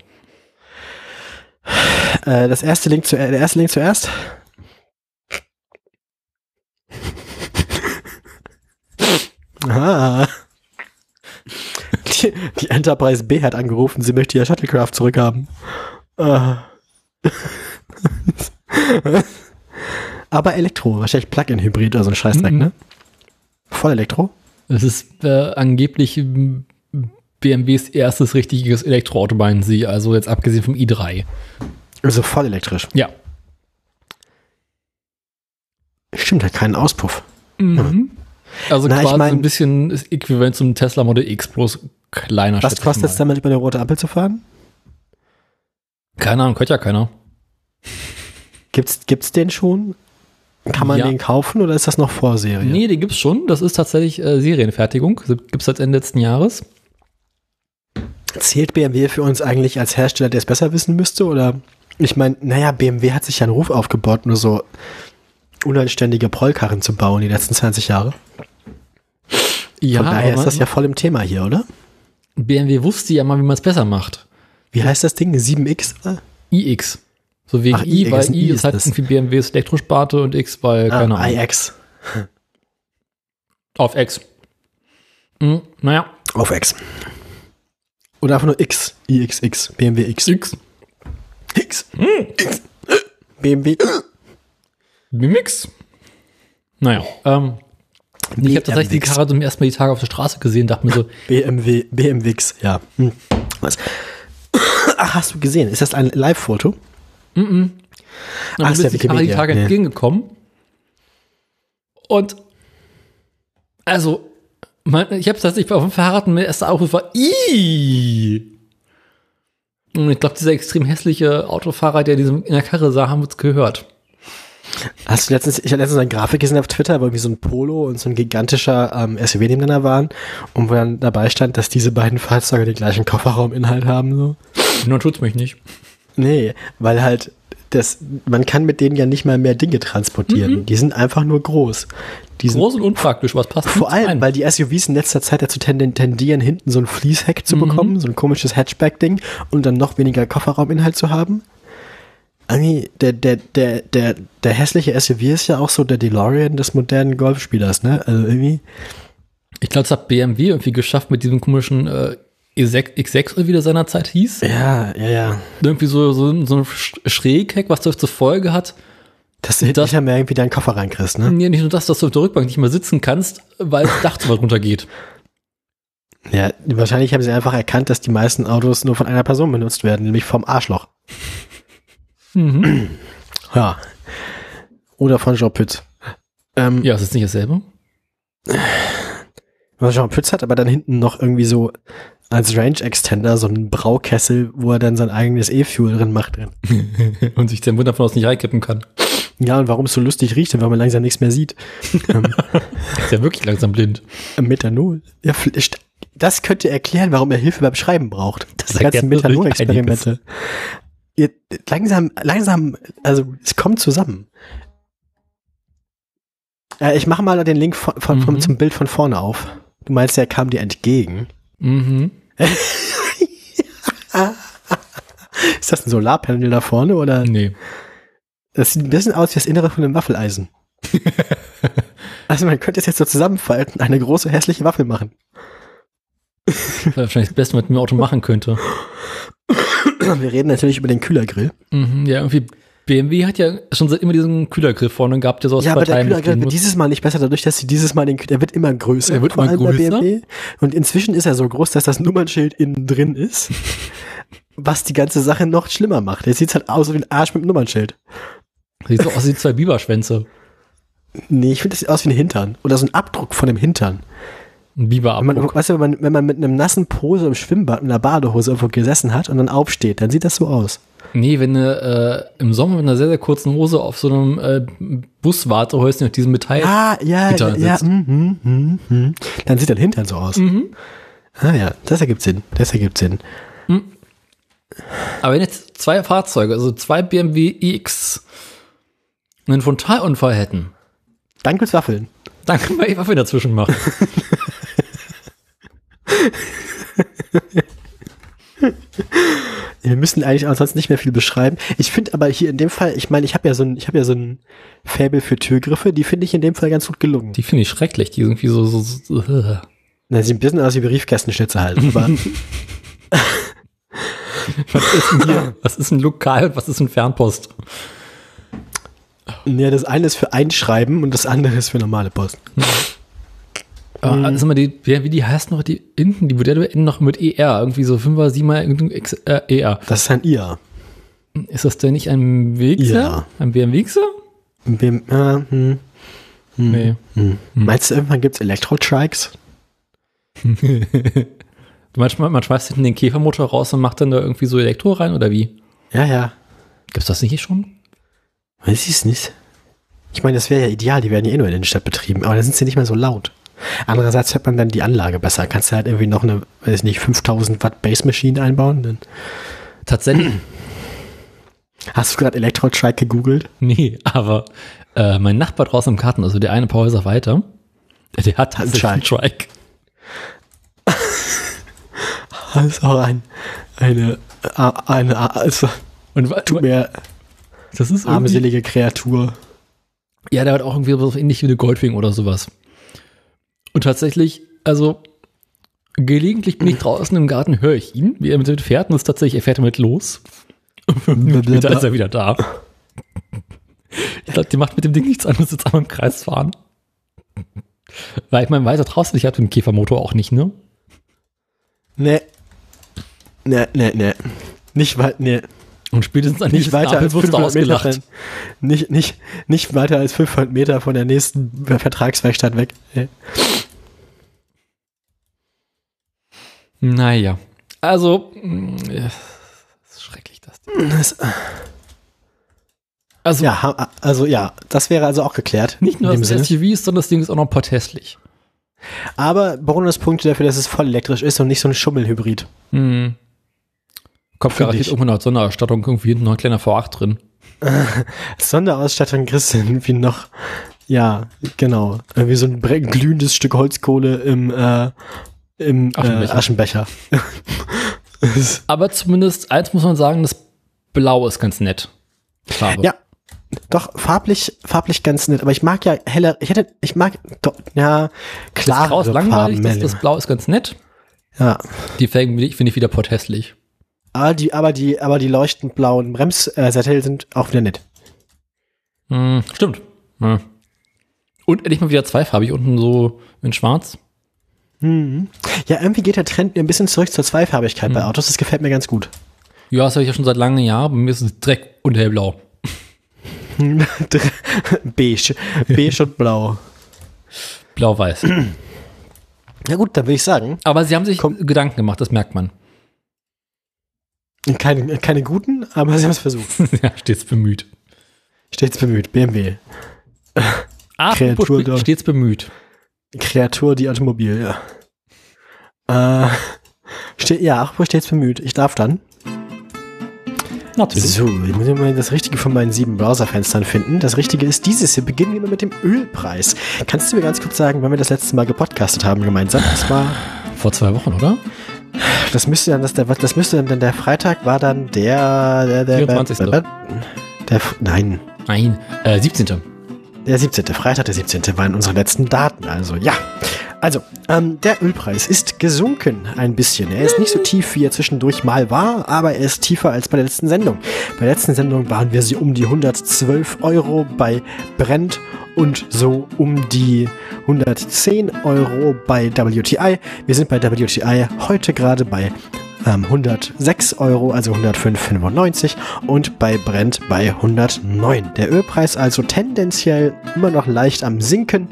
Äh, das erste Link zu, der erste Link zuerst. Ah. Die, die Enterprise B hat angerufen, sie möchte ihr Shuttlecraft zurückhaben. Ah. Aber Elektro, wahrscheinlich Plug-in-Hybrid oder so ein Scheißdreck,
Mhm.
ne? Voll Elektro?
Es ist äh, angeblich ähm, BMWs erstes richtiges Elektroauto, meinen sie, also jetzt abgesehen vom i3.
Also voll elektrisch.
Ja.
Stimmt, hat keinen Auspuff.
Also
Na, ich
quasi
mein-
ein bisschen das Äquivalent zum Tesla Model X, bloß kleiner.
Was
ich
kostet es damit, über eine rote Ampel zu fahren?
Keine Ahnung, hört ja keiner.
Gibt's, gibt's den schon? Kann man
Ja.
den kaufen oder ist das noch Vorserie?
Nee, den gibt's schon. Das ist tatsächlich äh, Serienfertigung. Gibt's seit Ende letzten Jahres.
Zählt BMW für uns eigentlich als Hersteller, der es besser wissen müsste? Oder ich meine, naja, BMW hat sich ja einen Ruf aufgebaut, nur so unanständige Prollkarren zu bauen die letzten 20 Jahre.
Ja,
Von daher ist das ja voll im Thema hier, oder?
BMW wusste ja mal, wie man es besser macht.
Wie heißt das Ding? 7X? oder?
iX. So wegen
Ach,
I, weil I ist halt irgendwie BMWs Elektrosparte und X, weil, keine
Ah,
Ahnung.
iX.
Auf X. Hm, naja,
Auf X. Oder einfach nur X. IXX. BMW X.
X.
X. X. BMW.
Mimix. Naja, ähm, ich habe tatsächlich die. Karre zum ersten Mal die Tage auf der Straße gesehen, dachte mir so,
BMW, BMWX, ja. Hm. Was? Ach, hast du gesehen? Ist das ein Live-Foto?
dann
Ach, ist
ist
ja
die Karre die. Tage
Nee.
entgegengekommen. Und also, mein, ich habe tatsächlich auf dem Fahrrad mein erster Aufruf war, Ih! Und ich glaube, dieser extrem hässliche Autofahrer, der diesem in der Karre sah, haben uns gehört.
Hast du letztens, ich habe letztens eine Grafik gesehen auf Twitter, wo irgendwie so ein Polo und so ein gigantischer ähm, SUV nebeneinander waren und wo dann dabei stand, dass diese beiden Fahrzeuge den gleichen Kofferrauminhalt haben, so.
Nun tut's mich nicht.
Nee, weil halt das, man kann mit denen ja nicht mal mehr Dinge transportieren. Die sind einfach nur groß. Die sind
Groß und unpraktisch, was passt
vor allem,
rein.
weil die SUVs in letzter Zeit dazu tendieren, hinten so ein Fließheck zu bekommen, so ein komisches Hatchback-Ding und dann noch weniger Kofferrauminhalt zu haben. Irgendwie, der, der, der, der, der hässliche SUV ist ja auch so der DeLorean des modernen Golfspielers, ne? Also irgendwie.
Ich glaube, das hat BMW irgendwie geschafft mit diesem komischen äh, E6, X6 oder wie der seinerzeit hieß.
Ja, ja, ja.
Irgendwie so, so, so ein Sch- Schrägheck, was zur Folge hat.
Dass du
Das-
nicht mehr irgendwie deinen Koffer reinkriegst, ne?
Ja, nicht nur das, dass du auf der Rückbank nicht mehr sitzen kannst, weil das Dach zu weit runtergeht.
Ja, wahrscheinlich haben sie einfach erkannt, dass die meisten Autos nur von einer Person benutzt werden, nämlich vom Arschloch.
Mhm.
Ja. Oder von Jean Pütz. Ähm,
Ja, ist das nicht dasselbe?
Was Jean Pütz hat, aber dann hinten noch irgendwie so als Range Extender so einen Braukessel, wo er dann sein eigenes E-Fuel drin macht. Drin.
Und sich den Wunder von aus nicht reinkippen kann.
Ja, und warum es so lustig riecht und weil man langsam nichts mehr sieht. ähm,
Ist ja wirklich langsam blind.
Methanol. Ja, das könnte erklären, warum er Hilfe beim Schreiben braucht. Das ganzen
natürlich
Methanol-Experimente. Ihr- Langsam, langsam, also es kommt zusammen. Äh, ich mache mal den Link von, von, vom-
Mhm.
zum Bild von vorne auf. Du meinst, er kam dir entgegen.
Mhm.
Ist das ein Solarpanel da vorne oder?
Nee.
Das sieht ein bisschen aus wie das Innere von einem Waffeleisen. also man könnte es jetzt so zusammenfalten, eine große hässliche Waffel machen.
Wahrscheinlich das Beste, was man mit dem Auto machen könnte.
Wir reden natürlich über den Kühlergrill.
Mhm. Ja, irgendwie BMW hat ja schon seit immer diesen Kühlergriff vorne gehabt, der so aus
Ja, aber der Kühlergrill wird dieses Mal nicht besser, dadurch, dass sie dieses Mal den Kühler, der wird immer größer.
Er wird
vor
immer
allem bei
größer?
BMW. Und inzwischen ist er so groß, dass das Nummernschild innen drin ist. was die ganze Sache noch schlimmer macht. Jetzt sieht's halt aus wie ein Arsch mit einem Nummernschild.
Sieht so aus wie zwei Biberschwänze.
Nee, ich finde, das sieht aus wie ein Hintern. Oder so ein Abdruck von dem Hintern.
Ein
Wenn man,
Biberabdruck.
weißt du, wenn man, wenn man mit einem nassen Pose im Schwimmbad in einer Badehose irgendwo gesessen hat und dann aufsteht, dann sieht das so aus.
Nee, wenn du äh, im Sommer mit einer sehr, sehr kurzen Hose auf so einem äh, Buswartehäuschen mit diesem Metall.
Ah, ja,
Gitter
ja,
sitzt.
mhm, mhm, mhm. Dann sieht dein Hintern so aus. Ah ja, das ergibt Sinn. Das ergibt Sinn.
Aber wenn jetzt zwei Fahrzeuge, also zwei BMW iX, einen Frontalunfall hätten,
Dann gibt's Waffeln.
dann können wir die Waffe dazwischen machen.
Wir müssen eigentlich ansonsten nicht mehr viel beschreiben. Ich finde aber hier in dem Fall, ich meine, ich habe ja so ein, ich habe ja so ein Faible für Türgriffe, die finde ich in dem Fall ganz gut gelungen.
Die finde ich schrecklich. Die irgendwie so, so, so äh.
Na, sieht ein bisschen aus wie Briefkästenschnitze halt, aber
Was ist denn hier? Was ist ein Lokal und was ist ein Fernpost?
ja, das eine ist für Einschreiben und das andere ist für normale Post.
Aber also mal die, wie, die heißt noch, die hinten, die Modelle enden noch mit ER, irgendwie so 5er, 7er, irgendein X- äh, ER.
Das ist ein IA.
Ist das denn nicht ein Wixer?
Ja.
Ein BMW-Xer?
Wem, äh, hm, hm,
Nee.
hm. Meinst du, irgendwann gibt's Elektro-Trikes?
Du meinst, man, man schmeißt hinten den Käfermotor raus und macht dann da irgendwie so Elektro rein oder wie?
Ja, ja.
Gibt's das nicht schon?
Weiß ich es nicht. Ich meine, das wäre ja ideal, die werden ja eh nur in der Stadt betrieben, aber dann sind sie nicht mehr so laut. Andererseits hört man dann die Anlage besser. Kannst du halt irgendwie noch eine, weiß ich nicht, 5000 Watt Base Machine einbauen? Dann
Tatsächlich.
Hast du gerade Elektro-Trike gegoogelt?
nee, aber äh, mein Nachbar draußen im Garten, also der eine paar Häuser weiter, der hat tatsächlich einen Trike.
Das ist auch ein, eine, äh, eine, also,
Und
tut mir
das ist
armselige Kreatur.
Ja, der hat auch irgendwie so ähnlich wie eine Goldwing oder sowas. Und tatsächlich, also gelegentlich bin ich draußen im Garten, höre ich ihn, wie er mit dem fährt und es ist tatsächlich, er fährt damit los. Und später ist er wieder da. Ich glaube, die macht mit dem Ding nichts anderes als einmal im Kreis fahren. Weil ich meine, weiter draußen, ich habe den Käfermotor auch nicht, ne?
Nee. Nee, nee, nee. Nicht weit, nee.
Und spätestens an
Nicht weiter als
wirst du
500 Meter von, nicht, nicht, nicht weiter als 500 Meter von der nächsten Vertragswerkstatt weg. Äh,
Naja. Also, ja, das ist schrecklich, das.
Das,
Also,
ja, also ja, das wäre also auch geklärt.
nicht nur
in dem
das
Sinne.
SUV ist, sondern das Ding ist auch noch porthässlich.
Aber Bonuspunkte dafür, dass es voll elektrisch ist und nicht so ein Schummelhybrid.
Hm. Kommt garantiert irgendwo noch Sonderausstattung, irgendwie hinten noch ein kleiner V8 drin.
Sonderausstattung kriegst du irgendwie noch, ja, genau, irgendwie so ein glühendes Stück Holzkohle im, äh, im
Aschenbecher.
Aschenbecher. Aschenbecher.
Aber zumindest, eins muss man sagen, das Blau ist ganz nett. Farbe.
Ja. Doch, farblich, farblich ganz nett, aber ich mag ja heller, ich hätte, ich mag, doch, ja,
Das Grau ist langweilig, das, das. Blau ist ganz nett.
ja,
Die Felgen finde ich- finde ich wieder porthässlich.
aber die, aber die, aber die leuchtend blauen Bremssättel sind auch wieder nett.
Hm, stimmt. Ja. Und endlich mal wieder zweifarbig, unten so in schwarz.
Mhm. Ja, irgendwie geht der Trend ein bisschen zurück zur Zweifarbigkeit bei Autos, das gefällt mir ganz gut.
Ja, das habe ich ja schon seit langem Jahr. Bei mir ist es Dreck und hellblau.
Beige, beige und blau.
Blau-weiß.
Ja gut, dann würde ich sagen,
Aber sie haben sich
Komm.
Gedanken gemacht, das merkt man.
keine, keine guten, aber sie haben es versucht.
ja, stets bemüht.
Stets bemüht, BMW. Da.
stets bemüht.
Kreatur, die Automobil, ja. Äh, ste ja, apropos stets bemüht. Ich darf dann.
Natürlich.
So, ich muss mal das Richtige von meinen sieben Browserfenstern finden. Das Richtige ist dieses hier. Beginnen wir mal mit dem Ölpreis. Kannst du mir ganz kurz sagen, wann wir das letzte Mal gepodcastet haben gemeinsam? Das war,
Vor zwei Wochen, oder?
das müsste dann, das, der, das müsste dann, der Freitag war dann der, der, der,
24..
der, der nein,
Nein, äh, 17.
Der 17. Freitag, der 17. waren unsere letzten Daten. Also ja. Also, ähm, der Ölpreis ist gesunken ein bisschen. Er ist nicht so tief, wie er zwischendurch mal war, aber er ist tiefer als bei der letzten Sendung. Bei der letzten Sendung waren wir sie um die 112 Euro bei Brent und so um die 110 Euro bei WTI. Wir sind bei WTI heute gerade bei ähm, 106 Euro, also 105,95 und bei Brent bei 109. Der Ölpreis also tendenziell immer noch leicht am Sinken,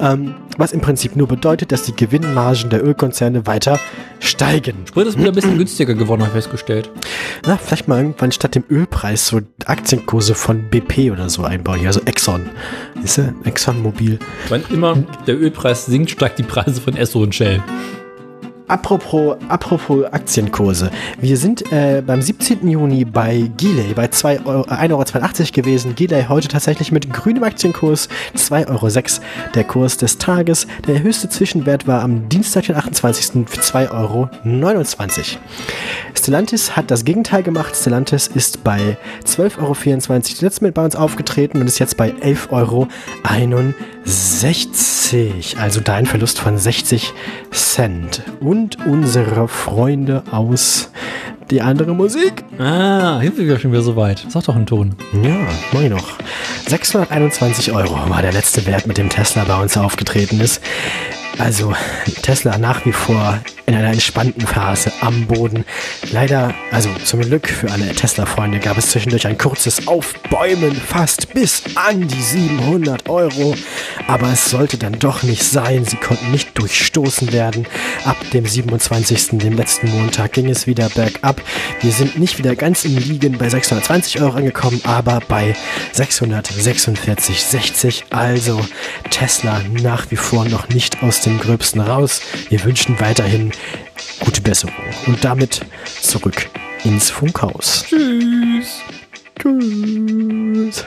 ähm, was im Prinzip nur bedeutet, dass die Gewinnmargen der Ölkonzerne weiter steigen.
Sprit ist wieder ein bisschen günstiger geworden, habe ich festgestellt.
Na, vielleicht mal irgendwann statt dem Ölpreis so Aktienkurse von BP oder so einbauen, hier, also Exxon. Siehst du? Exxon Mobil.
Wann immer der Ölpreis sinkt, steigt die Preise von Esso und Shell.
Apropos, apropos Aktienkurse. Wir sind äh, beim 17. Juni bei Gilei bei 2 Euro, äh, 1,82 Euro gewesen. Gilei heute tatsächlich mit grünem Aktienkurs 2,06 Euro der Kurs des Tages. Der höchste Zwischenwert war am Dienstag, den 28. für 2,29 Euro. Stellantis hat das Gegenteil gemacht. Stellantis ist bei 12,24 Euro zuletzt mit bei uns aufgetreten und ist jetzt bei 11,61 Euro. Also da ein Verlust von 60 Cent. Und unsere Freunde aus die andere Musik.
Ah, sind wir schon wieder so weit. Sag doch einen Ton.
Ja, mach ich noch. 621 Euro war der letzte Wert, mit dem Tesla bei uns aufgetreten ist. Also Tesla nach wie vor in einer entspannten Phase am Boden. Leider, also zum Glück für alle Tesla-Freunde, gab es zwischendurch ein kurzes Aufbäumen fast bis an die 700 Euro. Aber es sollte dann doch nicht sein. Sie konnten nicht durchstoßen werden. Ab dem 27., dem letzten Montag, ging es wieder bergab. Wir sind nicht wieder ganz im Liegen bei 620 Euro angekommen, aber bei 646,60. Also Tesla nach wie vor noch nicht aus dem Gröbsten raus. Wir wünschen weiterhin gute Besserung. Und damit zurück ins Funkhaus.
Tschüss.
Tschüss.